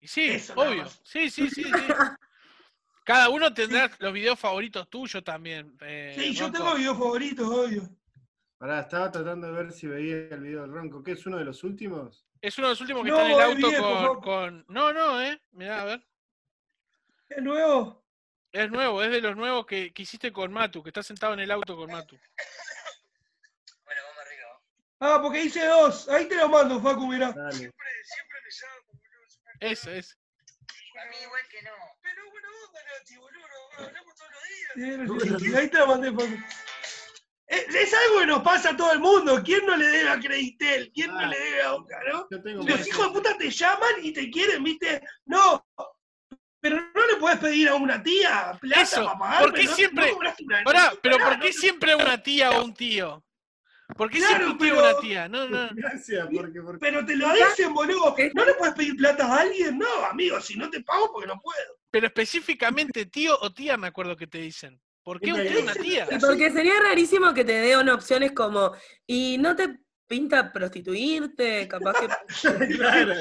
Y sí, Eso obvio. Sí, sí, sí, sí. [LAUGHS] Cada uno tendrá los videos favoritos tuyos también. eh, Sí, yo tengo videos favoritos, obvio. Pará, estaba tratando de ver si veía el video del Ronco. ¿Qué es uno de los últimos? Es uno de los últimos que No, está en el auto viejo, con, No, no, eh. Mirá, a ver. ¿Es nuevo? Es nuevo, es de los nuevos que, que hiciste con Matu, que está sentado en el auto con Matu. Ah, porque hice dos. Ahí te lo mando, Facu, mirá. Dale. Siempre, siempre me llamo, Ese, ese. A mí igual que no. Pero buena onda, Nati, boludo. Hablamos todos los días. Ahí te la mandé. Es, es algo que nos pasa a todo el mundo. ¿Quién no le debe a Creditel? ¿Quién no Ah. le debe a Oca, no? Yo tengo Los hijos de puta te llaman y te quieren, ¿viste? No. Pero no le puedes pedir a una tía plata Eso, para pagarme. ¿por qué no- siempre- no cobraste una- Pará, pero ¿por qué siempre una tía o un tío? ¿Por qué Claro, siempre un tío o pero- una tía? No, no. [LAUGHS] Gracias, porque, porque Pero te lo dicen, boludo. ¿No le puedes pedir plata a alguien? No, amigo, si no te pago porque no puedo. Pero específicamente tío o tía me acuerdo que te dicen. ¿Por qué un tío o una tía? Y porque sería rarísimo que te den opciones como, y no te pinta prostituirte, capaz que [LAUGHS] [LAUGHS] claro,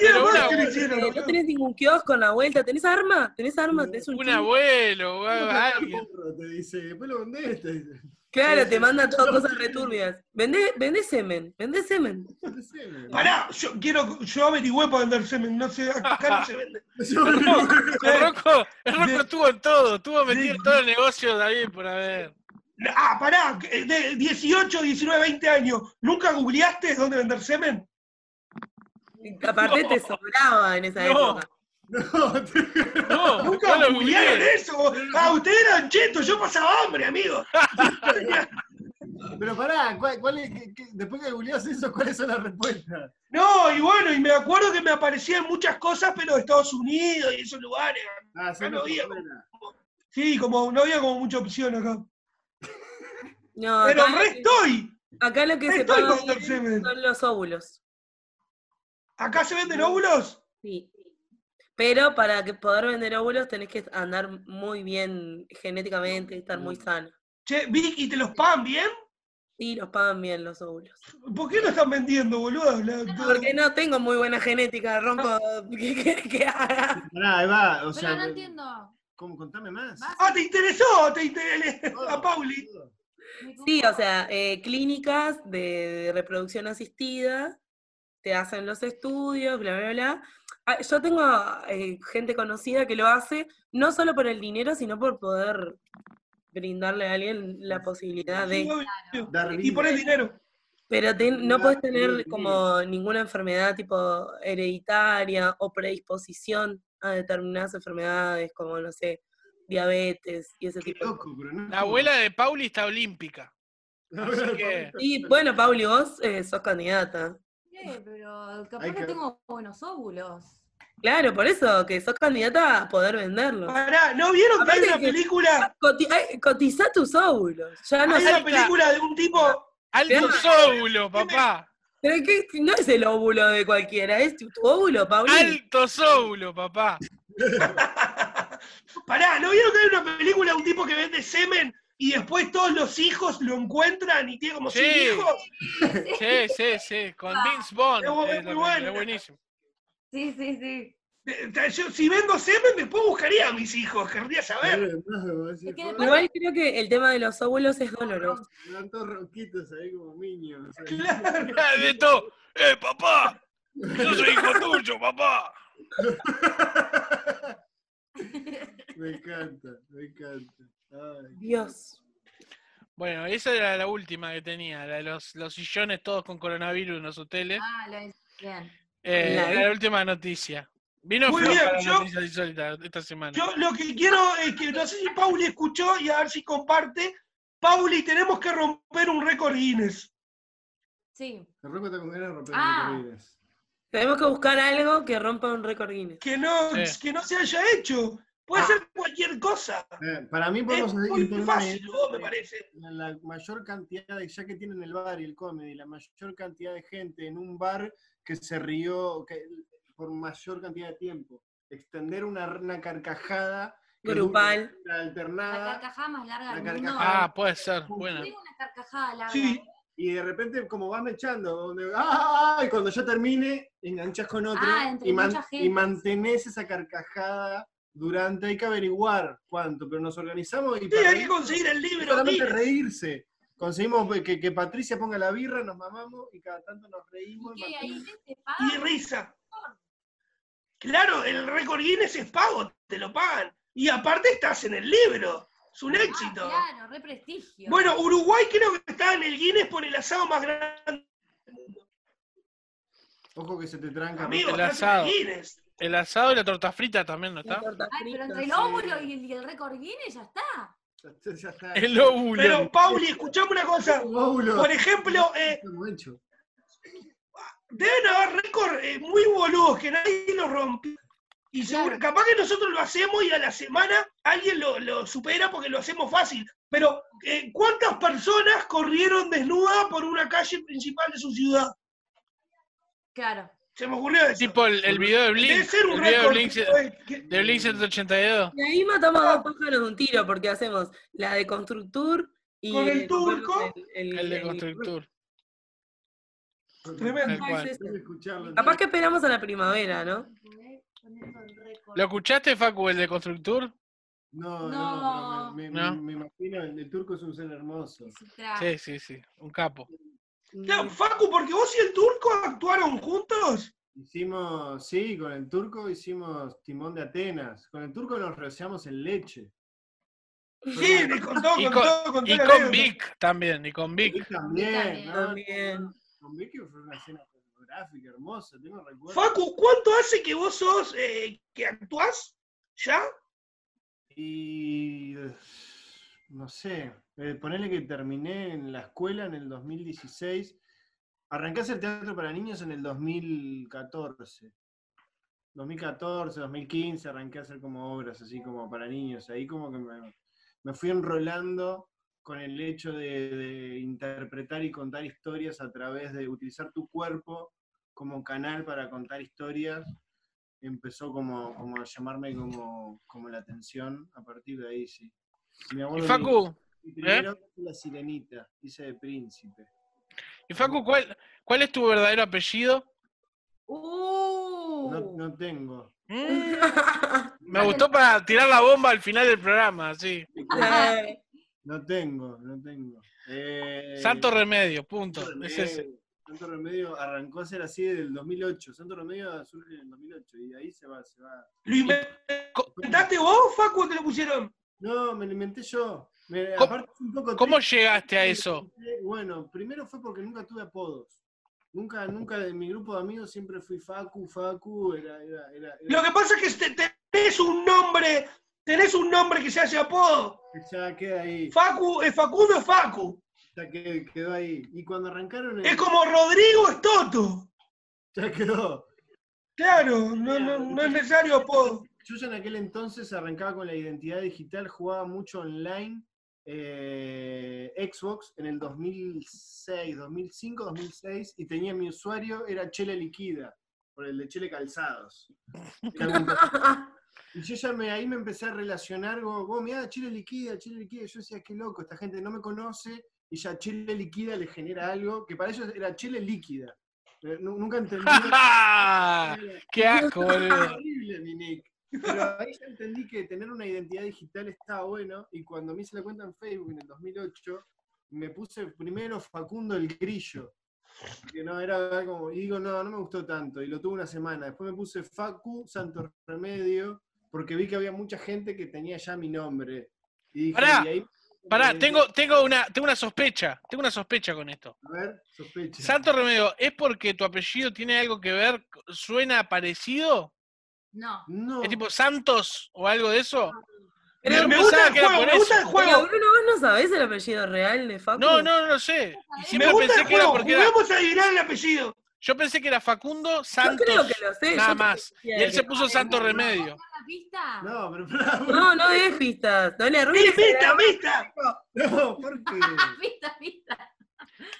Pero una- que lo hicieran, eh, no tenés ningún kiosco en la vuelta, ¿tenés arma? ¿Tenés arma? ¿Tenés un Un abuelo, o alguien. Te dice, después lo vendés, te dice. Claro, Sí, te sí. manda todas cosas returbias. Vendé, vendé semen, vendé semen. Pará, yo quiero, yo averigüé para vender semen, no sé, acá no se vende. [LAUGHS] [LAUGHS] El Rocco, el Rocco estuvo en todo, estuvo metido de- en todo el negocio de ahí por haber. Ah, pará, de 18, 19, 20 años, ¿nunca googleaste dónde vender semen? Aparte te sobraba en esa No. época. No, No, Nunca no googlearon eso. Ah, ustedes eran chetos, yo pasaba hambre, amigo. pero pará, ¿cuál, cuál es, qué- qué- después que googleás eso, ¿cuáles son las respuestas? No, y bueno, y me acuerdo que me aparecían muchas cosas, pero de Estados Unidos y esos lugares. Ah, no no había. fuera. Sí, como no había como mucha opción acá. No, Pero acá, re estoy. acá lo que se Estoy con son los óvulos. ¿Acá se venden óvulos? Sí. Pero para que poder vender óvulos tenés que andar muy bien genéticamente, estar muy sano. Che, Vic, ¿y te los pagan bien? Sí, los pagan bien los óvulos. ¿Por qué no están vendiendo, boludo? La- Porque no tengo muy buena genética, ronco. ¿Qué [LAUGHS] querés que haga? Pará, ahí va, o sea. Pero no entiendo. ¿Cómo? Contame más. ¿Vas? Ah, te interesó, te interesó [LAUGHS] a Pauli. Sí, o sea, eh, clínicas de reproducción asistida, te hacen los estudios, bla, bla, bla. Ah, Yo tengo eh, gente conocida que lo hace, no solo por el dinero, sino por poder brindarle a alguien la posibilidad Sí, de... Dar Y por el dinero. Pero te- no Claro, puedes tener como ninguna enfermedad tipo hereditaria o predisposición a determinadas enfermedades, como, no sé, diabetes y ese Qué tipo de loco, pero no es La abuela de Pauli está olímpica. Así que-. Y bueno, Pauli, vos eh, sos candidata. Pero capaz Hay que que- tengo buenos óvulos. Claro, por eso, que sos candidata a poder venderlos. Pará, ¿no vieron que hay una que- película? Coti- ay, cotiza tus óvulos. Ya no Hay una película de un tipo. Alto óvulo, papá. Pero que no es el óvulo de cualquiera, es tu, tu óvulo, Pauli. Alto óvulo, papá. [LAUGHS] Pará, ¿no vieron que hay una película de un tipo que vende semen y después todos los hijos lo encuentran y tiene como Sí. hijos? [LAUGHS] Sí, sí, sí. Con Vince Bond. Es eh, muy buena. es buenísimo. Sí, sí, sí. Eh, eh, yo, si vendo semen, después buscaría a mis hijos, querría saber. Que Igual creo que el tema de los óvulos es doloroso. Eran todos ronquitos ahí como niños. Claro. Ah, de todo. ¡Eh, papá! Yo soy hijo tuyo, papá. [LAUGHS] Me encanta, me encanta. Ay. Dios. Bueno, esa era la última que tenía, la de los, los sillones todos con coronavirus en los hoteles. Ah, lo. Bien. Eh, La era la última noticia. Vino Muy bien, la yo- esta semana. Yo lo que quiero es que, no sé si Pauli escuchó y a ver si comparte. Pauli, tenemos que romper un récord Guinness. Sí. Romper Ah. los recorridos. Tenemos que buscar algo que rompa un récord Guinness. Que no, Sí. que no se haya hecho. Puede Ah. ser cualquier cosa. Eh, para mí Es podemos muy por una fácil, vos, me parece. la, la mayor cantidad de, ya que tienen el bar y el comedy, la mayor cantidad de gente en un bar que se rió que- por mayor cantidad de tiempo. Extender una, una carcajada Grupal. dure La alternada carcajada más larga La mundo. Ah, puede ser, buena. Tengo una carcajada larga. Sí. y de repente como vas mechando, donde, ¡ah! y cuando ya termine, enganchas con otro Ah, y, man- y mantenés esa carcajada durante, hay que averiguar cuánto, pero nos organizamos y Sí, para hay que conseguir el libro. solamente reírse. Conseguimos que, que Patricia ponga la birra, nos mamamos y cada tanto nos reímos. ¿Y? Ahí Martín- te Y risa. Claro, el récord Guinness es pago, te lo pagan. Y aparte estás en el libro. Es un Ah, éxito. claro, re prestigio. Bueno, Uruguay creo que está en el Guinness por el asado más grande. Ojo que se te tranca. Amigo, El estás asado. en el Guinness. El asado y la torta frita también, ¿no La está? Ay, pero entre el sí. óvulo y el, y el récord Guinness ya está. Ya, ya está. El óvulo. Pero, Pauli, escuchame una cosa. Óvulo. Por ejemplo, eh, deben haber récords eh, muy boludos que nadie los rompe. Y seguro, capaz que nosotros lo hacemos y a la semana alguien lo, lo supera porque lo hacemos fácil. Pero, eh, ¿cuántas personas corrieron desnudas por una calle principal de su ciudad? Claro. Se me ocurrió eso. Tipo el, el video de Debe Blink. ser un El video de. Blink, de Blink 182. Y ahí matamos a dos pájaros de un tiro, porque hacemos la de Constructur y Con el turco. el, El de Constructor. Tremendo. Capaz que esperamos a la primavera, ¿no? ¿Lo escuchaste, Facu, el de Constructur? No, no, No. me, me- No. me imagino, el, el turco es un ser hermoso. Sí, sí, sí. Un capo. Claro, Facu, porque vos y el turco actuaron juntos. Hicimos, sí, con el turco hicimos Timón de Atenas. Con el turco nos rociamos en leche. Sí, me contó, Y contó, con, contó y la con. Vic también, y con Vic. Vic también, también. ¿no? También. Con Vic fue una escena fotográfica hermosa, tengo recuerdos. Facu, ¿cuánto hace que vos sos, eh, que actuás? ¿Ya? Y no sé, eh, ponele que terminé en la escuela en el 2016. Arranqué a hacer teatro para niños en el 2014. 2014, 2015 arranqué a hacer como obras así como para niños. Ahí como que me, me fui enrolando con el hecho de, de interpretar y contar historias a través de utilizar tu cuerpo como canal para contar historias empezó como, como a llamarme como, como la atención a partir de ahí, sí. Mi Y abuelo Facu, dijo, "Mi primera obra fue la sirenita, hice de príncipe. y Facu, ¿cuál, ¿cuál es tu verdadero apellido? Uh. No, no tengo. Mm, Me gustó para tirar la bomba al final del programa, sí. Eh, [LAUGHS] No tengo, no tengo. Eh, Santo Remedio, punto. Santo Es ese. Remedio. Santo Remedio arrancó a ser así desde el 2008. Santo Remedio surge en el 2008 y de ahí se va, se va. ¿Lo inventaste vos, Facu, o te lo pusieron? No, me lo inventé yo. Me- ¿Cómo- aparte es un poco ¿Cómo triste. llegaste a eso? Bueno, primero fue porque nunca tuve apodos. Nunca, nunca de mi grupo de amigos siempre fui Facu, Facu, era, era, era, era- Lo que pasa es que te- tenés un nombre, tenés un nombre que se hace apodo. ya queda ahí, Facu, es Facundo es Facu. ya que- quedó ahí. Y cuando arrancaron el- Es como Rodrigo es Toto. ya quedó. Claro, no, no, no es necesario apodo. Yo ya en aquel entonces arrancaba con la identidad digital, jugaba mucho online, eh, Xbox en el 2006, 2005, 2006, y tenía mi usuario, era Chele Liquida, por el de Chele Calzados. [LAUGHS] Y yo ya me, ahí me empecé a relacionar, como, como mira, Chile liquida, Chile liquida. Yo decía, qué loco, esta gente no me conoce y ya Chile liquida le genera algo que para ellos era Chile líquida. Nu- Nunca entendí. [LAUGHS] ¡Qué asco, boludo! horrible mi nick. Pero ahí ya entendí que tener una identidad digital estaba bueno y cuando me hice la cuenta en Facebook en el 2008, me puse primero Facundo el Grillo. Que no era como, y digo, no, no me gustó tanto, y lo tuve una semana. Después me puse Facu Santo Remedio, porque vi que había mucha gente que tenía ya mi nombre. Y dije, Pará, y ahí- Pará, tengo, tengo, una, tengo una sospecha. Tengo una sospecha con esto. A ver, sospecha. Santo Remedio, ¿es porque tu apellido tiene algo que ver? ¿Suena parecido? No. No. ¿Es tipo Santos o algo de eso? Pero- Yo me gusta el juego, me gusta el juego. Bruno, vos no sabés el apellido real de Facu. No, no, no lo sé. Y Me siempre gusta pensé el que era porque era. Juguemos a adivinar el apellido. Yo pensé que era Facundo Yo Santos. creo que lo sé. nada yo más. Y él se puso Santo Remedio. ¿La pista? No, pero No, no des pistas. No le ¡Sí, arruines. pista, pista! no, ¿por qué? [LAUGHS] Pista, pista.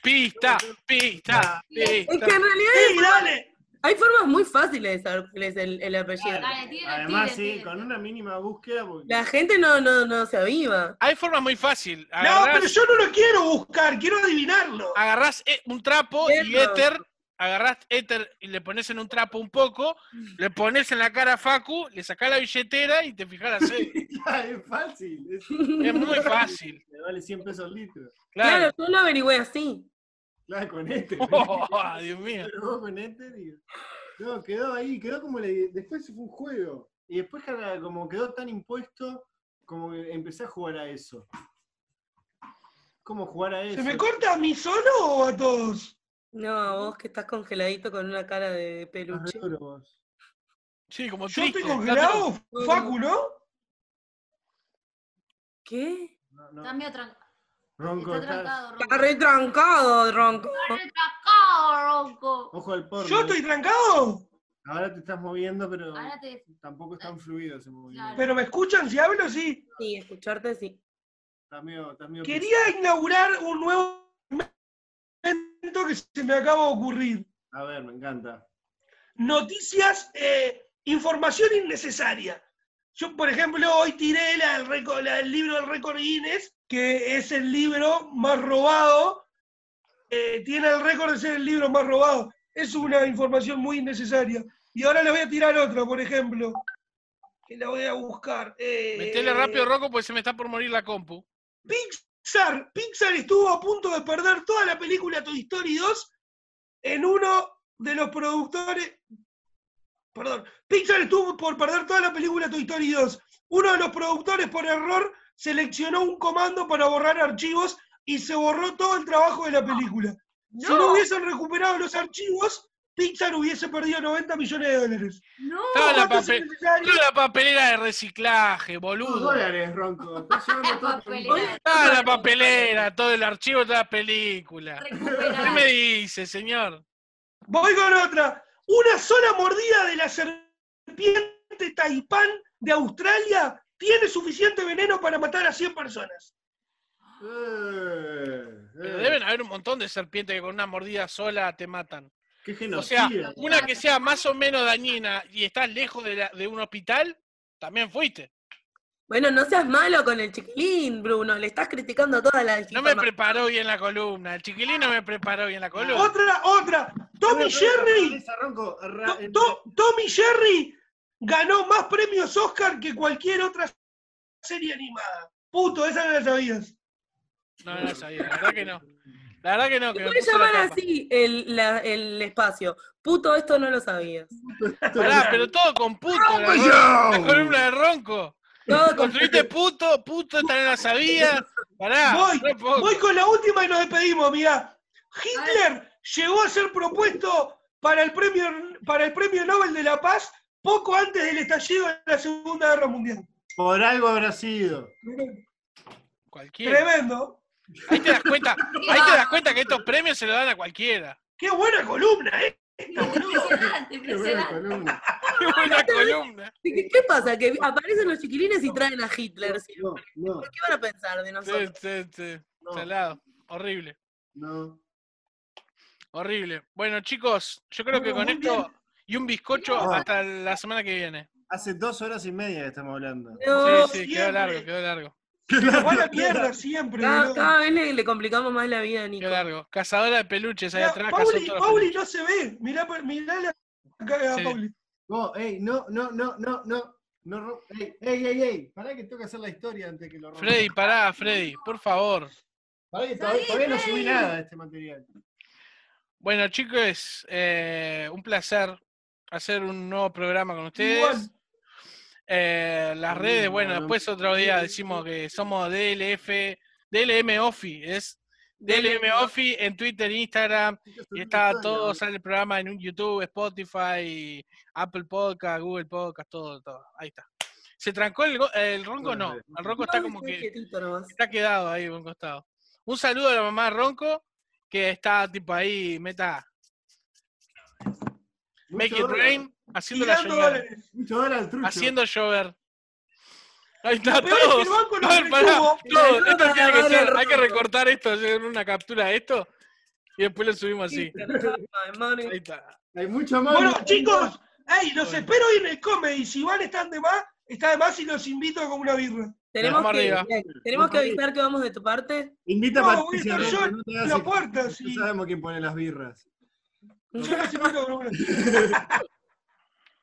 Pista, pista, Es que pista. en realidad ¡Sí, dale! Hay formas muy fáciles de saber cuál es el, el apellido. Dale, Además, sí, con una mínima búsqueda. porque- La gente no, no, no se aviva. Hay formas muy fáciles. No, pero yo no lo quiero buscar, quiero adivinarlo. agarrás, eh, un trapo y éter. Agarrás éter y le pones en un trapo un poco, le pones en la cara a Facu, le sacás la billetera y te fijás la [LAUGHS] serie. Es fácil. Es, Es muy fácil. [LAUGHS] Me vale 100 pesos el litro. Claro, Claro. yo lo averigüé así. Claro, con este. Oh, [LAUGHS] Dios mío. Con este. No, quedó ahí, quedó como le, después fue un juego. Y después como quedó tan impuesto, como que empecé a jugar a eso. ¿Cómo jugar a eso? ¿Se me corta a mí solo o a todos? No, vos que estás congeladito con una cara de peluche. Sí, como ¿Yo triste. estoy congelado? Facu, ¿no? ¿Qué? No, no. Ronco, Está estás- trancado, Ronco. Está retrancado, Ronco. Está retrancado, Ronco. Ojo al porno. ¿Yo estoy trancado? Ahora te estás moviendo, pero Ahora te... tampoco es tan fluido ese movimiento. Claro. ¿Pero me escuchan si hablo? Sí. Sí, escucharte sí. Está medio, está medio Quería inaugurar un nuevo evento que se me acaba de ocurrir. A ver, me encanta. Noticias, eh, información innecesaria. Yo, por ejemplo, hoy tiré la- el, récord- la- el libro del récord Guinness, que es el libro más robado eh, tiene el récord de ser el libro más robado. Es una información muy innecesaria. Y ahora les voy a tirar otra, por ejemplo. Que la voy a buscar. Eh, Metele rápido, Rocco, porque se me está por morir la compu. Pixar, Pixar estuvo a punto de perder toda la película Toy Story 2 en uno de los productores. Perdón, Pixar estuvo por perder toda la película Toy Story 2. Uno de los productores, por error, seleccionó un comando para borrar archivos y se borró todo el trabajo de la película. Si no hubiesen recuperado los archivos, Pixar hubiese perdido 90 millones de dólares. No. Toda la, ¿Cuánto es papel- toda la papelera de reciclaje, Dos boludo. dólares, Ronco. Llevando Papelera. Toda la papelera, todo el archivo de la película. ¿Qué Recuperar. me dice, señor? Voy con otra. Una sola mordida de la serpiente taipán de Australia tiene suficiente veneno para matar a 100 personas. Eh, Pero eh, deben haber un montón de serpientes que con una mordida sola te matan. Qué O sea, una que sea más o menos dañina y estás lejos de, la- de un hospital, también fuiste. Bueno, no seas malo con el chiquilín, Bruno. Le estás criticando toda la No me preparó bien la columna. El chiquilín no me preparó bien la columna. Otra, otra. Tommy Jerry. Tommy Jerry ganó más premios Oscar que cualquier otra serie animada. Puto, esa no la sabías. No, no sabía. La verdad que no. La verdad que no. Que la llamar tapa. así el, la- el espacio. Puto, esto no lo sabías. Pará, pero todo con puto. La, Ronco la columna de ronco. Todo con Construiste puto, puto, esta no la sabía. Pará. Voy, no voy con la última y nos despedimos, amiga. Hitler llegó a ser propuesto para el premio, para el premio Nobel de la Paz poco antes del estallido de la Segunda Guerra Mundial. Por algo habrá sido. Cualquiera. Tremendo. Ahí te das cuenta, [LAUGHS] ahí te das cuenta que estos premios se lo dan a cualquiera. Qué buena columna, ¿eh? Esta, boludo. Impresionante, Qué buena impresionante. columna. [LAUGHS] Qué buena columna. ¿Qué, qué pasa? Que aparecen los chiquilines y traen a Hitler. No, no, ¿Qué van a pensar de Sí, nosotros? sí, sí. No. Salado. Horrible. no. Horrible. Bueno, chicos, yo creo que con esto y un bizcocho No. hasta la semana que viene. Hace dos horas y media que estamos hablando. No, Sí, sí, quedó largo, quedó largo. Nos va a la mierda siempre, cada, vez le, le complicamos más la vida a Nico. Quedó largo. Cazadora de peluches ahí Mirá, atrás, Pauli, Pauli no se ve. Mirá, mirá la cara Sí. Pauli. No, ey, no, no, no, no, no. No, ey, ey, ey, ey. Pará que tengo que hacer la historia antes que lo rompa. Freddy, pará, Freddy, por favor. Pará que todavía, todavía no subí nada de este material. Bueno, chicos, eh, un placer hacer un nuevo programa con ustedes. Eh, las redes, bueno, ¿no? después otro día decimos que somos DLF, DLM Offi, es DLM Offi en Twitter, Instagram, y está todo, sale el programa en un YouTube, Spotify, Apple Podcast, Google Podcast, todo, todo. Ahí está. ¿Se trancó el, el ronco? No, el ronco está como que está quedado ahí a un costado. Un saludo a la mamá de Ronco, que está tipo ahí, meta, make it rain, haciéndola Tirando llover. dólares. Mucho dólar al trucho. Haciendo llover. Ahí está, todos. el banco no A ver, me pará, tuvo. todos. La Esto ayuda tiene que para ser, darle hay que recortar esto, hacer una captura de esto y después lo subimos así. Ahí está. Hay mucho más. Bueno, chicos, hey, los espero hoy en el comedy. Si van, están de más, está de más y los invito con una birra. Tenemos que, bien, tenemos que Vamos avisar que vamos de tu parte. Invita a No, voy a estar yo no en la puerta, sí. sabemos quién pone las birras.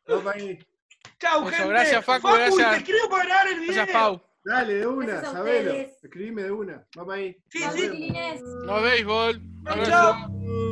Vamos ahí. Chau, Eso, gente. gracias, Facu, gracias. te escribo para grabar el video. Gracias, Pau. Dale, de una, sabelo. Escribime de una. Vamos ahí. Sí, Nos sí. vemos. No béisbol. Chau, Abrazo. chau.